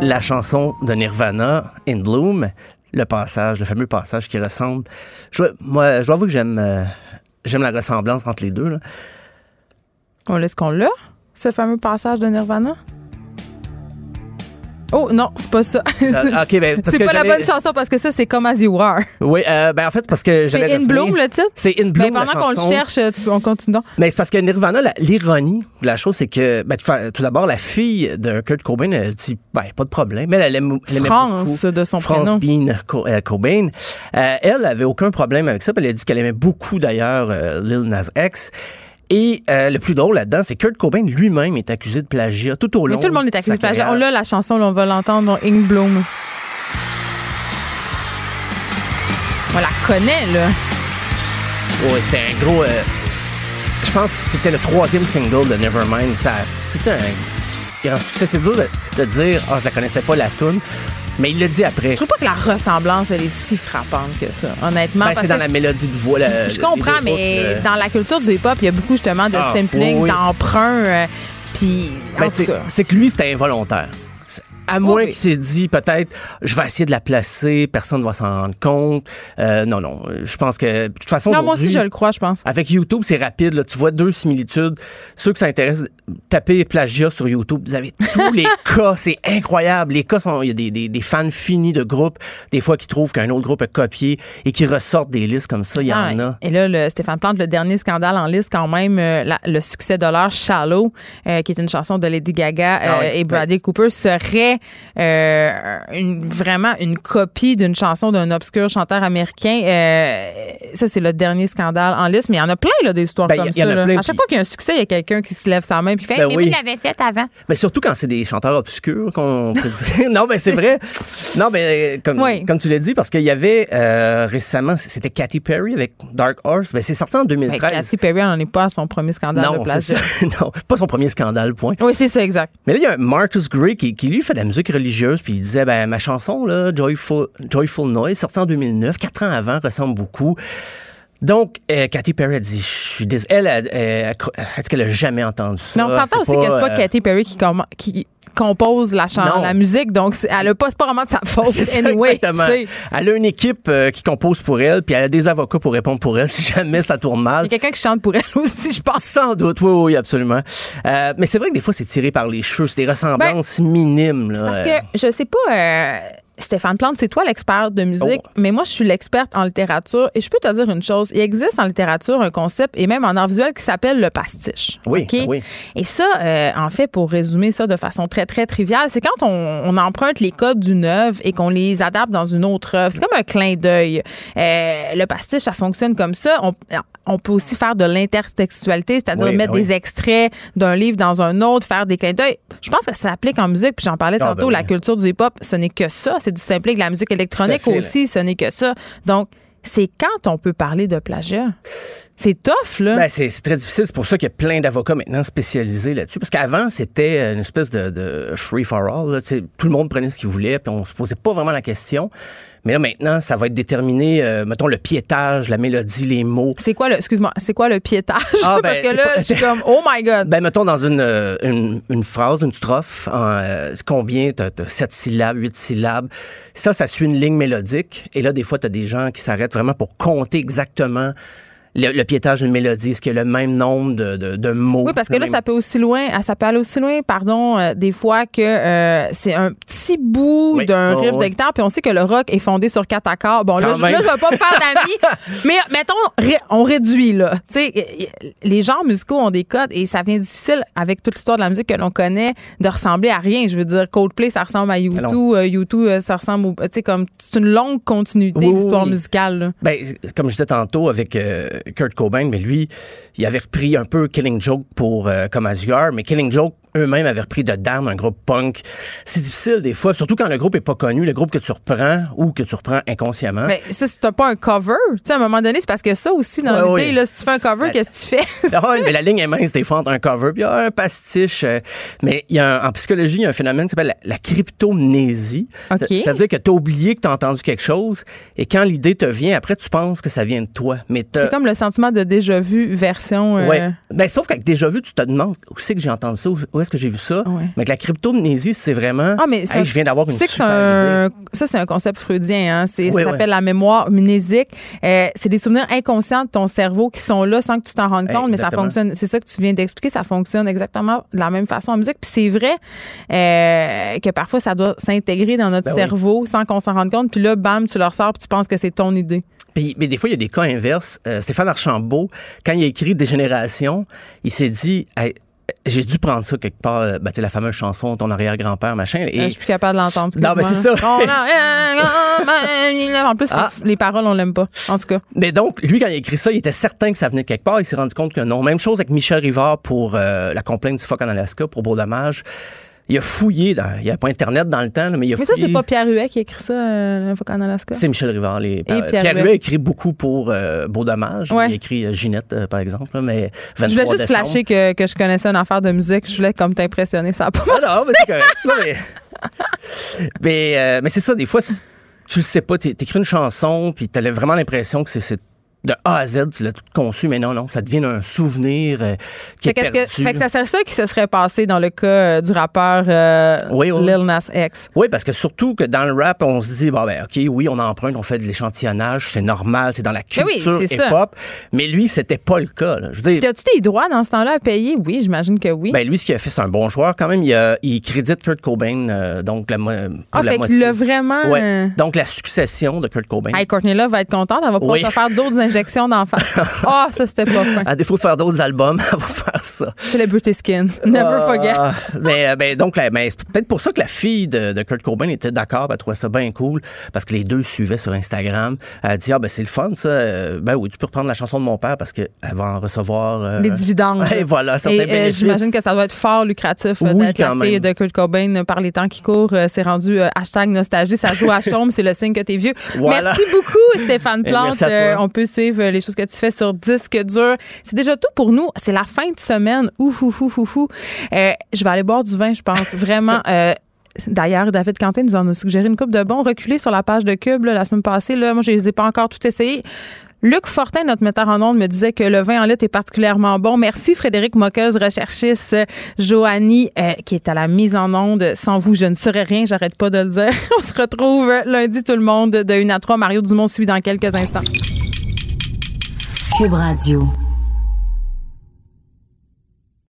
la chanson de Nirvana, In Bloom, le passage, le fameux passage qui ressemble. Je, moi, je dois avouer que j'aime, euh, j'aime la ressemblance entre les deux. là. On laisse qu'on l'a, ce fameux passage de Nirvana? Oh non, c'est pas ça. Ah, ok, ben, c'est pas la bonne chanson parce que ça, c'est comme As You Are. Oui, euh, ben en fait, parce que j'allais C'est In. Bloom, le titre? C'est In Bloom. Mais pendant qu'on le cherche, tu- on continue donc. Mais c'est parce que Nirvana, l'ironie de la chose, c'est que, ben, tout d'abord, la fille de Kurt Cobain, elle dit, ben, pas de problème. Elle, elle aime, elle France, beaucoup de son France prénom. Bean Co- euh, Cobain. Euh, elle avait aucun problème avec ça. Elle a dit qu'elle aimait beaucoup, d'ailleurs, euh, Lil Nas X. Et euh, le plus drôle là-dedans, c'est Kurt Cobain lui-même est accusé de plagiat tout au long. Mais tout le monde est accusé de plagiat. On l'a, la chanson, là, on va l'entendre, donc In Bloom. On la connaît, là. Ouais, c'était un gros. euh, je pense que c'était le troisième single de Nevermind. Ça a été un grand succès. C'est dur de, de dire, ah, je la connaissais pas la tune, mais il le dit après. Je trouve pas que la ressemblance, elle est si frappante que ça, honnêtement. Ben, c'est dans la mélodie de voix. la- Je comprends, mais euh, dans la culture du hip-hop, il y a beaucoup justement de Ah, sampling, oui, oui. d'emprunt. euh, Puis, en ben, tout c'est cas. c'est que lui, c'était involontaire. À moins oui. qu'il s'est dit, peut-être, je vais essayer de la placer, personne ne va s'en rendre compte. Euh, non, non. Je pense que, de toute façon, Non, moi aussi, je le crois, je pense. Avec YouTube, c'est rapide. Là. Tu vois deux similitudes. Ceux qui s'intéressent, tapez plagiat sur YouTube. Vous avez tous les cas. C'est incroyable. Les cas sont. Il y a des, des, des fans finis de groupes, des fois qui trouvent qu'un autre groupe a copié et qui ressortent des listes comme ça. Il y Ah, en a. Et là, le Stéphane Plante, le dernier scandale en liste, quand même, euh, la- le succès de l'heure Shallow, euh, qui est une chanson de Lady Gaga euh, Ah oui, et Bradley Cooper, serait euh, une- vraiment une copie d'une chanson d'un obscur chanteur américain. Euh, ça, c'est le dernier scandale en liste, mais il y en a plein là, des histoires Ben, comme ça. là. À chaque fois qu'il y a un succès, il y a quelqu'un qui se lève sa main puis fait Ben Mais oui. je l'avais fait avant. Mais surtout quand c'est des chanteurs obscurs qu'on peut dire. non, mais c'est vrai. Non, mais euh, comme, Oui. comme tu l'as dit, parce qu'il y avait euh, récemment, c'était Katy Perry avec Dark Horse. Ben, c'est sorti en Ben, 2013. Katy Perry n'en est pas à son premier scandale de non, plagiat. ça. non, pas son premier scandale, point. Oui, c'est ça, exact. Mais là, il y a un Marcus Gray qui, qui, lui fait de la musique religieuse, puis il disait ben ma chanson là, Joyful Joyful Noise, sortie en 2009, quatre ans avant, ressemble beaucoup. Donc, euh, Katy Perry a dit, je suis dés- elle, elle, elle, elle a dit qu'elle a jamais entendu ça. Mais on s'entend aussi que c'est pas euh, Katy Perry qui, qui compose la, chan- Non. la musique, donc elle a pas, pas vraiment de sa faute. Ça, anyway, exactement. Elle a une équipe euh, qui compose pour elle, puis elle a des avocats pour répondre pour elle si jamais ça tourne Il y mal. a quelqu'un qui chante pour elle aussi, je pense. Sans doute, oui, oui, absolument. Euh, mais c'est vrai que des fois, c'est tiré par les cheveux. C'est des ressemblances minimes. Là. Parce que je sais pas. euh, Stéphane Plante, c'est toi l'expert de musique, oh. mais moi, je suis l'experte en littérature. Et je peux te dire une chose. Il existe en littérature un concept, et même en art visuel, qui s'appelle le pastiche. Oui, oui. Et ça, euh, en fait, pour résumer ça de façon très, très triviale, c'est quand on, emprunte les codes d'une œuvre et qu'on les adapte dans une autre œuvre. C'est comme un clin d'œil. Euh, le pastiche, ça fonctionne comme ça. On, on peut aussi faire de l'intertextualité, c'est-à-dire mettre des extraits d'un livre dans un autre, faire des clins d'œil. Je pense que ça s'applique en musique, puis j'en parlais ah, tantôt, ben la culture du hip-hop, ce n'est que ça. C'est du simple que la musique électronique aussi, ce n'est que ça. Donc, c'est quand on peut parler de plagiat? C'est tough, là. Ben, c'est très difficile. C'est pour ça qu'il y a plein d'avocats maintenant spécialisés là-dessus. Parce qu'avant, c'était une espèce de, free for all. Tout le monde prenait ce qu'il voulait, puis on se posait pas vraiment la question. Mais là, maintenant, ça va être déterminé, euh, mettons, le piétage, la mélodie, les mots. C'est quoi le, excuse-moi, c'est quoi le piétage? Ah, Parce ben, que là, je suis comme, oh my God. Ben, mettons, dans une, euh, une, une phrase, une strophe, euh, combien? T'as, as sept syllabes, huit syllabes. Ça, ça suit une ligne mélodique. Et là, des fois, t'as des gens qui s'arrêtent vraiment pour compter exactement le, piétage d'une mélodie, est-ce qu'il y a le même nombre de, de, mots? Oui, parce que là, ça peut aussi loin, ah, ça peut aller aussi loin, pardon, euh, des fois que euh, c'est un petit bout d'un riff de guitare, puis on sait que le rock est fondé sur quatre accords. Bon, là, je, là, je vais pas me faire d'amis, mais mettons, on réduit, là. Tu sais, les genres musicaux ont des codes et ça vient difficile, avec toute l'histoire de la musique que l'on connaît, de ressembler à rien. Je veux dire, Coldplay, ça ressemble à U2, U2, euh, ça ressemble au... Tu sais, comme, c'est une longue continuité d'histoire musicale. Ben, comme je disais tantôt, avec Kurt Cobain, mais lui, il avait repris un peu Killing Joke pour euh, comme Azure, mais Killing Joke eux-mêmes avaient repris de Damn, un groupe punk. C'est difficile des fois, surtout quand le groupe est pas connu, le groupe que tu reprends ou que tu reprends inconsciemment. Mais ça, c'est pas un cover. Tu sais, à un moment donné, c'est parce que ça aussi, dans l'idée, là, si tu fais un cover, qu'est-ce que tu fais? Ah mais la ligne est mince des fois entre un cover puis un pastiche. Euh, mais il y a en psychologie, il y a un phénomène qui s'appelle la, cryptomnésie. C'est-à-dire que tu as oublié que tu as entendu quelque chose et quand l'idée te vient, après, tu penses que ça vient de toi. Mais c'est comme le sentiment de déjà vu version. Euh... Ouais. Ben, sauf qu'avec déjà vu, tu te demandes où c'est que j'ai entendu ça, où est-ce que j'ai vu ça? Mais avec la cryptomnésie, c'est vraiment. Ah, mais je viens d'avoir une super idée. Ça, c'est un concept freudien. Hein? ça s'appelle la mémoire mnésique. Euh, c'est des souvenirs inconscients de ton cerveau qui sont là sans que tu t'en rendes compte, mais ça fonctionne. C'est ça que tu viens d'expliquer. Ça fonctionne exactement de la même façon en musique. Puis c'est vrai euh, que parfois, ça doit s'intégrer dans notre ben cerveau sans qu'on s'en rende compte. Puis là, bam, tu leur sors puis tu penses que c'est ton idée. Puis, mais des fois, il y a des cas inverses. Euh, Stéphane Archambault, quand il a écrit Dégénération, il s'est dit j'ai dû prendre ça quelque part, euh, ben, la fameuse chanson Ton arrière-grand-père, machin. Et... je suis plus capable de l'entendre. Non, mais c'est ça. en plus, ah. les paroles, on l'aime pas, en tout cas. Mais donc, lui, quand il a écrit ça, il était certain que ça venait de quelque part. Il s'est rendu compte que non. Même chose avec Michel Rivard pour euh, la complainte du phoque en Alaska, pour Beau Dommage il a fouillé. Dans, il n'y a pas Internet dans le temps, mais il a mais ça, c'est pas Pierre Huet qui a écrit ça, euh, en Alaska? C'est Michel Rivard. Les, Pierre, Pierre Huet a écrit beaucoup pour euh, Beau Dommage. Il a écrit euh, Ginette, euh, par exemple. mais 23 je voulais juste flasher que, que, je connaissais une affaire de musique. Je voulais comme t'impressionner. Ça pas ah non, mais c'est correct. mais mais, mais c'est ça, des fois, tu le sais pas, t'écris une chanson, puis t'as vraiment l'impression que c'est de A à Z, tu l'as tout conçu, mais non, non, ça devient un souvenir euh, qui est perdu. Que, fait que ça serait ça qui se serait passé dans le cas euh, du rappeur euh, Lil Nas X? Oui, parce que surtout que dans le rap, on se dit, bon, ben, OK, oui, on emprunte, on fait de l'échantillonnage, c'est normal, c'est dans la ben culture hip-hop. Mais lui, c'était pas le cas. Là. Je veux dire, As-tu des droits dans ce temps-là à payer? Oui, j'imagine que oui. Ben, lui, ce qu'il a fait, c'est un bon joueur quand même. Il, a, il crédite Kurt Cobain, donc la, ah, la fait moitié. vraiment... Ouais. Donc, la succession de Kurt Cobain. Hey, Courtney Love va être contente, elle va pouvoir se faire d'autres injection d'enfants. Ah, oh, ça, c'était pas fin. À défaut de faire d'autres albums, elle va faire ça. Celebrity Skins. Never uh, forget. Mais, ben, donc, ben, c'est peut-être pour ça que la fille de, de Kurt Cobain était d'accord. Elle trouvait ça bien cool parce que les deux suivaient sur Instagram. Elle a dit, ah, ben, c'est le fun, ça. Euh, ben oui, tu peux reprendre la chanson de mon père parce qu'elle va en recevoir. Euh, des dividendes. Et voilà, certains Et, euh, J'imagine que ça doit être fort lucratif d'être la fille de Kurt Cobain par les temps qui courent. c'est rendu hashtag nostalgie. Ça joue à chaume, c'est le signe que t'es vieux. Merci beaucoup, Stéphane Plante. on peut suivre les choses que tu fais sur disque dur. C'est déjà tout pour nous. C'est la fin de semaine. Ouh. Euh, je vais aller boire du vin, je pense. Vraiment. Euh, D'ailleurs, David Quentin nous en a suggéré une coupe de bons reculés sur la page de Cube la semaine passée. Là, moi, je ne les ai pas encore tout essayés. Luc Fortin, notre metteur en ondes, me disait que le vin en litre est particulièrement bon. Merci Frédéric Moqueuse, recherchiste Joanie, euh, qui est à la mise en onde. Sans vous, je ne serais rien, j'arrête pas de le dire. On se retrouve lundi tout le monde de 1 à 3. Mario Dumont suit dans quelques instants. Cube Radio.